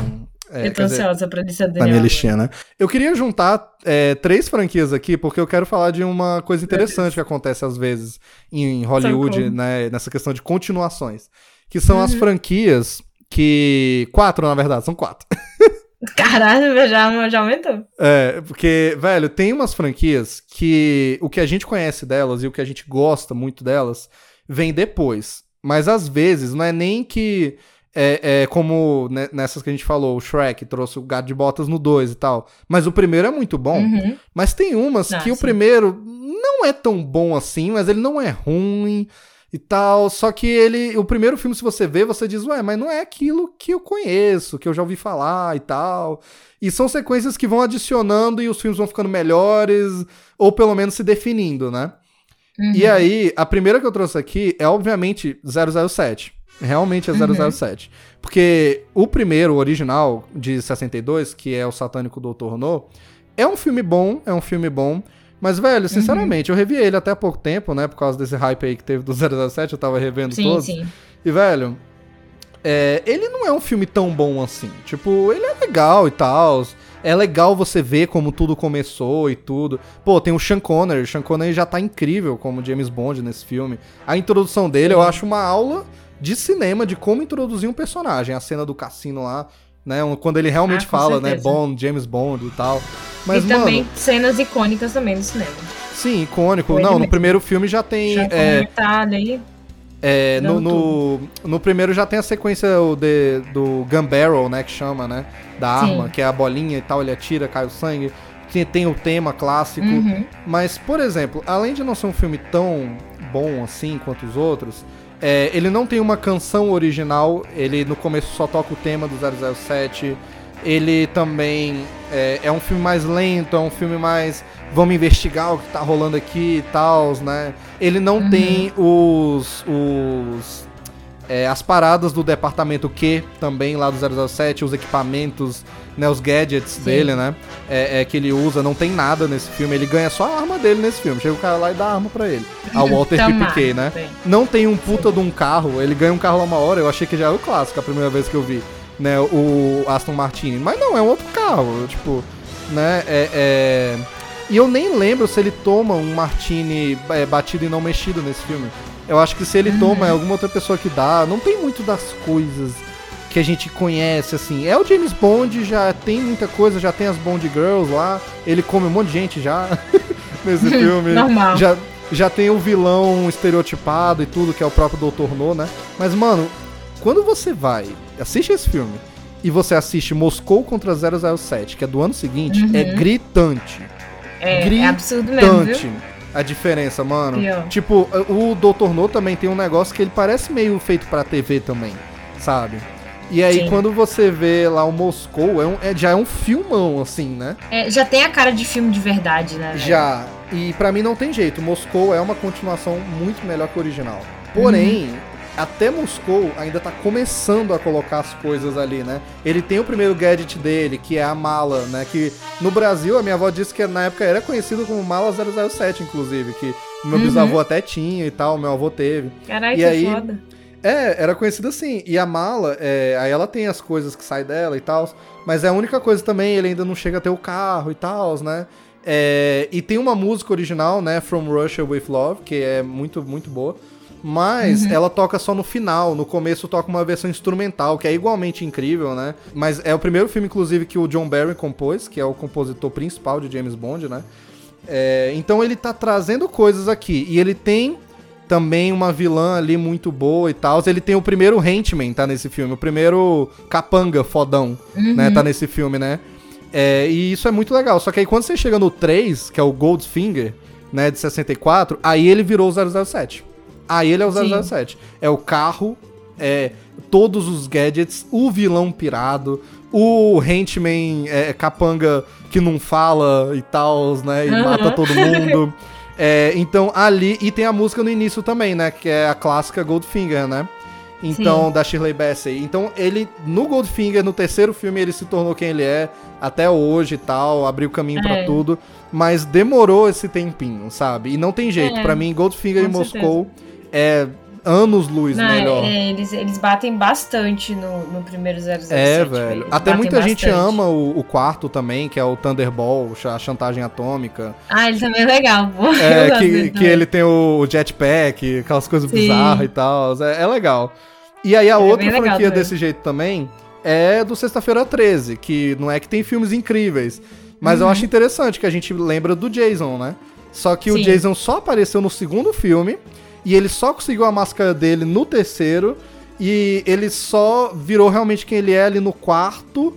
é, eu tô quer dizer, ansiosa pra lista do na minha listinha, né? Eu queria juntar é, três franquias aqui, porque eu quero falar de uma coisa interessante que acontece às vezes em Hollywood, né? Nessa questão de continuações. Que são as Uhum. franquias que. Quatro, na verdade, são quatro. Caralho, já, já aumentou. É, porque, velho, tem umas franquias que o que a gente conhece delas e o que a gente gosta muito delas vem depois. Mas às vezes não é nem que. É, é como nessas que a gente falou, o Shrek trouxe o gato de botas no 2 e tal. Mas o primeiro é muito bom. Uhum. Mas tem umas Ah, que o sim. primeiro não é tão bom assim, mas ele não é ruim. E tal. Só que ele, o primeiro filme, se você vê, você diz, ué, mas não é aquilo que eu conheço, que eu já ouvi falar e tal. E são sequências que vão adicionando e os filmes vão ficando melhores, ou pelo menos se definindo, né? Uhum. E aí, a primeira que eu trouxe aqui é, obviamente, 007. Realmente é 007. Uhum. Porque o primeiro, o original, de 62, que é o Satânico Doutor No, é um filme bom, é um filme bom. Mas, velho, uhum. sinceramente, uhum. eu revi ele até há pouco tempo, né? Por causa desse hype aí que teve do 007, eu tava revendo sim, todos. Sim. E, velho, é, ele não é um filme tão bom assim. Tipo, ele é legal e tal. É legal você ver como tudo começou e tudo. Pô, tem o Sean Connery. O Sean Connery já tá incrível como James Bond nesse filme. A introdução dele eu acho uma aula de cinema de como introduzir um personagem. A cena do cassino lá, né? Quando ele realmente ah, fala, né, certeza. né? Bond, James Bond e tal. Mas, e também mano, cenas icônicas também no cinema. Sim, icônico. Não, no mesmo. primeiro filme já tem. Já é, ali. É, no, no, no, primeiro já tem a sequência de, do gun barrel, né, que chama, né, da arma, Sim. que é a bolinha e tal, ele atira, cai o sangue. Tem, tem o tema clássico. Uhum. Mas, por exemplo, além de não ser um filme tão bom assim quanto os outros, é, ele não tem uma canção original, ele no começo só toca o tema do 007. Ele também é, é um filme mais lento, é um filme mais vamos investigar o que tá rolando aqui e tal, né? Ele não uhum. tem os, os é, as paradas do departamento Q também lá do 007, os equipamentos, né, os gadgets Sim. dele, né? É, é, que ele usa, não tem nada nesse filme. Ele ganha só a arma dele nesse filme. Chega o cara lá e dá a arma pra ele. A Walter Piquet, né? Sim. Não tem um puta de um carro. Ele ganha um carro lá uma hora. Eu achei que já era o clássico a primeira vez que eu vi, né? O Aston Martin. Mas não, é um outro carro. Tipo, né? é... é e eu nem lembro se ele toma um martini é, batido e não mexido nesse filme. Eu acho que se ele toma, é alguma outra pessoa que dá. Não tem muito das coisas que a gente conhece, assim. É o James Bond, já tem muita coisa, já tem as Bond Girls lá. Ele come um monte de gente já nesse filme. Normal. Já, já tem o vilão estereotipado e tudo, que é o próprio Dr. No, né? Mas, mano, quando você vai, assiste esse filme, e você assiste Moscou contra 007, que é do ano seguinte, é uhum. é gritante. É, gritante. é absurdo mesmo, viu? A diferença, mano. Pior. Tipo, o Dr. No também tem um negócio que ele parece meio feito pra TV também, sabe? E aí, Sim. quando você vê lá o Moscou, é um, é, já é um filmão, assim, né? É, já tem a cara de filme de verdade, né? Já. E para mim não tem jeito. Moscou é uma continuação muito melhor que o original. Porém, uhum até Moscou ainda tá começando a colocar as coisas ali, né? Ele tem o primeiro gadget dele, que é a mala, né? Que no Brasil a minha avó disse que na época era conhecido como mala 007, inclusive, que meu uhum. bisavô até tinha e tal, meu avô teve. Caralho, e que aí, foda. É, era conhecido assim. E a mala, é, aí ela tem as coisas que saem dela e tal, mas é a única coisa também, ele ainda não chega a ter o carro e tal, né? É, e tem uma música original, né, From Russia With Love, que é muito, muito boa. Mas uhum. ela toca só no final, no começo toca uma versão instrumental, que é igualmente incrível, né? Mas é o primeiro filme, inclusive, que o John Barry compôs, que é o compositor principal de James Bond, né? É, então ele tá trazendo coisas aqui. E ele tem também uma vilã ali muito boa e tal. Ele tem o primeiro Henchman, tá nesse filme. O primeiro capanga fodão, uhum. né? Tá nesse filme, né? É, e isso é muito legal. Só que aí quando você chega no 3, que é o Goldfinger, né, de 64, aí ele virou o 007. Aí ele é o 007. Sim. É o carro, é todos os gadgets, o vilão pirado, o henchman é, capanga que não fala e tal, né? E uhum. mata todo mundo. é, então ali. E tem a música no início também, né? Que é a clássica Goldfinger, né? Então, Sim. da Shirley Bassey. Então, ele, no Goldfinger, no terceiro filme, ele se tornou quem ele é até hoje e tal, abriu caminho é. para tudo. Mas demorou esse tempinho, sabe? E não tem jeito. É. para mim, Goldfinger Com e certeza. É anos luz Não, melhor. É, eles, eles batem bastante no, no primeiro 007. É, velho. Até muita bastante. gente ama o, o, quarto também, que é o Thunderball, a chantagem atômica. Ah, ele também é legal, pô. É, que, que ele tem o jetpack, aquelas coisas Sim. bizarras e tal. É, é, legal. E aí a é outra franquia desse jeito também é do Sexta-feira 13, que não é que tem filmes incríveis, mas uhum. eu acho interessante que a gente lembra do Jason, né? Só que Sim. o Jason só apareceu no segundo filme e ele só conseguiu a máscara dele no terceiro. E ele só virou realmente quem ele é ali no quarto.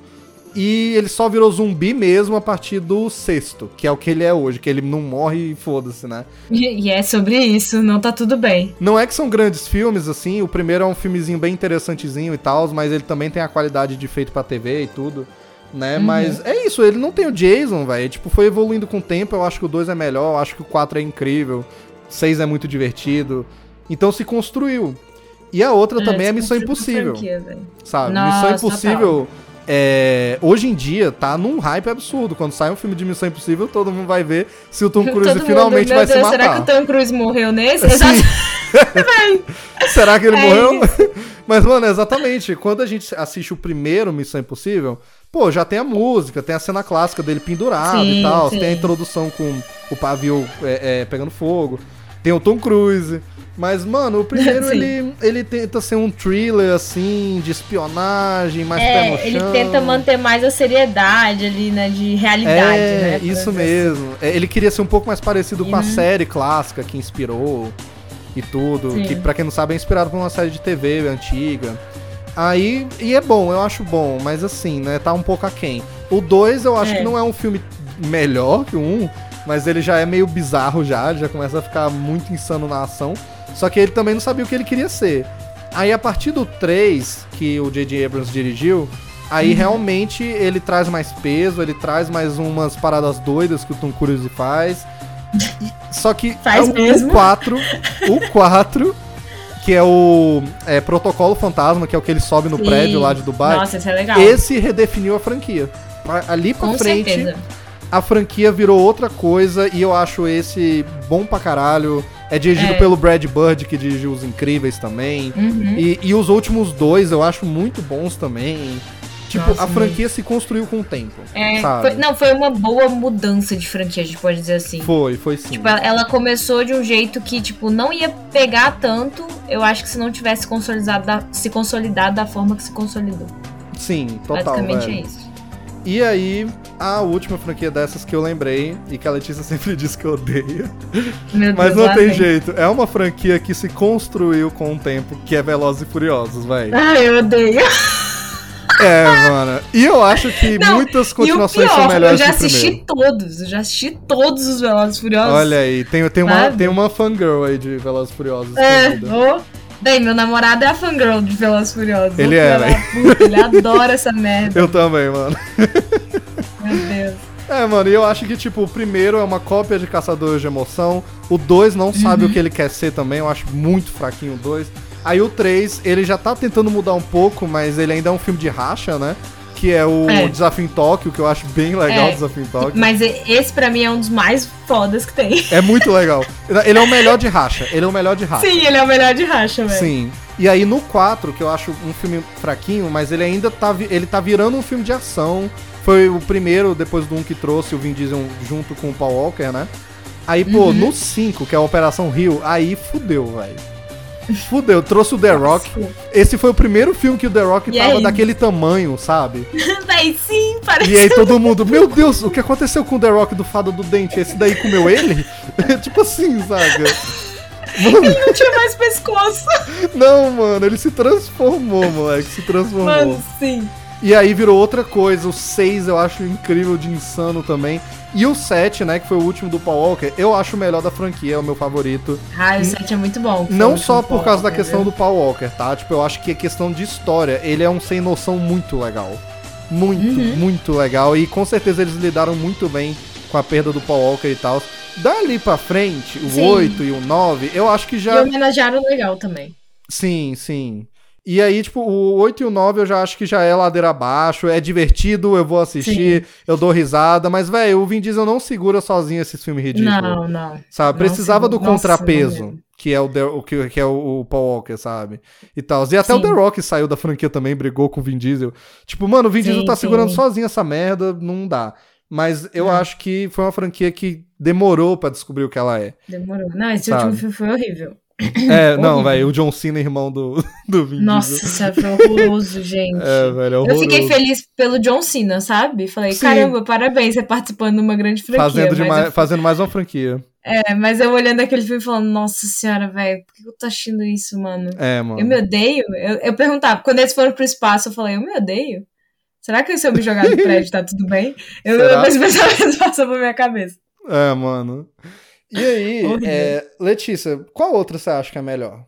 E ele só virou zumbi mesmo a partir do sexto, que é o que ele é hoje, que ele não morre e foda-se, né? E, e é sobre isso, não tá tudo bem. Não é que são grandes filmes, assim, o primeiro é um filmezinho bem interessantezinho e tal, mas ele também tem a qualidade de feito pra TV e tudo, né? Uhum. Mas é isso, ele não tem o Jason, velho. Tipo, foi evoluindo com o tempo, eu acho que o 2 é melhor, eu acho que o 4 é incrível, 6 é muito divertido. Então se construiu. E a outra também é Missão Impossível, Franquia, sabe? Nossa, Missão Impossível... é, hoje em dia tá num hype absurdo. Quando sai um filme de Missão Impossível, todo mundo vai ver se o Tom Cruise Todo mundo, finalmente meu vai Deus, se matar. Será que o Tom Cruise morreu nesse? Sim. Será que ele É morreu? Mas, mano, exatamente. Quando a gente assiste o primeiro Missão Impossível, pô, já tem a música, tem a cena clássica dele pendurado Sim, e tal. sim. Tem a introdução com o pavio é, é, pegando fogo. Tem o Tom Cruise. Mas, mano, o primeiro Sim. ele, ele tenta ser um thriller, assim, de espionagem, mais pé no É, ele chão. tenta manter mais a seriedade ali, né? De realidade, É, né? isso mesmo. É, Ele queria ser um pouco mais parecido com a Uhum. série clássica que inspirou e tudo. Sim. Que, pra quem não sabe, é inspirado por uma série de TV antiga. Aí, e é bom, eu acho bom, mas assim, né, tá um pouco aquém. O 2 eu acho É. que não é um filme melhor que o 1, um, mas ele já é meio bizarro já, já começa a ficar muito insano na ação. Só que ele também não sabia o que ele queria ser. Aí a partir do 3, que o J.J. Abrams dirigiu, aí Uhum. realmente ele traz mais peso, ele traz mais umas paradas doidas que o Tom Cruise faz. E- só que Faz o, mesmo. o 4, o 4, que é o é, Protocolo Fantasma, que é o que ele sobe no Sim. prédio lá de Dubai, Nossa, isso é legal. esse redefiniu a franquia. Ali pra Com frente, certeza. A franquia virou outra coisa e eu acho esse bom pra caralho. É dirigido É. pelo Brad Bird, que dirigiu Os Incríveis também. Uhum. E, e os últimos dois eu acho muito bons também. Tipo, Nossa, a franquia se construiu com o tempo. É, foi- não, foi uma boa mudança de franquia, a gente pode dizer assim. Foi, foi sim. Tipo, ela, ela começou de um jeito que, tipo, não ia pegar tanto. Eu acho que se não tivesse consolidado da, se consolidado da forma que se consolidou. Sim, total. Basicamente velho. é isso. E aí, a última franquia dessas que eu lembrei, e que a Letícia sempre diz que odeia. Mas não tem jeito. É uma franquia que se construiu com o tempo, que é Velozes e Furiosos, velho. Ai, eu odeio. É, mano. E eu acho que Não, muitas continuações pior, são melhores eu já que o assisti primeiro. todos. Eu já assisti todos os Velozes e Furiosos. Olha aí, tem, tem, uma, tem uma fangirl aí de Velozes e Furiosos. É, escondida. Daí, meu namorado é a fangirl de Velozes e Furiosos. Ele é, velho. Ele adora essa merda, Eu também, mano. meu Deus. É, mano, e eu acho que, tipo, o primeiro é uma cópia de Caçadores de Emoção. O 2 não sabe Uhum. o que ele quer ser também. Eu acho muito fraquinho o 2. Aí o 3, ele já tá tentando mudar um pouco, mas ele ainda é um filme de racha, né? Que é o É. Desafio em Tóquio, que eu acho bem legal, É. o Desafio em Tóquio. Mas esse pra mim é um dos mais fodas que tem. É muito legal. Ele é o melhor de racha. Ele é o melhor de racha. Sim, ele é o melhor de racha, velho. Sim. E aí no 4, que eu acho um filme fraquinho, mas ele ainda tá, ele tá virando um filme de ação. Foi o primeiro, depois do 1 que trouxe o Vin Diesel junto com o Paul Walker, né? Aí, pô, Uhum. no 5, que é a Operação Rio, aí fudeu, velho. Fudeu, trouxe o The Rock. Esse foi o primeiro filme que o The Rock E tava aí? daquele tamanho, sabe? Véi, sim, parece E aí todo mundo, meu Deus, o que aconteceu com o The Rock do Fada do Dente? Esse daí comeu ele? tipo assim, sabe? Mano, não tinha mais pescoço. não, mano, ele se transformou, moleque, se transformou. Mano, sim. E aí virou outra coisa. O 6 eu acho incrível de insano também. E o 7, né, que foi o último do Paul Walker, eu acho o melhor da franquia, é o meu favorito. Ah, o 7 é muito bom. Não só por causa da Paul questão Walker, do Paul Walker, tá? Tipo, eu acho que é questão de história. Ele é um sem noção muito legal. Muito, Uhum. muito legal. E com certeza eles lidaram muito bem com a perda do Paul Walker e tal. Dali pra frente, o Sim. 8 e o 9, eu acho que E já. homenagearam legal também. Sim, sim. E aí, tipo, o 8 e o 9 eu já acho que já é ladeira abaixo, é divertido, eu vou assistir, eu dou risada, mas, velho, o Vin Diesel não segura sozinho esses filmes ridículos. Não, não. Sabe? Não Precisava do segura. Nossa, contrapeso, mesmo. que é o, The- o que, que é o, o Paul Walker, sabe? E tal. E até o Sim. The Rock saiu da franquia também, brigou com o Vin Diesel. Tipo, mano, o Vin Sim, Diesel tá sim. segurando sozinho essa merda, não dá. Mas eu Não. acho que foi uma franquia que demorou pra descobrir o que ela é. Demorou. Não, esse Sabe? último filme foi horrível. É, não, velho, o John Cena, irmão do, do Vin Nossa, isso foi horroroso, gente. É, velho, é Eu horroroso. fiquei feliz pelo John Cena, sabe? Falei, Sim. caramba, parabéns, você participando de uma grande franquia. Fazendo, mas demais- eu- fazendo mais uma franquia. É, mas eu olhando aquele filme falando, nossa senhora, velho, por que eu tô assistindo isso, mano? É, mano. Eu me odeio? Eu, eu perguntava, quando eles foram pro espaço, eu falei, eu me odeio? Será que se eu me jogar do prédio tá tudo bem? Eu, Será? esse pensamento passou pra minha cabeça. É, mano. E aí, é, Letícia, qual outra você acha que é melhor?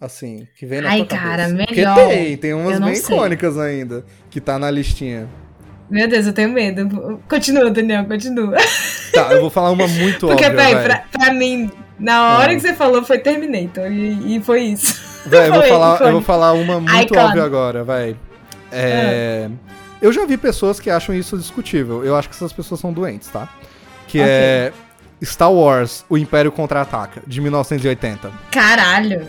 Assim, que vem na Ai, cara, cabeça? melhor. Porque tem, tem umas bem sei. icônicas ainda, que tá na listinha. Meu Deus, eu tenho medo. Continua, Daniel, continua. Tá, eu vou falar uma muito Porque, óbvia, velho. pra, pra mim, na hora que você falou foi Terminator. E, e foi isso. Véi, eu, vou falar, foi. eu vou falar uma muito Icon. óbvia agora, vai. É, Eu já vi pessoas que acham isso discutível. Eu acho que essas pessoas são doentes, tá? Que Ok. é Star Wars, O Império Contra-Ataca, de 1980. Caralho.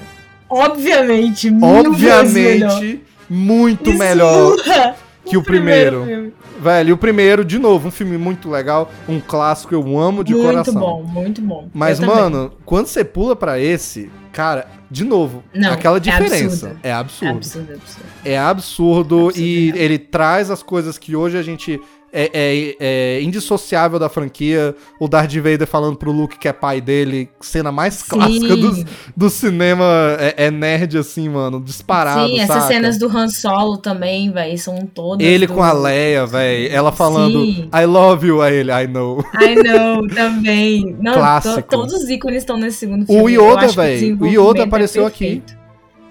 Obviamente, melhor. Obviamente, muito melhor Esmurra que o primeiro. filme. Velho, e o primeiro, de novo, um filme muito legal, um clássico, eu amo de muito coração. bom, muito bom. Mas, Eu também. mano, quando você pula pra esse, cara, de novo, Não, aquela é diferença. absurdo. É É absurdo. absurdo, absurdo. É absurdo, Absurdo, e ele traz as coisas que hoje a gente é, é- é indissociável da franquia. O Darth Vader falando pro Luke que é pai dele, cena mais clássica do, Sim. do cinema é, é nerd, assim, mano, disparado, Sim, essas saca? cenas do Han Solo também, velho, são todas. Ele do- com a Leia, velho, ela falando Sim. I love you a ele, I know. I know, também. Não, Clássico. to- todos os ícones estão nesse segundo filme. O Yoda, velho, o desenvolvimento Yoda apareceu aqui.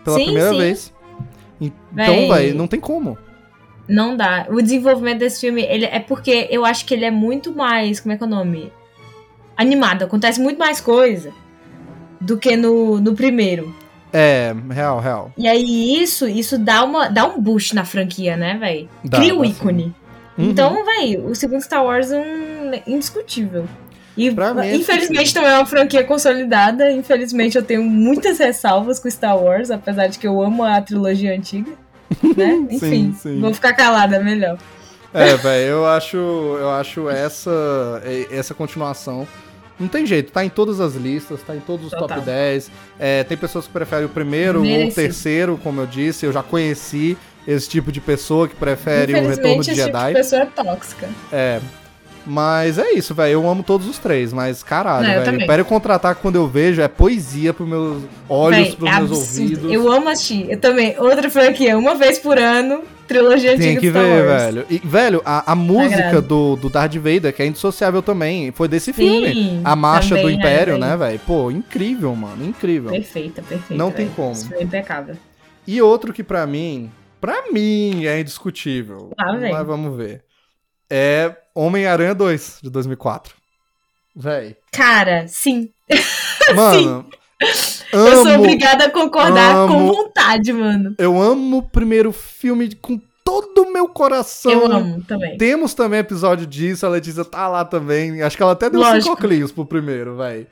Pela Sim, primeira sim. vez. Então, Véi. velho, não tem como. Não dá. O desenvolvimento desse filme, ele é porque eu acho que ele é muito mais, como é que é o nome? Animado, acontece muito mais coisa do que no, no primeiro. É, real, real. E aí isso, isso dá, uma, dá um boost na franquia, né, velho? Cria o ícone. Uhum. Então, velho, o segundo Star Wars é um indiscutível. E mim é infelizmente também é uma franquia consolidada. Infelizmente eu tenho muitas ressalvas com Star Wars, apesar de que eu amo a trilogia antiga. Né? Sim, Enfim, sim. vou ficar calada melhor. É, velho, eu acho, eu acho essa, essa continuação. Não tem jeito, tá em todas as listas, tá em todos os Total. top 10. É, tem pessoas que preferem o primeiro ou o terceiro, como eu disse. Eu já conheci esse tipo de pessoa que prefere o Retorno de esse tipo de Jedi. pessoa é tóxica. É. Mas é isso, velho. Eu amo todos os três, mas caralho, velho. Império Contra-Ataque, quando eu vejo, é poesia pros meus olhos, Véi, pros é meus absurdo. ouvidos. Eu amo assistir. Eu também. Outra franquia, uma vez por ano, trilogia Tem que Star ver, Wars. velho. E, velho, a, a música do, do Darth Vader, que é indissociável também, foi desse Sim, filme. A Marcha do é, Império, velho. né, velho? Pô, incrível, mano, incrível. Perfeita, perfeita. Não tem velho. como. Isso foi impecável. E outro que pra mim, pra mim é indiscutível, Ah, mas vamos ver, é Homem-Aranha 2, de 2004. Véi, Cara, sim. mano, eu sou amo, obrigada a concordar amo. com vontade, mano. eu amo o primeiro filme com todo o meu coração. Eu amo também. Temos também episódio disso, a Letícia tá lá também. Acho que ela até deu Lógico. cinco oclinhos pro primeiro, véi.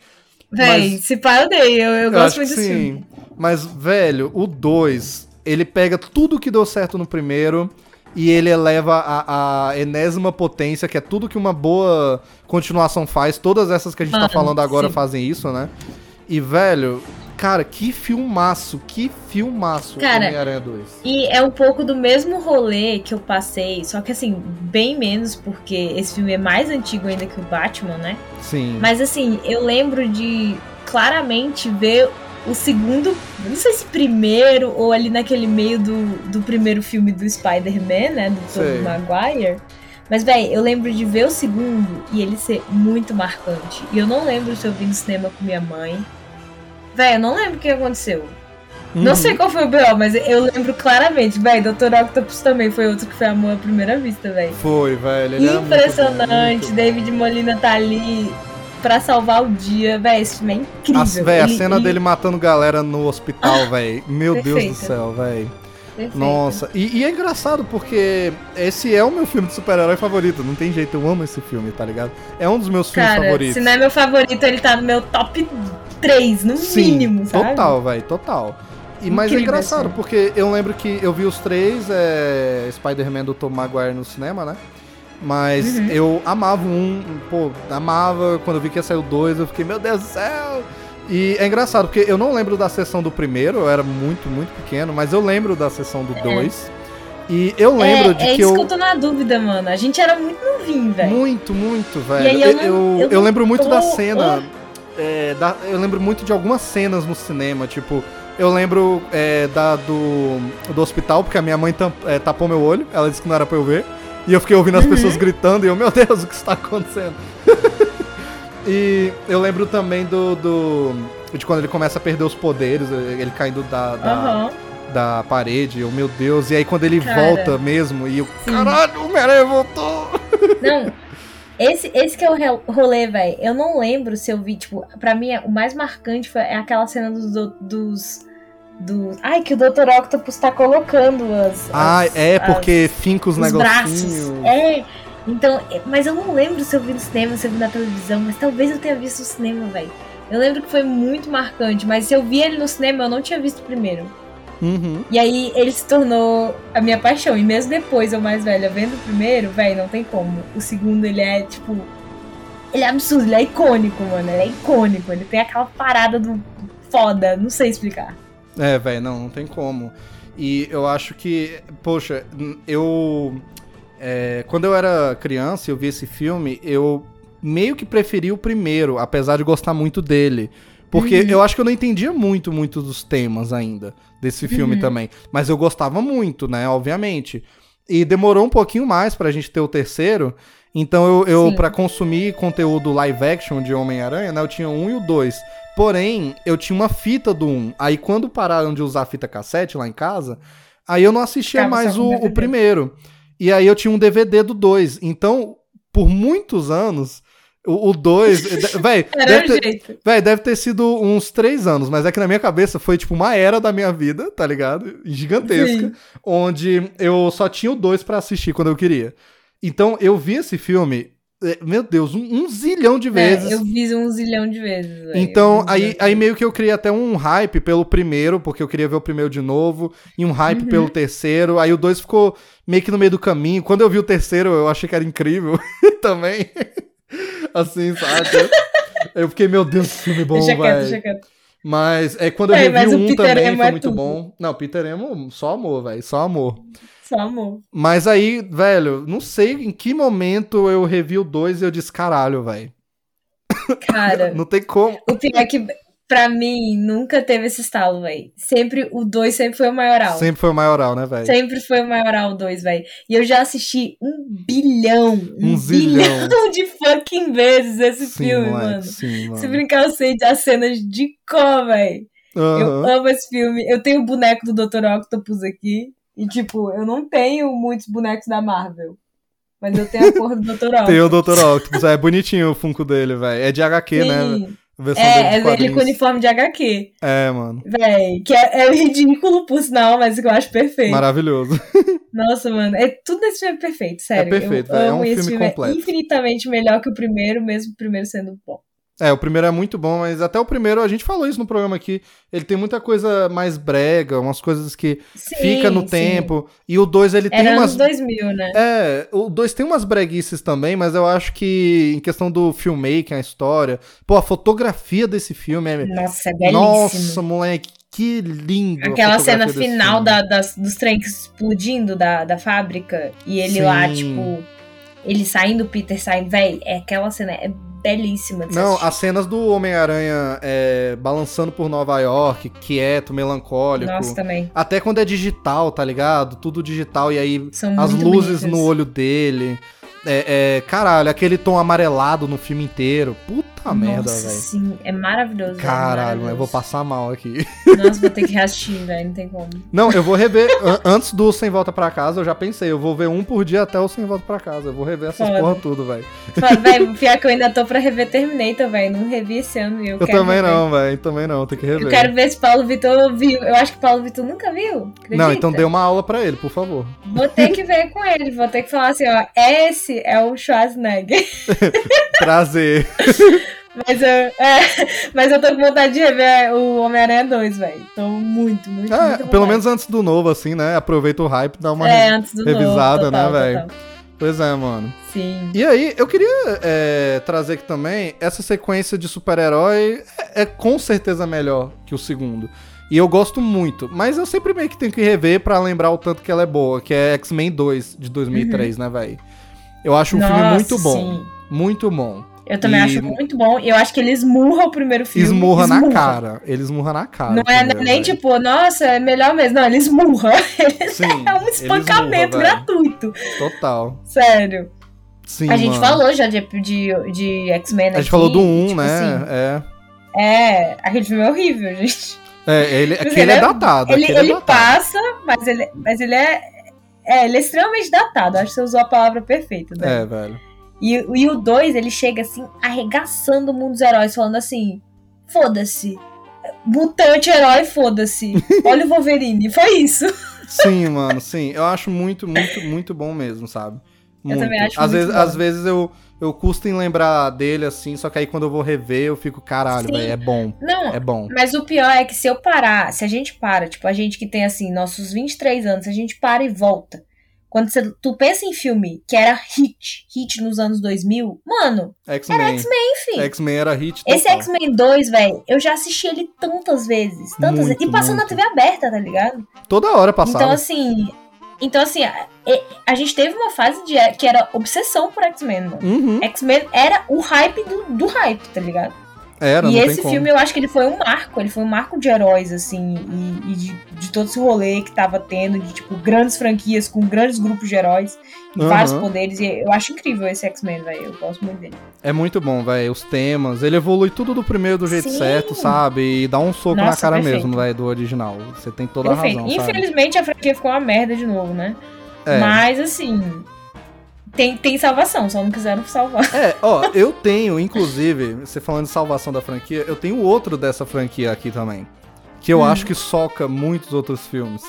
Véi, Mas- se pá, eu dei. Eu, eu Eu gosto muito desse sim. filme. Mas, velho, o 2, ele pega tudo que deu certo no primeiro e ele eleva a, a enésima potência, que é tudo que uma boa continuação faz. Todas essas que a gente tá Mano, falando agora sim. fazem isso, né? E, velho, cara, que filmaço, que filmaço Cara, Homem-Aranha 2. E é um pouco do mesmo rolê que eu passei, só que assim, bem menos, porque esse filme é mais antigo ainda que o Batman, né? Sim. Mas assim, eu lembro de claramente ver o segundo, não sei se primeiro ou ali naquele meio do, do primeiro filme do Spider-Man, né? Do. Tobey Maguire. Mas, véi, eu lembro de ver o segundo e ele ser muito marcante. E eu não lembro se eu vi no cinema com minha mãe. Véi, eu não lembro o que aconteceu. Não Uhum. sei qual foi o B.O., mas eu lembro claramente. Véi, Dr. Octopus também foi outro que foi amor à primeira vista, véi. Foi, velho. ele era muito bom, Impressionante. muito bom. David Molina tá ali pra salvar o dia. Véi, esse filme é incrível. As, véi, a Ele- cena ele- dele matando galera no hospital, velho. Meu Deus do céu. Perfeito. Nossa, e, e é engraçado porque esse é o meu filme de super-herói favorito. Não tem jeito, eu amo esse filme, tá ligado? É um dos meus filmes Cara, favoritos. se não é meu favorito, ele tá no meu top 3, no Sim, mínimo, sabe? total, velho, total. E, mas é engraçado, filme. porque eu lembro que eu vi os três é, Spider-Man do Tom Maguire no cinema, né? Mas Uhum. eu amava um, pô, amava. Quando eu vi que ia sair o dois, eu fiquei, meu Deus do céu! E é engraçado, porque eu não lembro da sessão do primeiro, eu era muito, muito pequeno, mas eu lembro da sessão do dois. E eu lembro é, de é que isso eu. que eu tô na dúvida, mano. A gente era muito novinho, velho. Muito, muito, velho. Eu, eu não- eu, eu eu lembro muito tô- da cena. é, da- eu lembro muito de algumas cenas no cinema, tipo. Eu lembro é, da, do, do hospital, porque a minha mãe tam, é, tapou meu olho. Ela disse que não era pra eu ver. E eu fiquei ouvindo as pessoas gritando e eu, meu Deus, o que está acontecendo? e eu lembro também do, do. de quando ele começa a perder os poderes, ele caindo da. da Aham. da parede, eu, meu Deus, e aí quando ele Cara. volta mesmo, e eu, Sim. caralho, o Homem-Aranha voltou! Não, esse, esse que é o rolê, velho. Eu não lembro se eu vi, tipo, pra mim o mais marcante foi é aquela cena dos. do- dos, dos ai, que o Dr. Octopus tá colocando as. Ah, as- é, as- porque finca os, os braços. negocinhos. É. Então, é, mas eu não lembro se eu vi no cinema, se eu vi na televisão, mas talvez eu tenha visto no cinema, velho. Eu lembro que foi muito marcante, mas se eu vi ele no cinema, eu não tinha visto primeiro. Uhum. E aí ele se tornou a minha paixão. E mesmo depois, eu mais velha, vendo o primeiro, velho, não tem como. O segundo, ele é, tipo. Ele é absurdo, ele é icônico, mano. Ele é icônico. Ele tem aquela parada do foda, não sei explicar. É, velho, não, não tem como. E eu acho que, poxa, eu. é, quando eu era criança e eu vi esse filme, eu meio que preferi o primeiro, apesar de gostar muito dele. Porque Uhum. eu acho que eu não entendia muito, muito dos temas ainda desse filme Uhum. também. Mas eu gostava muito, né? Obviamente. E demorou um pouquinho mais pra gente ter o terceiro. Então eu, eu para consumir conteúdo live action de Homem-Aranha, né? Eu tinha um e o dois. Porém, eu tinha uma fita do 1. Aí quando pararam de usar a fita cassete lá em casa, aí eu não assistia Ficava mais o, o primeiro. E aí eu tinha um DVD do 2. Então, por muitos anos, o 2. Véi, deve ter, véi, deve ter sido uns 3 anos, mas é que na minha cabeça foi tipo uma era da minha vida, tá ligado? Gigantesca. Sim. Onde eu só tinha o 2 pra assistir quando eu queria. Então eu vi esse filme, meu Deus, um, um zilhão de vezes. É, eu vi um zilhão de vezes. velho. Então, Um aí, aí meio que eu criei até um hype pelo primeiro, porque eu queria ver o primeiro de novo, e um hype Uhum. pelo terceiro. Aí o dois ficou meio que no meio do caminho. Quando eu vi o terceiro, eu achei que era incrível também. assim, sabe? Eu fiquei, meu Deus, que filme bom, velho. Mas é quando eu É, revi um Peter também, Emo foi é muito tudo. bom. Não, Peter Emo, só amor, velho, só amor. Amor. Mas aí, velho, não sei em que momento eu revi o 2 e eu disse, caralho, velho. Cara, Não tem como. o pior é que pra mim nunca teve esse estalo, velho. Sempre, o 2 sempre foi o maioral. Sempre foi o maioral, né, velho? Sempre foi o maioral 2, velho. E eu já assisti um bilhão, um, Um zilhão. bilhão de fucking vezes esse Sim, filme, moleque, mano. Sim, mano. Se brincar, eu sei as cenas de cor, velho. Eu Aham. amo esse filme. Eu tenho o boneco do Dr. Octopus aqui. E, tipo, eu não tenho muitos bonecos da Marvel. Mas eu tenho a porra do Dr. Octopus. Tem o Dr. Octopus, é bonitinho o Funko dele, velho. É de HQ, né? Sim. Dele É, é ele com uniforme de HQ. É, mano. Véi, que é, é ridículo por sinal, mas que eu acho perfeito. Maravilhoso. Nossa, mano, é tudo nesse filme é perfeito, sério. perfeito, eu é um filme filme, completo. é infinitamente melhor que o primeiro, mesmo o primeiro sendo bom. É, o primeiro é muito bom, mas até o primeiro, a gente falou isso no programa aqui, ele tem muita coisa mais brega, umas coisas que Sim, fica no sim. tempo. E o 2 ele tem Era umas anos 2000, né? É, o 2 tem umas breguices também, mas eu acho que em questão do filmmaking, a história, pô, a fotografia desse filme é Nossa, é belíssimo. Nossa, moleque, que lindo. Aquela cena final da, das, dos trens explodindo da, da fábrica e ele Sim. lá, tipo, ele saindo, Peter saindo, véi, é aquela cena é belíssima Não, assistir. as cenas do Homem-Aranha é, balançando por Nova York, quieto, melancólico. Nossa, também. Até quando é digital, tá ligado? Tudo digital, e aí São as luzes bonitas. no olho dele. É, é, caralho, aquele tom amarelado no filme inteiro. Puta merda, Nossa, velho. sim, é maravilhoso. velho, Caralho, eu maravilhoso. vou passar mal aqui. Nossa, vou ter que reassistir, velho, não tem como. Não, eu vou rever. an- antes do Sem Volta Pra Casa, eu já pensei, eu vou ver um por dia até o Sem Volta Pra Casa. Eu vou rever essas Foda. porra tudo, velho. Véi, pior que eu ainda tô pra rever Terminator, velho. Não revi esse ano e eu, Eu quero também rever. não, velho. Também não, tem que rever. Eu quero ver se Paulo Vitor viu. Eu acho que Paulo Vitor nunca viu. Acredita? Não, então dê uma aula pra ele, por favor. Vou ter que ver com ele. Vou ter que falar assim, ó. Esse é o Schwarzenegger. Prazer. Mas eu, é, mas eu tô com vontade de rever o Homem-Aranha 2, velho. Tô muito, muito, É, muito pelo menos antes do novo, assim, né? Aproveita o hype, dá uma. É, revisada, novo, total, né, velho? Pois é, mano. Sim. E aí, eu queria é, trazer aqui também essa sequência de super-herói é, é com certeza melhor que o segundo. E eu gosto muito, mas eu sempre meio que tenho que rever pra lembrar o tanto que ela é boa, que é X-Men 2 de 2003, né, velho? Eu acho um filme Uhum. Nossa, muito bom. sim. Muito bom. Eu também E- acho muito bom. E eu acho que ele esmurra o primeiro filme. Esmurra na cara. Ele esmurra na cara. Não é nem velho? tipo, nossa, é melhor mesmo. Não, ele esmurra. Sim, É um espancamento esmurra, gratuito. Total. Sério. Sim, a gente mano. falou já de, de, de X-Men A gente aqui, falou do 1, tipo né? assim, é. é, aquele filme é horrível, gente. É, ele, aquele ele é é- datado. Ele, é ele datado. passa, mas ele, mas ele é. É, ele é extremamente datado. Acho que você usou a palavra perfeita, né? É, velho. E, e o 2, ele chega assim, arregaçando o mundo dos heróis, falando assim: foda-se. Mutante herói, foda-se. Olha o Wolverine. Foi isso. Sim, mano, sim. Eu acho muito, muito, muito bom mesmo, sabe? Muito. também acho às muito vezes, bom. Às vezes eu, eu custo em lembrar dele, assim, só que aí quando eu vou rever, eu fico, caralho, velho, é bom. Não, É bom. Mas o pior é que se eu parar, se a gente para, tipo, a gente que tem assim, nossos 23 anos, se a gente para e volta. Quando você, tu pensa em filme que era hit, hit nos anos 2000, mano, era X-Men. Enfim. X-Men era hit Esse total. X-Men 2, velho, eu já assisti ele tantas vezes, tantas Muito, vezes. E passando muito. na TV aberta, tá ligado? Toda hora passava. Então, assim. Então, assim, a, a gente teve uma fase de, que era obsessão por X-Men, mano. Uhum. X-Men era o hype do, do hype, tá ligado? Era, e esse tem como. filme eu acho que ele foi um marco, ele foi um marco de heróis, assim, e, e de, de todo esse rolê que tava tendo, de tipo, grandes franquias com grandes grupos de heróis e Aham. vários poderes. E eu acho incrível esse X-Men, velho. Eu gosto muito dele. É muito bom, velho. Os temas. Ele evolui tudo do primeiro do jeito Sim. certo, sabe? E dá um soco na Nossa, cara perfeito. mesmo, velho, do original. Você tem toda Perfeito. a razão, sabe? Infelizmente a franquia ficou uma merda de novo, né? É. Mas assim. Tem, tem salvação, só não quiseram salvar. É, ó, eu tenho, inclusive, você falando de salvação da franquia, eu tenho outro dessa franquia aqui também. Que eu Hum. acho que soca muitos outros filmes.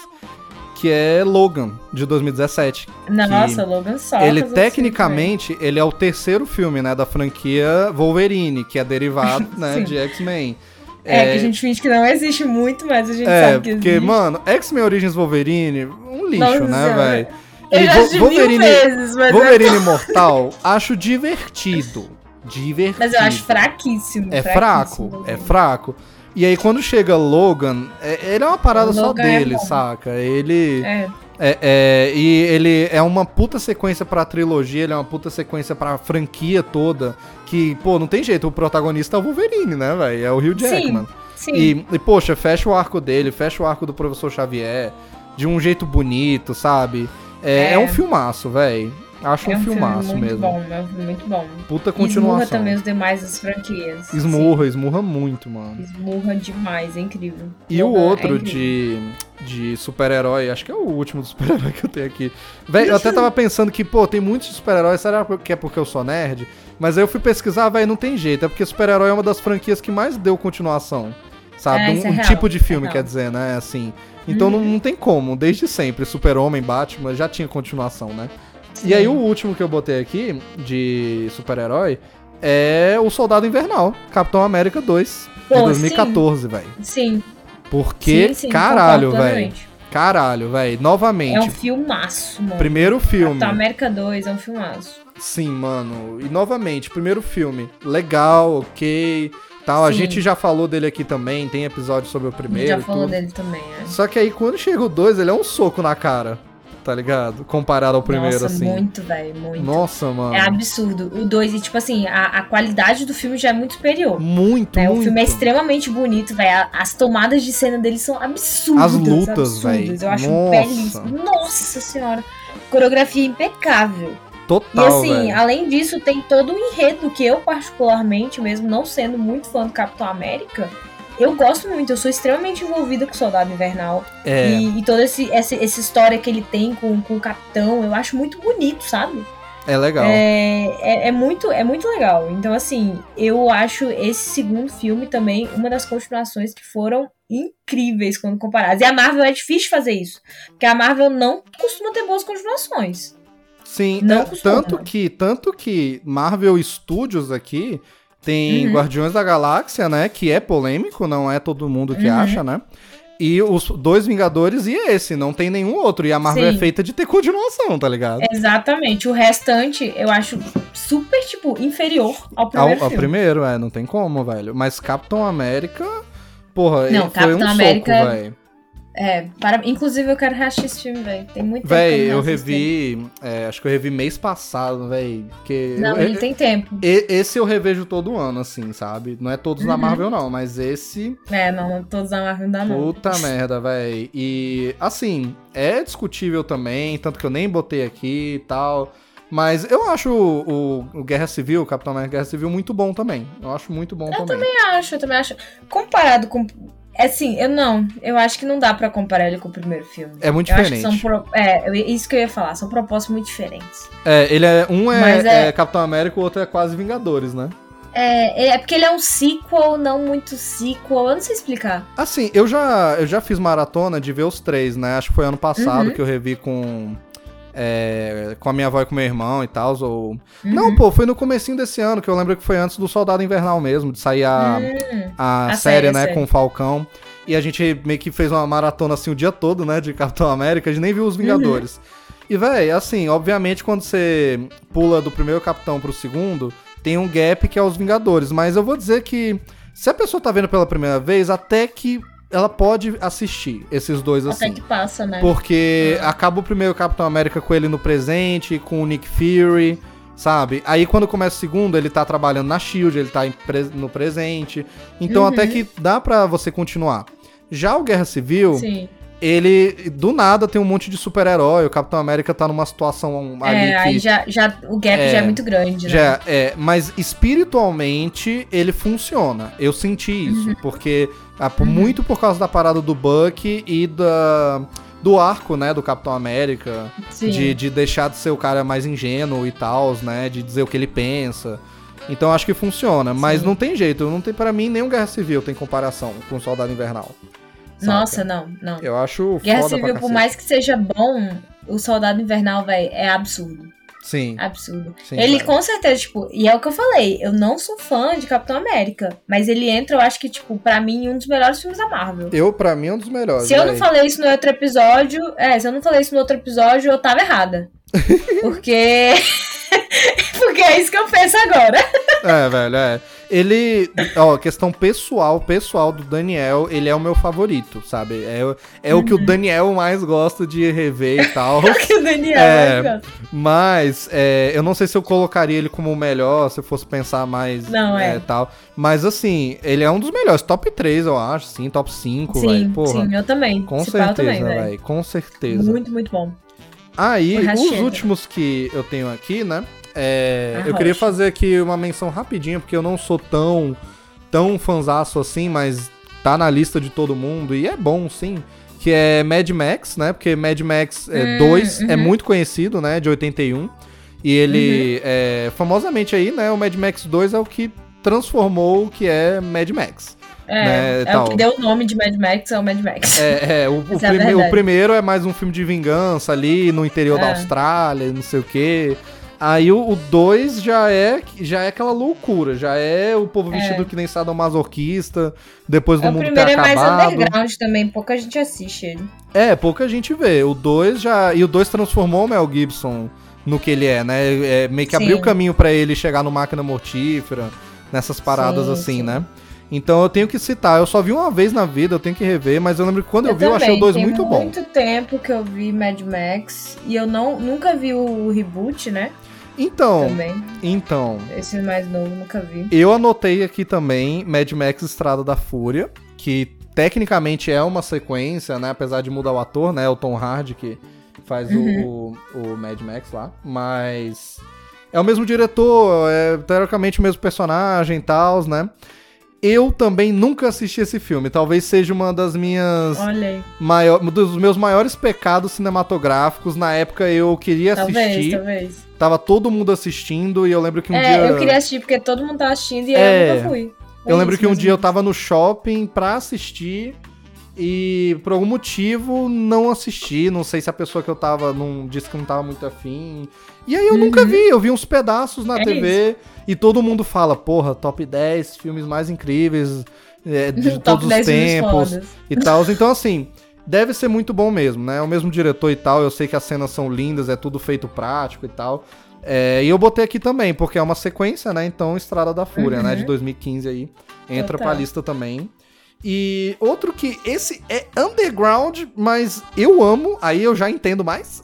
Que é Logan, de 2017. Nossa, Logan só. ele, tecnicamente, ele é o terceiro filme, né, da franquia Wolverine, que é derivado, né, de X-Men. É, que a gente finge que não existe muito, mas a gente É, sabe que porque, existe. mano, X-Men Origins Wolverine, um lixo, Nossa né, velho? Eu já assisti mil vezes, mas, Wolverine Imortal, acho divertido. Divertido. mas eu acho fraquíssimo. É fraquíssimo, fraco, é Wolverine. fraco. E aí quando chega Logan, é- ele é uma parada só é dele, bom. saca? Ele É, é, é- e ele é uma puta sequência pra trilogia, ele é uma puta sequência pra franquia toda, que, pô, não tem jeito, o protagonista é o Wolverine, né, velho? É o Hugh Jackman. sim. E, e, poxa, fecha o arco dele, fecha o arco do Professor Xavier, de um jeito bonito, sabe? É, É. é um filmaço, velho. Acho é um, um filme filmaço muito mesmo. bom, é um filme muito bom. Puta Esmurra continuação. também os demais das franquias. Esmurra, esmurra muito, mano. Sim, esmurra demais, é incrível. E o é outro incrível. de, de super-herói, acho que é o último super-herói que eu tenho aqui. Véi, eu até tava pensando que, pô, tem muitos super-heróis, será que é porque eu sou nerd? Mas aí eu fui pesquisar, velho, não tem jeito, é porque super-herói é uma das franquias que mais deu continuação. Sabe? É, um é um tipo de é filme, quer dizer, né? Assim. Então não, não tem como, desde sempre. Super-Homem, Batman já tinha continuação, né? E aí o último que eu botei aqui, de super-herói, é o Soldado Invernal, Capitão América 2, de Pô, 2014, velho. Sim, Porque, sim, sim, caralho, velho. Caralho, velho. Novamente. É um filmaço, mano. Primeiro filme. Capitão América 2 é um filmaço. Sim, mano. E novamente, primeiro filme. Legal, ok. Tal. A Sim. gente já falou dele aqui também. Tem episódio sobre o A primeiro. gente já falou tudo. dele também, é. Só que aí quando chega o 2, ele é um soco na cara. Tá ligado? Comparado ao primeiro, Nossa, assim. muito, velho, muito. Nossa, mano. É absurdo. O 2, e tipo assim, a, a qualidade do filme já é muito superior. Muito, né? muito. O filme é extremamente bonito, velho. As tomadas de cena dele são absurdas. As lutas, véi. Eu acho Nossa. belíssimo. Nossa senhora. Coreografia impecável. E Total, assim, velho. além disso, tem todo o enredo que eu, particularmente, mesmo não sendo muito fã do Capitão América, eu gosto muito. Eu sou extremamente envolvida com o Soldado Invernal. É. E, e toda esse, essa, essa história que ele tem com, com o Capitão, eu acho muito bonito, sabe? É legal. É, é, é muito, é muito legal. Então, assim, eu acho esse segundo filme também uma das continuações que foram incríveis quando comparadas. E a Marvel é difícil fazer isso. Porque a Marvel não costuma ter boas continuações. Sim, Não é, tanto que tanto que Marvel Studios aqui tem Uhum. Guardiões da Galáxia, né, que é polêmico, não é todo mundo que Uhum. acha, né? E os dois Vingadores e esse, não tem nenhum outro. E a Marvel é Sim. feita de ter continuação, tá ligado? Exatamente. O restante eu acho super, tipo, inferior ao Ao, primeiro ao filme. primeiro, é, não tem como, velho. Mas Capitão América, porra, Não, ele foi um Capitão América soco, é- velho. É, para... inclusive eu quero reassistir esse filme, velho. Tem muito tempo. Véi, eu revi. é, acho que eu revi mês passado, véi. Porque Não, eu- ele tem tempo. esse eu revejo todo ano, assim, sabe? Não é todos da Uhum. Marvel, não, mas esse. É, não, todos da Marvel não dá não. Puta merda, véi. E, assim, é discutível também, tanto que eu nem botei aqui e tal. Mas eu acho o, o- o Guerra Civil, o Capitão América Guerra Civil, muito bom também. Eu acho muito bom também. Eu acho, eu também acho. Comparado com. Assim, eu não. Eu acho que não dá pra comparar ele com o primeiro filme. É muito eu acho que diferente. são pro... É, isso que eu ia falar. São propostas muito diferentes. É, ele é. Um é, é- é Capitão América, o outro é quase Vingadores, né? É, é porque ele é um sequel, não muito sequel. Eu não sei explicar. Assim, eu já, eu já fiz maratona de ver os três, né? Acho que foi ano passado Uhum. que eu revi com. É, com a minha avó e com meu irmão e tal. Ou... Uhum. Não, pô, foi no comecinho desse ano, que eu lembro que foi antes do Soldado Invernal mesmo, de sair a, Hum, a, A série, série, né, série. com o Falcão. E a gente meio que fez uma maratona assim o dia todo, né, de Capitão América, a gente nem viu os Vingadores. E, véi, assim, obviamente quando você pula do primeiro Capitão pro segundo, tem um gap que é os Vingadores. Mas eu vou dizer que se a pessoa tá vendo pela primeira vez, até que ela pode assistir esses dois até assim. que passa, né? Porque acaba o primeiro Capitão América com ele no presente, com o Nick Fury, sabe? Aí quando começa o segundo, ele tá trabalhando na Shield, ele tá no presente. Então Uhum. até que dá pra você continuar. Já o Guerra Civil, Sim. Ele do nada tem um monte de super-herói, o Capitão América tá numa situação ali É, que aí já, já, o gap É, já é muito grande, né? já é, mas espiritualmente ele funciona. Eu senti isso, Uhum. porque ah, por- muito por causa da parada do Buck e da do arco, né, do Capitão América, Sim. de, de deixar de ser o cara mais ingênuo e tal, né, de dizer o que ele pensa. Então acho que funciona, mas Sim. não tem jeito, não tem para mim nenhum Guerra Civil tem comparação com o Soldado Invernal. Saca? Nossa, não, não. eu acho Guerra Civil, por mais que seja bom, o Soldado Invernal, velho, é absurdo. Sim. Absurdo. sim, ele cara. com certeza, tipo, e é o que eu falei, eu não sou fã de Capitão América, mas ele entra, eu acho que, tipo, pra mim, um dos melhores filmes da Marvel. Eu, pra mim, é um dos melhores. Se eu não falei isso no outro episódio, é, se eu não falei isso no outro episódio, eu tava errada. Porque. Porque é isso que eu penso agora. É, velho, é. Ele, ó, questão pessoal, pessoal do Daniel, ele é o meu favorito, sabe? É, é o que o Uhum. Daniel mais gosta de rever e tal. que o Daniel É. mais gosta. Mas é, eu não sei se eu colocaria ele como o melhor, se eu fosse pensar mais Não, é. tal. Mas assim, ele é um dos melhores, top 3, eu acho, sim, top 5, velho. Sim, Porra. sim, eu também. Com Se pá, eu certeza, também. Com certeza. Muito, muito bom. Aí, O os últimos que eu tenho aqui, né? É, A eu queria fazer aqui uma menção rapidinha, porque eu não sou tão, tão fanzaço assim, mas tá na lista de todo mundo, e é bom, sim. Que é Mad Max, né? Porque Mad Max Hum, 2 é uhum. muito conhecido, né? De 81. E ele, é, famosamente aí, né? O Mad Max 2 é o que transformou o que é Mad Max. É, Né, é tal. o que deu o nome de Mad Max, é o Mad Max. É, é, o, o é prime- verdade. o primeiro é mais um filme de vingança ali no interior da É. Austrália, não sei o quê. Aí o 2 já é já é aquela loucura, já é o povo vestido que nem sadomasoquista, depois do É, o mundo ter primeiro é mais underground também, pouca gente assiste ele. É, pouca gente vê. O 2 já. E o 2 transformou o Mel Gibson no que ele é, né? É, meio que Sim. abriu o caminho pra ele chegar no máquina mortífera, nessas paradas Sim, assim, sim. né? Então eu tenho que citar. Eu só vi uma vez na vida, eu tenho que rever, mas eu lembro que quando eu, vi, eu achei o 2 Tem muito bom. muito tempo que eu vi Mad Max e eu não, nunca vi o reboot, né? Então, Também. então, Esse mais novo, nunca vi. eu anotei aqui também Mad Max Estrada da Fúria, que tecnicamente é uma sequência, né? Apesar de mudar o ator, né? O Tom Hardy que faz o- Uhum. o, o Mad Max lá. Mas é o mesmo diretor, é teoricamente o mesmo personagem e tal, né? Eu também nunca assisti esse filme. Talvez seja uma das minhas Olha maior, um dos meus maiores pecados cinematográficos. Na época eu queria Talvez, assistir. talvez. Tava todo mundo assistindo e eu lembro que um é, dia eu queria assistir porque todo mundo tá assistindo e É, eu nunca fui. eu É lembro isso, que um dia eu tava no shopping pra assistir e por algum motivo não assisti. Não sei se a pessoa que eu tava não disse que não tava muito afim. E aí eu nunca vi, eu vi uns pedaços na Uhum. É TV e todo mundo fala, porra, top 10 filmes mais incríveis é, de todos os 10 filmes tempos e tal. Então, assim, deve ser muito bom mesmo, né? É o mesmo diretor e tal. Eu sei que as cenas são lindas, é tudo feito prático e tal. É, e eu botei aqui também, porque é uma sequência, né? Então, Estrada da Fúria, Uhum. né? De 2015 aí. Entra Total. pra lista também. E outro que esse é underground, mas eu amo, aí eu já entendo mais.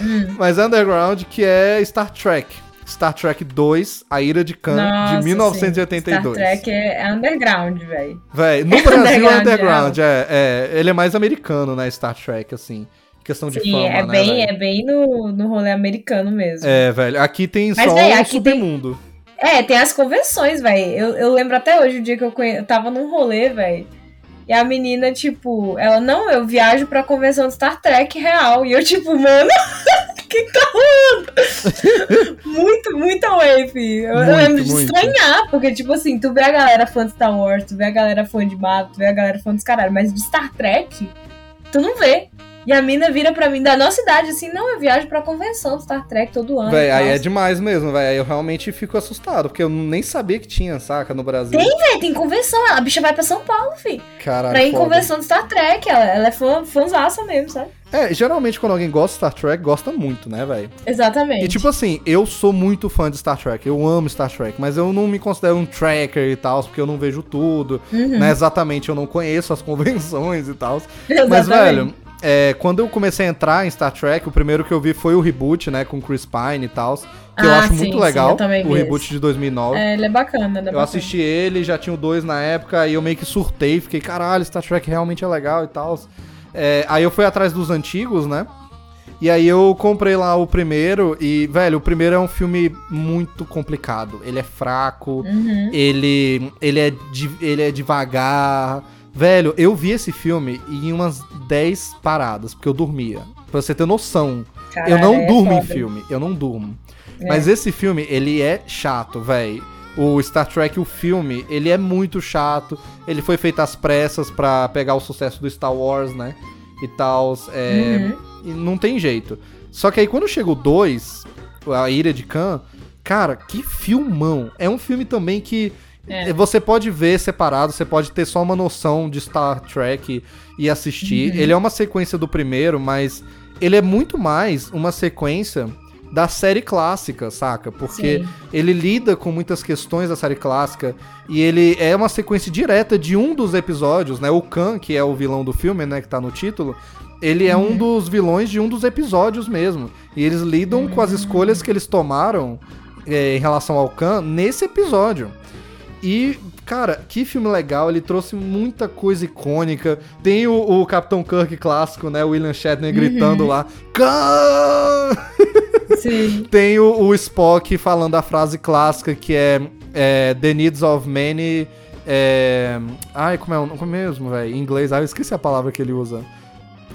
Hum. mas underground que é Star Trek. Star Trek 2, A Ira de Khan, Nossa, de 1982. Sim. Star Trek é underground, velho. Véi, no É Brasil é underground, underground, é, é. Ele é mais americano, né, Star Trek, assim. Questão de Sim, fama, é né, bem, velho? é bem no, no rolê americano mesmo. É, velho. Aqui tem Mas, só véi, o aqui tem- submundo. É, tem as convenções, velho. Eu, eu lembro até hoje o dia que eu, conhe... eu tava num rolê, velho. E a menina, tipo, ela, não, eu viajo pra convenção de Star Trek real. E eu, tipo, mano, o que tá rolando? muito, away, filho. Eu, eu Muito, lembro de muito. estranhar, porque, tipo assim, tu vê a galera fã de Star Wars, tu vê a galera fã de Marvel, tu vê a galera fã dos caralho, mas de Star Trek, tu não vê. E a mina vira pra mim da nossa idade, assim, não, eu viajo pra convenção de Star Trek todo ano. Véi, aí é demais mesmo, velho. Aí eu realmente fico assustado, porque eu nem sabia que tinha, saca, no Brasil. Tem, Véi, tem convenção. A bicha vai pra São Paulo, fi. Caralho. Pra ir em convenção de Star Trek. Ela, ela é fã, fãzaça mesmo, sabe? É, geralmente quando alguém gosta de Star Trek, gosta muito, né, velho? Exatamente. E tipo assim, eu sou muito fã de Star Trek, eu amo Star Trek, mas eu não me considero um tracker e tal, porque eu não vejo tudo, Uhum. né? Exatamente, eu não conheço as convenções e tal. Mas, velho, é, quando eu comecei a entrar em Star Trek, o primeiro que eu vi foi o reboot, né, com Chris Pine e tal, que eu Ah, acho sim, muito sim, legal, eu também o reboot esse. de 2009. É, ele é bacana, ele é Eu bacana. assisti ele, já tinha o dois na época, e eu meio que surtei, fiquei, caralho, Star Trek realmente é legal e tal. É, aí eu fui atrás dos antigos, né? E aí eu comprei lá o primeiro, e, velho, o primeiro é um filme muito complicado. Ele é fraco, Uhum. ele, ele, é, ele é devagar. Velho, eu vi esse filme em umas 10 paradas, porque eu dormia. Pra você ter noção. Caralho, eu não é durmo em foda. filme, eu não durmo. É. Mas esse filme, ele é chato, velho. O Star Trek, o filme, ele é muito chato. Ele foi feito às pressas pra pegar o sucesso do Star Wars, né? E tal. É, Uhum. e não tem jeito. Só que aí quando chega o 2, a Ira de Khan, cara, que filmão. É um filme também que É. você pode ver separado, você pode ter só uma noção de Star Trek e assistir. Uhum. Ele é uma sequência do primeiro, mas ele é muito mais uma sequência da série clássica, saca? Porque Sim. ele lida com muitas questões da série clássica e ele é uma sequência direta de um dos episódios, né? O Khan, que é o vilão do filme, né, que tá no título, ele é um dos vilões de um dos episódios mesmo. E eles lidam com as escolhas que eles tomaram é, em relação ao Khan nesse episódio. E, cara, que filme legal, ele trouxe muita coisa icônica. Tem o, o Capitão Kirk clássico, né? O William Shatner gritando lá! Sim. Tem o, o Spock falando a frase clássica que é, é, The needs of many. É, ai, como é, o- como é mesmo, velho? Em inglês, ah, eu esqueci a palavra que ele usa.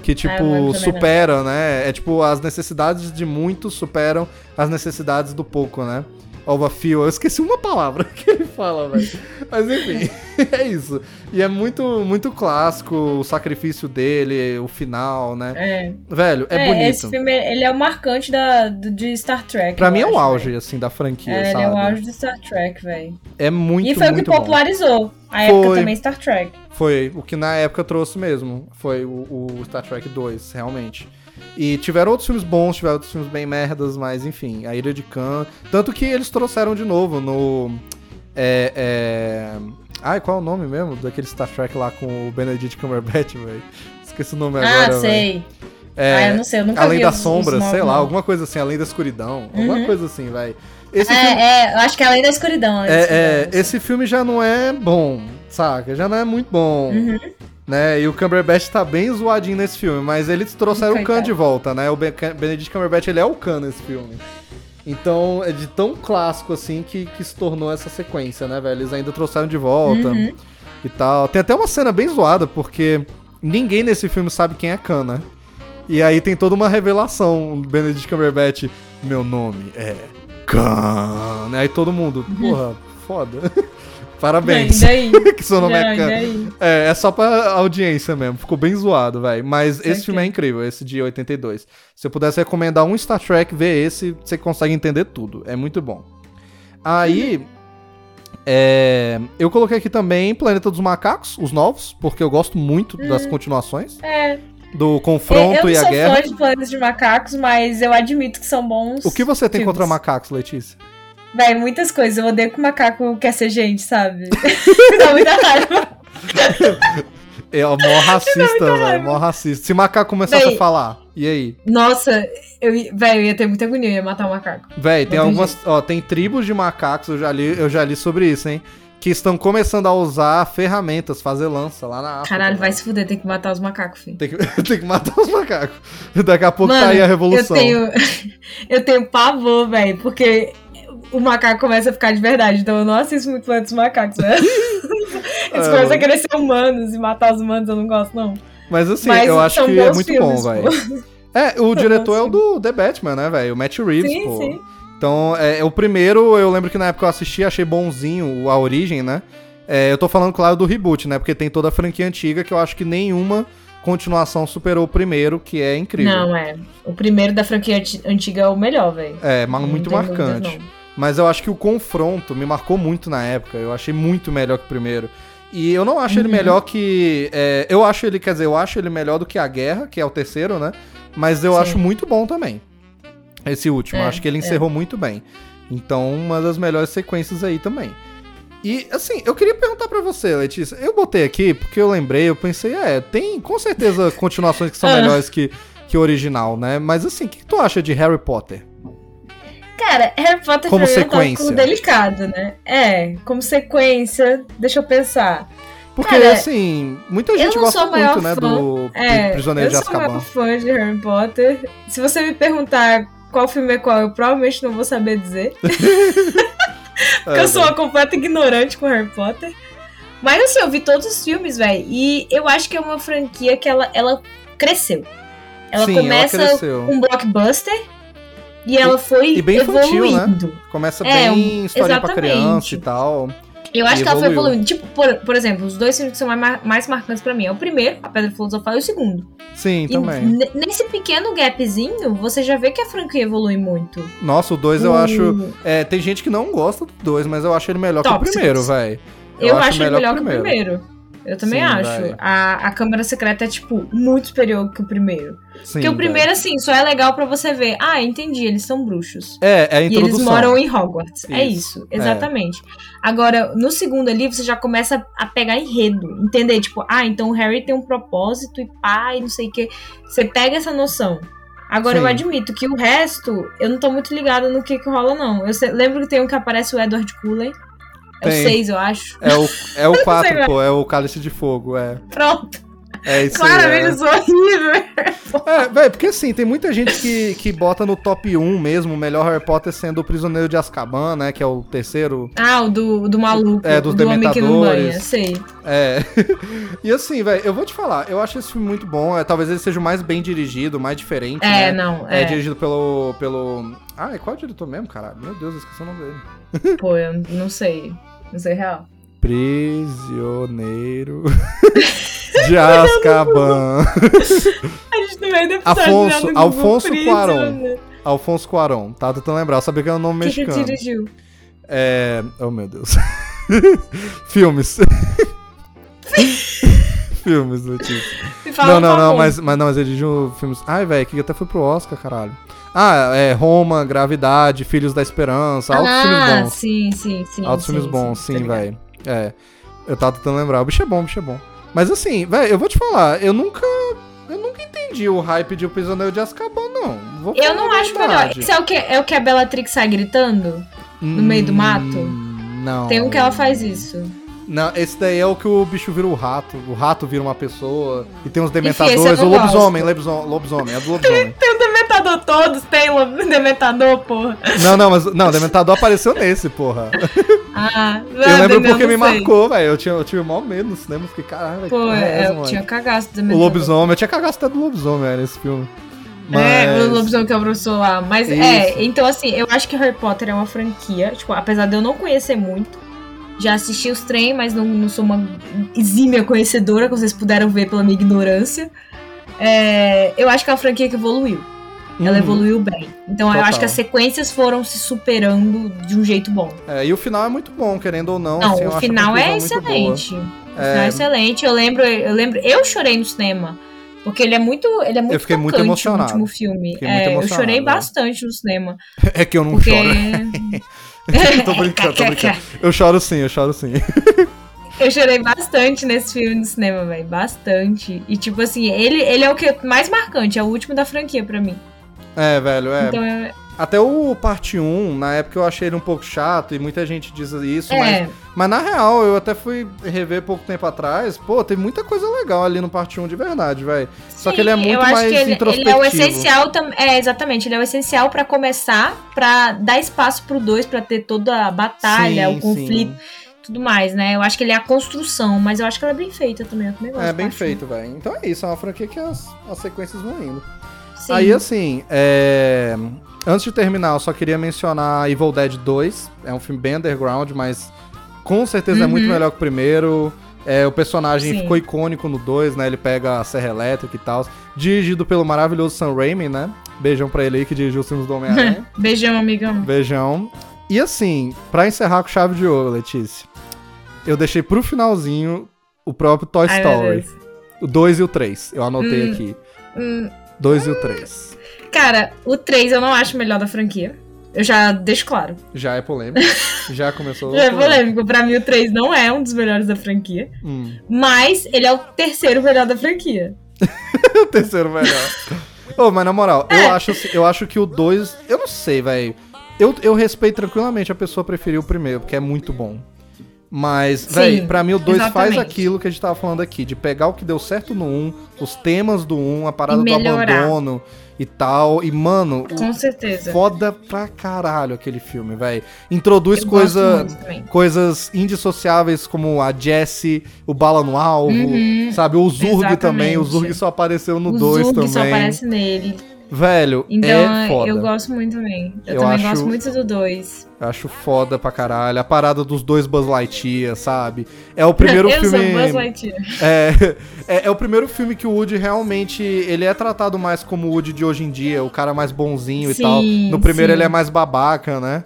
Que, Ah, tipo, lembro também supera, né? É tipo, as necessidades de muitos superam as necessidades do pouco, né? Of a. Eu esqueci uma palavra que ele fala, velho. Mas enfim, é isso. E é muito, muito clássico o sacrifício dele, o final, né? É. Velho, é, É, bonito. esse filme, ele é o marcante da, de Star Trek. Pra mim é o acho, auge, velho. assim, da franquia, É, sabe? ele é o auge de Star Trek, velho. É muito, E foi o que muito bom. popularizou a Foi. época também Star Trek. Foi o que na época trouxe mesmo. Foi o, o Star Trek 2, realmente. E tiveram outros filmes bons, tiveram outros filmes bem merdas, mas enfim, a Ira de Khan. Tanto que eles trouxeram de novo no. É. é... Ai, qual é o nome mesmo? Daquele Star Trek lá com o Benedict Cumberbatch, velho. Esqueci o nome Ah, agora. velho. sei. É, Ah, eu não sei, eu nunca Além vi das os- os sei lá, alguma coisa assim, além da escuridão. Alguma Uhum. coisa assim, velho. Esse filme. É, é, eu acho que é além da escuridão. além da É, escuridão, é, esse filme já não é bom, saca? Já não é muito bom. Uhum. Né? E o Cumberbatch tá bem zoadinho nesse filme, mas eles trouxeram o Khan Coitado. de volta, né? O Ben- Benedict Cumberbatch, ele é o Khan nesse filme. Então, é de tão clássico assim que, que se tornou essa sequência, né, velho? Eles ainda trouxeram de volta Uhum. e tal. Tem até uma cena bem zoada, porque ninguém nesse filme sabe quem é Khan, né? E aí tem toda uma revelação. O Benedict Cumberbatch, meu nome é Khan. Aí todo mundo, porra, foda. Parabéns. Daí? que seu nome é daí? É, é só pra audiência mesmo. Ficou bem zoado, velho. Mas esse Saquei. filme é incrível, esse de 82. Se eu pudesse recomendar um Star Trek, vê esse, você consegue entender tudo. É muito bom. Aí. é, eu coloquei aqui também Planeta dos Macacos, os novos, porque eu gosto muito das continuações. É, Do eu confronto não e a sou guerra. fã de planos de macacos, mas eu admito que são bons. O que você tem filmes. contra macacos, Letícia? Véi, muitas coisas. Eu odeio que o macaco quer ser gente, sabe? Dá muita raiva. É o mó racista, velho. Mó racista. Se macaco começasse Véi. a falar, e aí? Nossa, eu, velho, eu ia ter muita agonia, eu ia matar um macaco. Véi, tem algumas. Ó, tem tribos de macacos, eu já li, eu já li sobre isso, hein? Que estão começando a usar ferramentas, fazer lança lá na África. Caralho, vai velho. se fuder, tem que matar os macacos, filho. Tem que, tem que matar os macacos. Daqui a pouco Mano, tá aí a revolução. Eu tenho, eu tenho pavor, velho, porque o macaco começa a ficar de verdade, então eu não assisto muito Planeta dos Macacos, né? Eles É, começam a querer ser humanos e matar os humanos, eu não gosto, não. Mas assim, Mas eu acho que é muito filmes, bom, velho. É, o diretor é o do The Batman, né, velho? O Matt Reeves, Sim, pô. sim. Então, é, o primeiro, eu lembro que na época eu assisti, achei bonzinho a origem, né? É, eu tô falando, claro, do reboot, né? Porque tem toda a franquia antiga que eu acho que nenhuma continuação superou o primeiro, que é incrível. Não, é. O primeiro da franquia anti- antiga é o melhor, velho. É, mas muito dúvidas, marcante. não. Mas eu acho que o confronto me marcou muito na época. Eu achei muito melhor que o primeiro. E eu não acho ele Uhum. melhor que. é, eu acho ele, quer dizer, eu acho ele melhor do que a Guerra, que é o terceiro, né? Mas eu Sim. acho muito bom também. Esse último. É, acho que ele é. encerrou muito bem. Então, uma das melhores sequências aí também. E, assim, eu queria perguntar pra você, Letícia. Eu botei aqui porque eu lembrei, eu pensei, é, tem com certeza continuações que são Ah. melhores que, que o original, né? Mas, assim, o que tu acha de Harry Potter? Cara, Harry Potter Como pra mim é um sequência. tópico delicado, né? É, como sequência, deixa eu pensar. Porque, Cara, assim, muita eu gente não gosta sou maior muito, né, fã. do É, Prisioneiro eu de sou uma Azkaban. fã de Harry Potter. Se você me perguntar qual filme é qual, eu provavelmente não vou saber dizer. Porque É, eu sou uma completa ignorante com Harry Potter. Mas assim, eu vi todos os filmes, velho. E eu acho que é uma franquia que ela, ela cresceu. Ela Sim, ela começa cresceu. um blockbuster e ela foi e bem infantil, né? evoluindo. Começa É, bem historinha pra criança e tal. Eu acho que ela foi evoluiu. evoluindo. Tipo, por, por exemplo, os dois filmes que são mais, mais marcantes pra mim é o primeiro, A Pedra Filosofal, e o segundo. Sim, E também. nesse pequeno gapzinho, você já vê que a franquia evolui muito. Nossa, o 2 eu O- acho. É, tem gente que não gosta do 2, mas eu acho ele melhor que o primeiro, velho. Eu, acho, ele melhor que o primeiro. Eu também Sim, acho. A, a Câmara Secreta é, tipo, muito superior que o primeiro. Sim, Porque o primeiro, assim, só é legal pra você ver. Ah, entendi, eles são bruxos. É, é a E introdução. eles moram em Hogwarts. É Isso, isso, exatamente. Agora, no segundo ali, você já começa a pegar enredo. Entender, tipo, ah, então o Harry tem um propósito e e não sei o que. Você pega essa noção. Agora, Sim. eu admito que o resto, eu não tô muito ligada no que, que rola, não. Eu lembro que tem um que aparece o Edward Cullen. É o Tem. 6, eu acho. É o, é o 4, lá. pô, é o Cálice de Fogo, é. Pronto. É isso aí. Claramente, é. eu sou horrível. É, velho, porque assim, tem muita gente que, que bota no top 1 mesmo, o melhor Harry Potter sendo o Prisioneiro de Azkaban, né, que é o terceiro. Ah, o do, do maluco. É, dos do homem que não banha, sei. É. e assim, velho, eu vou te falar, eu acho esse filme muito bom, é, talvez ele seja o mais bem dirigido, mais diferente, É, né? não, É é. dirigido pelo. pelo. Ah, qual é o diretor mesmo, caralho? Meu Deus, eu esqueci o nome dele. Pô, eu não sei. Não sei real. Prisioneiro de Azkaban. A gente meio do episódio Afonso- Google Alfonso Cuarón. né? Alfonso Cuarón. Tá tentando lembrar, eu sabia que era um nome que mexicano. dirigiu? É. Oh, meu Deus. Filmes. filmes, Letícia. Não, não, não, mas, mas não, mas ele dirigiu filmes. Ai, velho, que até foi pro Oscar, caralho. Ah, é Roma, Gravidade, Filhos da Esperança, altos ah, filmes bons. sim, sim, sim. Altos sim, filmes bons, tá sim, velho. É. Eu tava tentando lembrar. O bicho é bom, o bicho é bom. Mas assim, velho, eu vou te falar, eu nunca. Eu nunca entendi o hype de O Prisioneiro de Azkaban, não. Vou Eu não acho melhor. Isso é o que, é o que a Bellatrix sai gritando? no meio do mato? Hum, Não. Tem um que ela faz isso. Não, esse daí é o que o bicho vira o rato. O rato vira uma pessoa. E tem esse eu dementadores. não O lobisomem, lobisomem, lobisomem, é do lobisomem. Tem o Dementador todos, tem o Dementador, porra. não, não, mas. Não, o dementador apareceu nesse, porra. Ah, Eu lembro porque me marcou, velho. Eu tinha, eu o maior medo no cinema. Fiquei, caralho. Pô, que é é, essa, eu tinha cagaço do O Dementador. lobisomem, eu tinha cagado até do lobisomem, velho, nesse filme. É, Mas- o lobisomem que é o professor lá. Mas Isso. é, então assim, eu acho que Harry Potter é uma franquia. Tipo, apesar de eu não conhecer muito, já assisti os trem, mas não, não sou uma exímia conhecedora, como vocês puderam ver pela minha ignorância. É, eu acho que é uma franquia que evoluiu. Ela Uhum. evoluiu bem. Então eu Total. acho que as sequências foram se superando de um jeito bom. É, e o final é muito bom, querendo ou não. Não, assim, eu o final é excelente. O final É. é excelente. Eu lembro, eu lembro, eu chorei no cinema. Porque ele é muito, ele é muito fiquei muito emocionado. o último filme. É, eu chorei é. bastante no cinema. É que eu não Porque. choro. tô brincando, tô brincando. Eu choro sim, eu choro sim. Eu chorei bastante nesse filme no cinema, velho. Bastante. E, tipo assim, ele, ele é o que mais marcante, é o último da franquia pra mim. É, velho, é. Então, eu, Até o parte 1, na época eu achei ele um pouco chato e muita gente diz isso, É. mas, mas na real, eu até fui rever pouco tempo atrás, pô, tem muita coisa legal ali no parte 1 de verdade, velho. Só que ele é Sim, muito eu acho mais que ele, introspectivo. ele é o essencial também. É, exatamente. Ele é o essencial pra começar, pra dar espaço pro dois, pra ter toda a batalha, Sim, o conflito, tudo mais, né? Eu acho que ele é a construção, mas eu acho que ela é bem feita também. Eu também gosto É bem feito, velho. Então é isso, é uma franquia que as, as sequências vão indo. Sim. Aí, assim, é... antes de terminar, eu só queria mencionar Evil Dead 2. É um filme bem underground, mas com certeza é muito Uhum. melhor que o primeiro. É, o personagem Sim. ficou icônico no 2, né? Ele pega a serra elétrica e tal. Dirigido pelo maravilhoso Sam Raimi, né? Beijão pra ele aí que dirigiu os filmes do Homem-Aranha. Beijão, amigão. Beijão. E assim, pra encerrar com chave de ouro, Letícia, eu deixei pro finalzinho o próprio Toy Story. O 2 e o 3. Eu anotei Hum. aqui. Hum, 2 e o 3. cara, o 3 eu não acho o melhor da franquia. Eu já deixo claro. Já é polêmico. Já começou. Já é polêmico. Pra mim, o 3 não é um dos melhores da franquia. Hum. Mas ele é o terceiro melhor da franquia. o terceiro melhor. Ô, mas na moral, É. eu, acho, eu acho que o 2. Eu não sei, velho. Eu, eu respeito tranquilamente a pessoa preferir o primeiro, porque é muito bom. Mas, velho, pra mim o 2 faz aquilo que a gente tava falando aqui, de pegar o que deu certo no 1, um, os temas do 1, um, a parada do abandono e tal. E, mano, Com certeza. foda pra caralho aquele filme, velho. Introduz Eu coisa, coisas indissociáveis como a Jessie, o Bala no Alvo, Uhum. sabe? O Zurg também. O. Zurg só apareceu no o 2 Zug também. só aparece nele. Velho, Então é foda. eu gosto muito também. Eu, Eu também acho- gosto muito do 2. Eu acho foda pra caralho. A parada dos dois Buzz Lightyear, sabe? É o primeiro eu filme. sou Buzz Lightyear. É, é, é o primeiro filme que o Woody realmente. Ele é tratado mais como o Woody de hoje em dia, o cara mais bonzinho Sim, e tal. No primeiro sim. ele é mais babaca, né?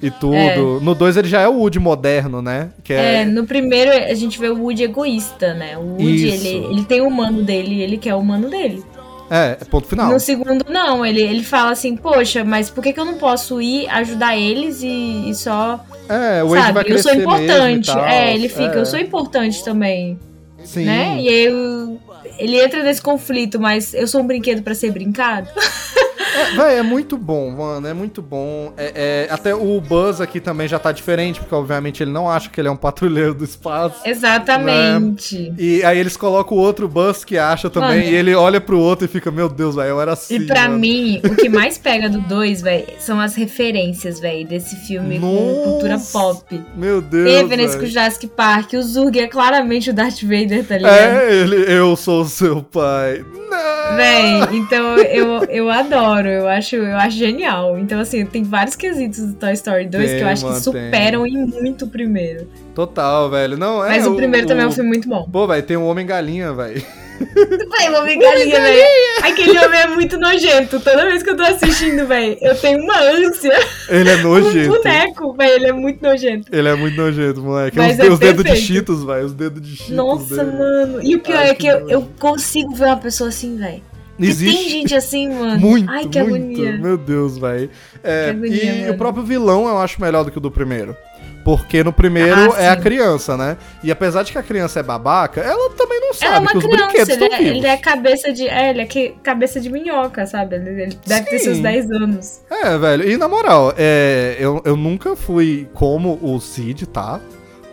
E tudo. No dois ele já é o Woody moderno, né? Que É, é. no primeiro a gente vê o Woody egoísta, né? O Woody, Isso. ele, ele tem o humano dele e ele quer o humano dele. É, é ponto final. No segundo, não. Ele, ele fala assim, poxa, mas por que, que eu não posso ir ajudar eles e, e só. É, o sabe, vai eu sou importante. é, ele fica, É, eu sou importante também. Sim. Né? E aí eu- ele entra nesse conflito, mas eu sou um brinquedo pra ser brincado. É, véi, é muito bom, mano, é muito bom. É, é, até o Buzz aqui também já tá diferente, porque obviamente ele não acha que ele é um patrulheiro do espaço. Exatamente. E aí eles colocam o outro Buzz que acha também, Mano. e ele olha pro outro e fica, meu Deus, velho, eu era assim. E pra mano. mim, o que mais pega do 2, velho, são as referências, velho, desse filme com Nossa. cultura pop. Meu Deus. Com o velho. Jurassic Park, o Zurg é claramente o Darth Vader, tá ligado? É, ele, eu sou seu pai. Não. Véi, então eu, eu adoro, eu acho, eu acho genial. Então, assim, tem vários quesitos do Toy Story 2 que Tem, eu acho mano, que superam em muito o primeiro. Total, velho. Não, é. Mas o primeiro também é um filme muito bom. Pô, velho, tem um Homem-Galinha, velho. Véi, uma galinha, velho. Aquele homem é muito nojento. Toda vez que eu tô assistindo, véi, eu tenho uma ânsia. Ele é Um nojento. boneco, véi, ele é muito nojento. Ele é muito nojento, moleque. Mas os, é os dedos de. Cheetos, velho. Os dedos de Cheetos. Nossa, dele. mano. E o pior Ai, é que que eu, eu consigo ver uma pessoa assim, velho. Existe. tem gente assim, mano. Muito, Ai, que muito. agonia. Meu Deus, velho. É, e mano. o próprio vilão eu acho melhor do que o do primeiro. Porque no primeiro Ah, é a criança, né? E apesar de que a criança é babaca, ela também não Ela é sabe uma que os brinquedos criança, estão ele é, vivos. ele é cabeça de. É, ele é que, cabeça de minhoca, sabe? Ele, ele deve ter seus 10 anos. É, velho. E na moral, é, eu, eu nunca fui como o Cid, tá?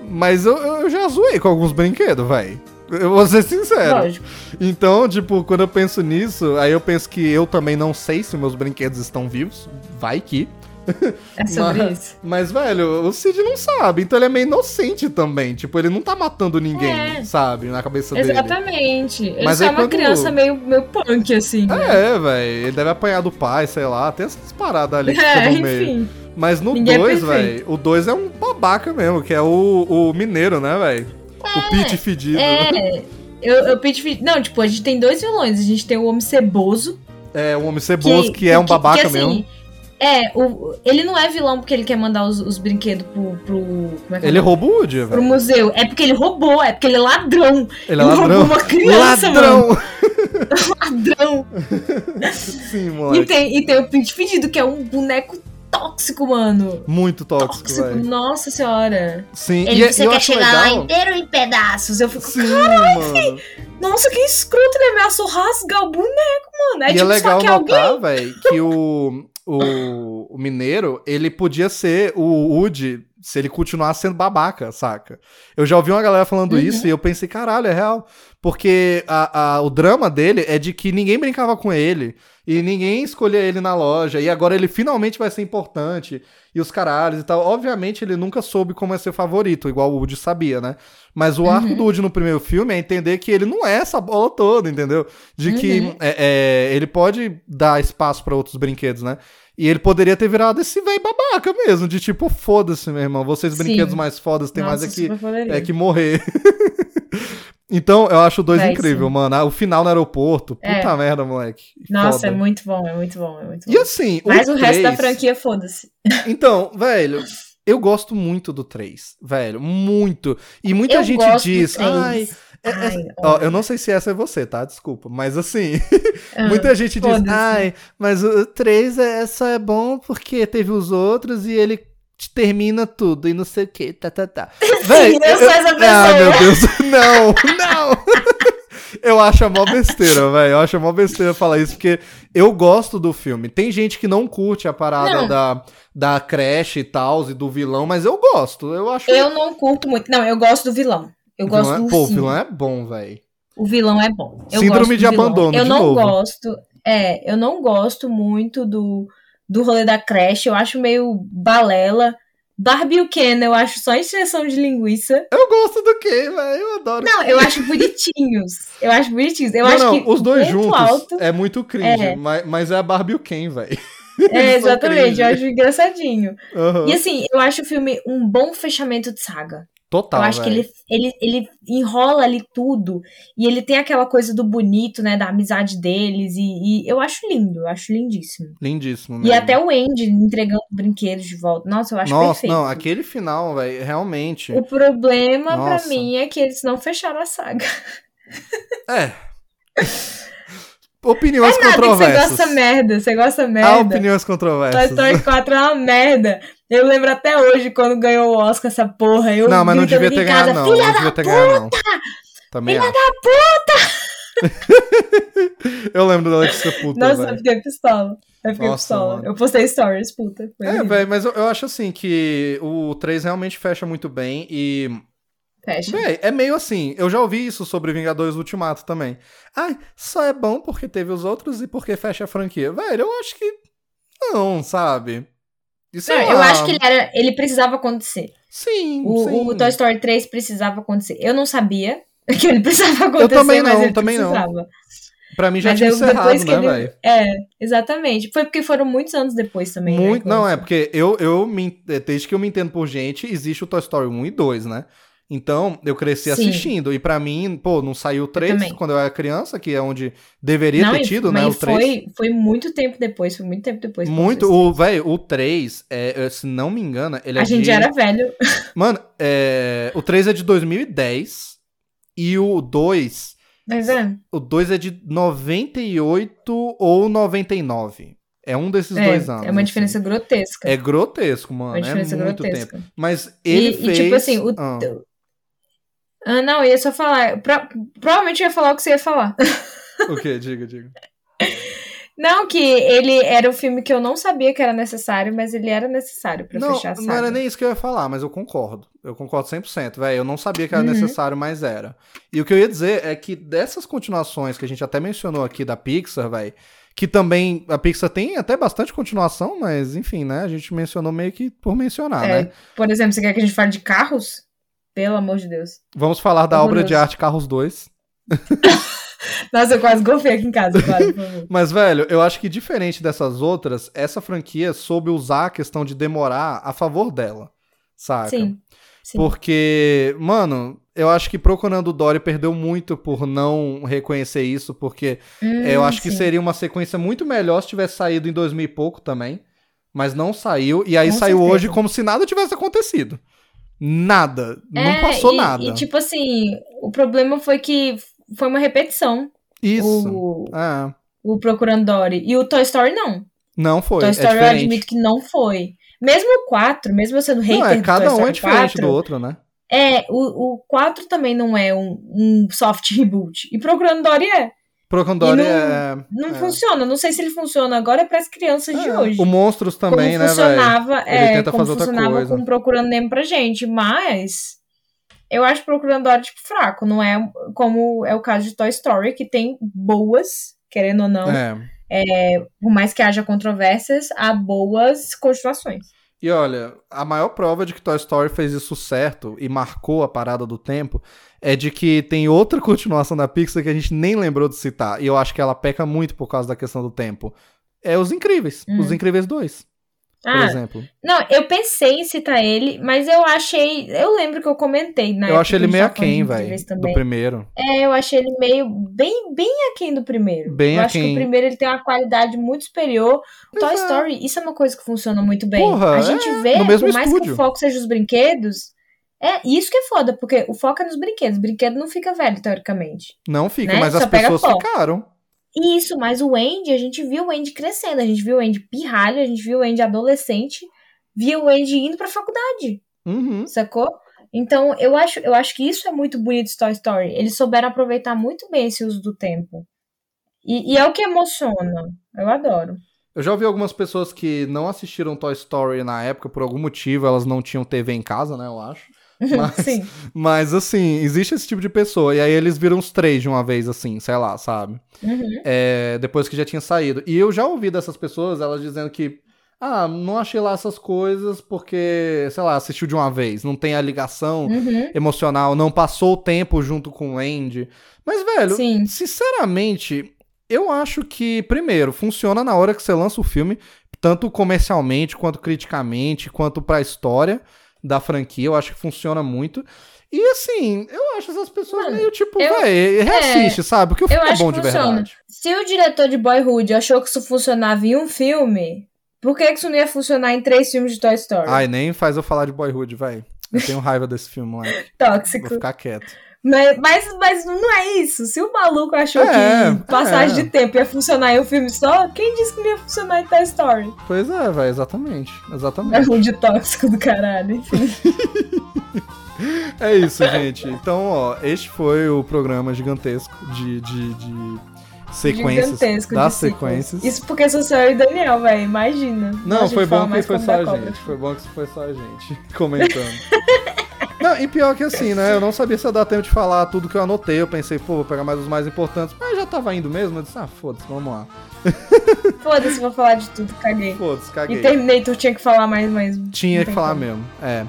Mas eu, eu já zoei com alguns brinquedos, velho. Eu vou ser sincero. Lógico. Então, tipo, quando eu penso nisso, aí eu penso que eu também não sei se meus brinquedos estão vivos. Vai que. É sobre mas, isso. Mas, velho, o Cid não sabe, então ele é meio inocente também. Tipo, ele não tá matando ninguém, É. sabe, na cabeça dele. Exatamente. Ele Mas é uma quando- criança meio, meio punk, assim. né? É, velho, ele deve apanhar do pai, sei lá, tem essas paradas ali que É, no meio. enfim. Mas no Ninguém é 2, perfeito. velho, o 2 é um babaca mesmo, que é o, o mineiro, né, velho? O Pete fedido. É. Eu, eu pedi. Não, tipo, a gente tem dois vilões. A gente tem o Homem Ceboso. É, o Homem Ceboso, que, é um babaca que, assim, mesmo. É, o, ele não é vilão porque ele quer mandar os, os brinquedos pro, pro. Como é que é Ele nome? rouba o Woody, Pro velho. museu. É porque ele roubou, é porque ele é ladrão. Ele é roubou ladrão. uma criança, Ladrão! mano. Ladrão. Sim, E moleque. tem, e tem o Pete Fedido, que é um boneco tóxico, mano. Muito tóxico, Tóxico, nossa senhora. Sim, Ele, e, você eu quer acho chegar lá legal... inteiro em pedaços. Eu fico, Sim, mano. nossa, que escroto, ele ameaçou rasgar o boneco, mano. É e é tipo legal só que alguém. notar, velho, que o, o, o mineiro, ele podia ser o Woody se ele continuasse sendo babaca, saca? Eu já ouvi uma galera falando Uhum. isso e eu pensei, caralho, é real. Porque a, a- o drama dele é de que ninguém brincava com ele e ninguém escolhia ele na loja e agora ele finalmente vai ser importante e os caralhos e tal. Obviamente ele nunca soube como é ser favorito, igual o Woody sabia, né? Mas o arco Uhum. do Woody no primeiro filme é entender que ele não é essa bola toda, entendeu? De que Uhum. é, é, ele pode dar espaço pra outros brinquedos, né? E ele poderia ter virado esse velho babaca mesmo, de tipo, foda-se, meu irmão, vocês Sim. brinquedos mais fodas tem mais Nossa, é que, super poderia. é que morrer. então, eu acho o dois Vai, incrível, sim. mano. O final no aeroporto, puta É. merda, moleque. Nossa, Foda. é muito bom, é muito bom, é muito bom. E assim, Mas o, resto da franquia, foda-se. Então, velho, eu gosto muito do 3, velho, muito. E muita Eu gente diz, ai, é- é- Ai, ó, eu não sei se essa é você, tá? Desculpa, mas assim, Ah, muita gente diz, ai, mas o 3 é, só é bom porque teve os outros e ele te termina tudo e não sei o que, tá, tá, tá. Véi, eu sou essa Ah, pessoa. meu Deus, não, não. Eu acho a mó besteira, velho. Eu acho a mó besteira falar isso, porque eu gosto do filme. Tem gente que não curte a parada Não. da, da creche e tal, e do vilão, mas eu gosto. Eu acho. Eu não curto muito. Não, eu gosto do vilão. Eu o gosto vilão é, do Pô, o vilão é bom, velho. O vilão é bom. Eu Síndrome de abandono, Eu de não novo. gosto. É, eu não gosto muito do, do rolê da creche. Eu acho meio balela. Barbie e o Ken, eu acho só extensão de linguiça. Eu gosto do quê, velho? Eu adoro. Não, eu acho bonitinhos. Eu acho bonitinhos. Eu não, acho não, que os dois juntos alto. é muito cringe, É. Mas, mas é a Barbie e o Ken, velho. É, exatamente, eu acho engraçadinho. Aham. E assim, eu acho o filme um bom fechamento de saga. Total, eu acho que velho. ele, ele, ele enrola ali tudo. E ele tem aquela coisa do bonito, né? Da amizade deles. E, e eu acho lindo, eu acho lindíssimo. Lindíssimo, E mesmo. até o Andy entregando brinquedos de volta. Nossa, eu acho Nossa, perfeito. não, aquele final, velho, realmente. O problema Nossa. pra mim é que eles não fecharam a saga. É. Opiniões Nada que você controversas. gosta merda, você gosta Há merda. opiniões Toy controversas. Story 4 é uma merda. Eu lembro até hoje quando ganhou o Oscar essa porra. Eu Não, mas não devia ter ganhado, não. Filha Não da devia ter ganhado, não. Também Filha acho. Eu lembro de ser puta, Nossa, eu velho. fiquei pistola. Eu fiquei Nossa, pistola. mano. Eu postei stories, puta. Foi É, velho, mas eu, eu acho assim que o 3 realmente fecha muito bem e. Fecha. Véi, é meio assim. Eu já ouvi isso sobre Vingadores Ultimato também. Ah, só é bom porque teve os outros e porque fecha a franquia. Velho, eu acho que. Não, sabe? Isso Não, é eu uma- acho que ele, era, ele precisava acontecer. Sim, O, sim. o Toy Story 3 precisava acontecer. Eu não sabia que ele precisava acontecer, Eu também mas não, ele também não. precisava. Pra mim já Mas tinha eu, encerrado, né, velho? É, exatamente. Foi porque foram muitos anos depois também. né, Muito, que não, é porque eu, eu me, desde que eu me entendo por gente, existe o Toy Story 1 e 2, né? Então, eu cresci Sim. assistindo. E pra mim, pô, não saiu o 3 também. quando eu era criança, que é onde deveria Não, ter e- tido, né? O 3. Foi, foi muito tempo depois, foi muito tempo depois. Muito. O, velho, o 3, é, é, se não me engano, ele esse. é A gente de... já era velho. Mano, é, o 3 é de 2010 e o 2. Mas é. O 2 é de 98 ou 99. É um desses É, dois anos. é uma assim. diferença grotesca. É grotesco, uma mano. É diferença muito grotesca. tempo. Mas ele E, e, fez. tipo assim, o. Ah, Ah, não, eu ia só falar. Pro- provavelmente eu ia falar o que você ia falar. o que? Diga, diga. Não, que ele era o filme que eu não sabia que era necessário, mas ele era necessário pra Não, fechar a saga. não era nem isso que eu ia falar, mas eu concordo. Eu concordo 100%, velho. Eu não sabia que era Uhum. necessário, mas era. E o que eu ia dizer é que dessas continuações que a gente até mencionou aqui da Pixar, velho, que também a Pixar tem até bastante continuação, mas enfim, né? A gente mencionou meio que por mencionar, É, né? Por exemplo, você quer que a gente fale de carros? Pelo amor de Deus. Vamos falar da obra de Horroroso. arte Carros 2. Nossa, eu quase golfei aqui em casa, favor. Mas, velho, eu acho que diferente dessas outras, essa franquia soube usar a questão de demorar a favor dela, saca? Sim. Sim. Porque, mano, eu acho que Procurando Dory perdeu muito por não reconhecer isso, porque Hum, eu acho que sim. seria uma sequência muito melhor se tivesse saído em 2000 e pouco também, mas não saiu, e aí Com saiu certeza. hoje como se nada tivesse acontecido. Nada, não É, passou e- nada. E tipo assim, o problema foi que foi uma repetição. Isso. O, É. o Procurando Dory. E o Toy Story não. Não foi. Toy é Story eu diferente. admito que não foi. Mesmo o 4, mesmo eu sendo hater Não, é, cada um é diferente 4, do outro, né? É, o, o 4 também não é um, um soft reboot. E Procurando Dory é. Procondori E não- é. Não é. funciona. Não sei se ele funciona agora para as crianças de É, hoje. O Monstros também, como né, funcionava, Ele é, tenta como fazer outra funcionava coisa. com Procurando Nemo pra gente. Mas eu acho Procurando Dory tipo fraco. Não é como é o caso de Toy Story, que tem boas, querendo ou não. É. Por mais que haja controvérsias, há boas continuações. E olha, a maior prova de que Toy Story fez isso certo e marcou a parada do tempo é de que tem outra continuação da Pixar que a gente nem lembrou de citar. E eu acho que ela peca muito por causa da questão do tempo. É Os Incríveis. Hum. Os Incríveis 2, por Ah, exemplo. não, eu pensei em citar ele, mas eu achei. Eu lembro que eu comentei, né? eu achei ele meio aquém, velho, do primeiro. É, eu achei ele meio bem, bem aquém do primeiro. Bem eu acho que aquém. o primeiro ele tem uma qualidade muito superior. Pois Toy é. Story, isso é uma coisa que funciona muito bem. Porra, a gente é, vê, no mesmo por mais que estúdio. o foco seja os brinquedos. É, isso que é foda, porque o foco é nos brinquedos. O brinquedo não fica velho, teoricamente. Não fica, Né? mas Só as pessoas foto. ficaram. Isso, mas o Andy, a gente viu o Andy crescendo, a gente viu o Andy pirralho, a gente viu o Andy adolescente, viu o Andy indo pra faculdade. Uhum. Sacou? Então, eu acho, eu acho que isso é muito bonito de Toy Story. Eles souberam aproveitar muito bem esse uso do tempo. E, e é o que emociona. Eu adoro. Eu já ouvi algumas pessoas que não assistiram Toy Story na época, por algum motivo, elas não tinham TV em casa, né, eu acho. Mas, Sim. mas assim, existe esse tipo de pessoa. E aí eles viram os três de uma vez, assim, sei lá, sabe? Uhum. É, depois que já tinha saído. E eu já ouvi dessas pessoas, elas dizendo que, ah, não achei lá essas coisas porque, sei lá, assistiu de uma vez. Não tem a ligação Uhum. emocional, não passou o tempo junto com o Andy. Mas, velho, Sim. sinceramente, eu acho que, primeiro, funciona na hora que você lança o filme, tanto comercialmente, quanto criticamente, quanto pra história da franquia. Eu acho que funciona muito. E assim, eu acho essas pessoas Mano, meio tipo, eu- véi, reassiste, sabe? Porque o filme é bom de funciona. verdade. Se o diretor de Boyhood achou que isso funcionava em um filme, por que que isso não ia funcionar em três filmes de Toy Story? Ai, nem faz eu falar de Boyhood, vai. Eu tenho raiva desse filme, moleque. Tóxico. Vou ficar quieto. Mas, mas, mas não é isso. Se o maluco achou É, que passagem é. de tempo ia funcionar em um filme só, quem disse que não ia funcionar em Toy Story? Pois é, vai, exatamente. É Exatamente. um de tóxico do caralho, enfim. É isso, gente. Então, ó, este foi o programa gigantesco de, de, de sequências. Gigantesco das sequências. Isso porque sou só eu e Daniel, velho. Imagina. Não, foi bom que foi só a gente. Foi bom que foi só a gente comentando. Não, e pior que assim, né? Eu não sabia se ia dar tempo de falar tudo que eu anotei. Eu pensei, pô, vou pegar mais os mais importantes. Mas já tava indo mesmo. Eu disse, ah, foda-se, vamos lá. Foda-se, vou falar de tudo, caguei. Foda-se, caguei. E Terminator tinha que falar mais, mas. Tinha não que falar como. mesmo. É.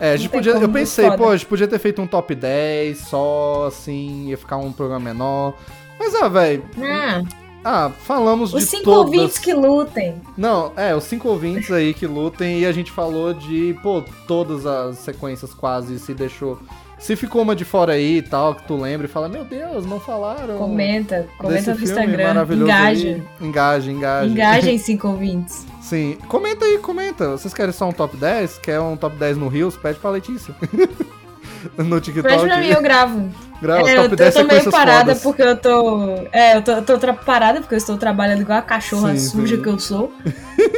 É, a gente podia, eu pensei, foda. pô, a gente podia ter feito um top 10 só, assim, ia ficar um programa menor. Mas, ah, velho, Ah, ah, falamos os de cinco todas... ouvintes que lutem. Não, é, os cinco ouvintes aí que lutem e a gente falou de, pô, todas as sequências quase se deixou... Se ficou uma de fora aí e tal, que tu lembra e fala, meu Deus, não falaram Comenta, comenta no Instagram. Engaja. aí. Engaja, engaja. Engajem cinco ouvintes. Sim, comenta aí, comenta. Vocês querem só um top 10? Quer um top 10 no Rios? Pede pra Letícia. no TikTok. Pede pra mim, eu gravo. Grava É, top tô- 10 eu tô meio parada fodas. porque eu tô. É, eu tô, eu tô parada porque eu estou trabalhando igual a cachorra Sim, suja que eu sou.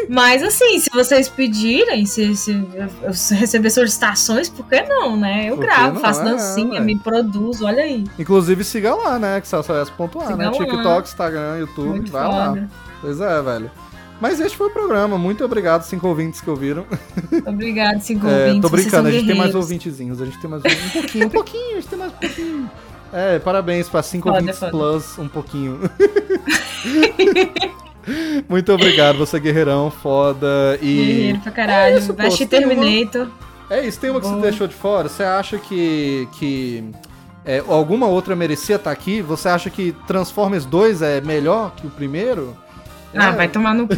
Mas assim, se vocês pedirem, se, se eu receber solicitações, por que não, né? Eu gravo, não? faço É, dancinha, ué. me produzo, olha aí. Inclusive, siga lá, né? Que só só pontuar, Siga né? lá. TikTok, Instagram, YouTube, Muito vai lá. foda. Pois é, velho. Mas este foi o programa. Muito obrigado, cinco ouvintes que ouviram. Obrigado, cinco É, ouvintes. tô brincando, a gente tem mais ouvintezinhos. A gente tem mais um, um pouquinho, um pouquinho, a gente tem mais um pouquinho. É, parabéns pra cinco Foda, ouvintes foda. plus, um pouquinho. Muito obrigado, você é guerreirão, foda. E. Guerreiro pra caralho. É isso, pô, tem uma- Terminator. É isso, tem uma que você deixou de fora? Você acha que. que é, alguma outra merecia estar aqui? Você acha que Transformers 2 é melhor que o primeiro? Ah, É, vai tomar no cu.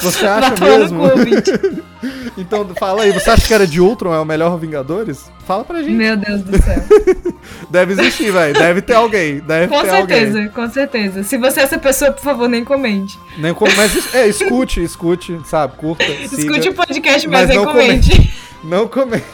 Você acha vai tomar mesmo? no cu. Então fala aí, você acha que era de Ultron é o melhor Vingadores? Fala pra gente. Meu Deus do céu. Deve existir, velho. Deve ter alguém. Deve Com ter certeza, alguém. com certeza. Se você é essa pessoa, por favor, nem comente. Nem como, mas é, escute, escute, sabe? Curta, siga. Escute o podcast, Mas mas, nem não comente. Não comente,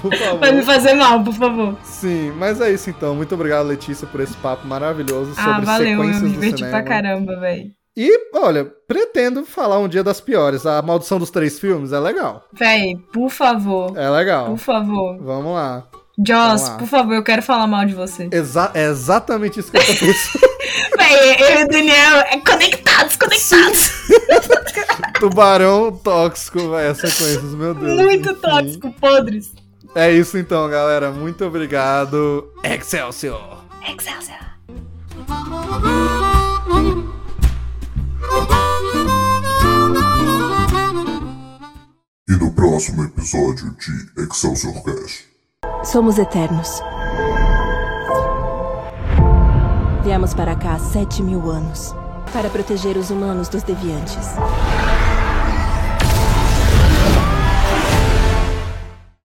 por favor. Vai me fazer mal, por favor. Sim, mas é isso então. Muito obrigado, Letícia, por esse papo maravilhoso Ah, sobre valeu, eu me do diverti cinema. pra caramba, velho. E, olha, pretendo falar um dia das piores. A Maldição dos Três Filmes é legal. Véi, por favor. É legal. Por favor. Vamos lá. Joss, por favor, eu quero falar mal de você. Exa é exatamente isso que eu tô pensando. Véi, eu e o Daniel é conectados, conectados. Tubarão tóxico, vai, as sequências, meu Deus. Muito enfim. tóxico, podres. É isso então, galera. Muito obrigado. Excelsior! Excelsior. E no próximo episódio de Excelsior Cast. Somos eternos. Viemos para cá há sete mil anos para proteger os humanos dos deviantes.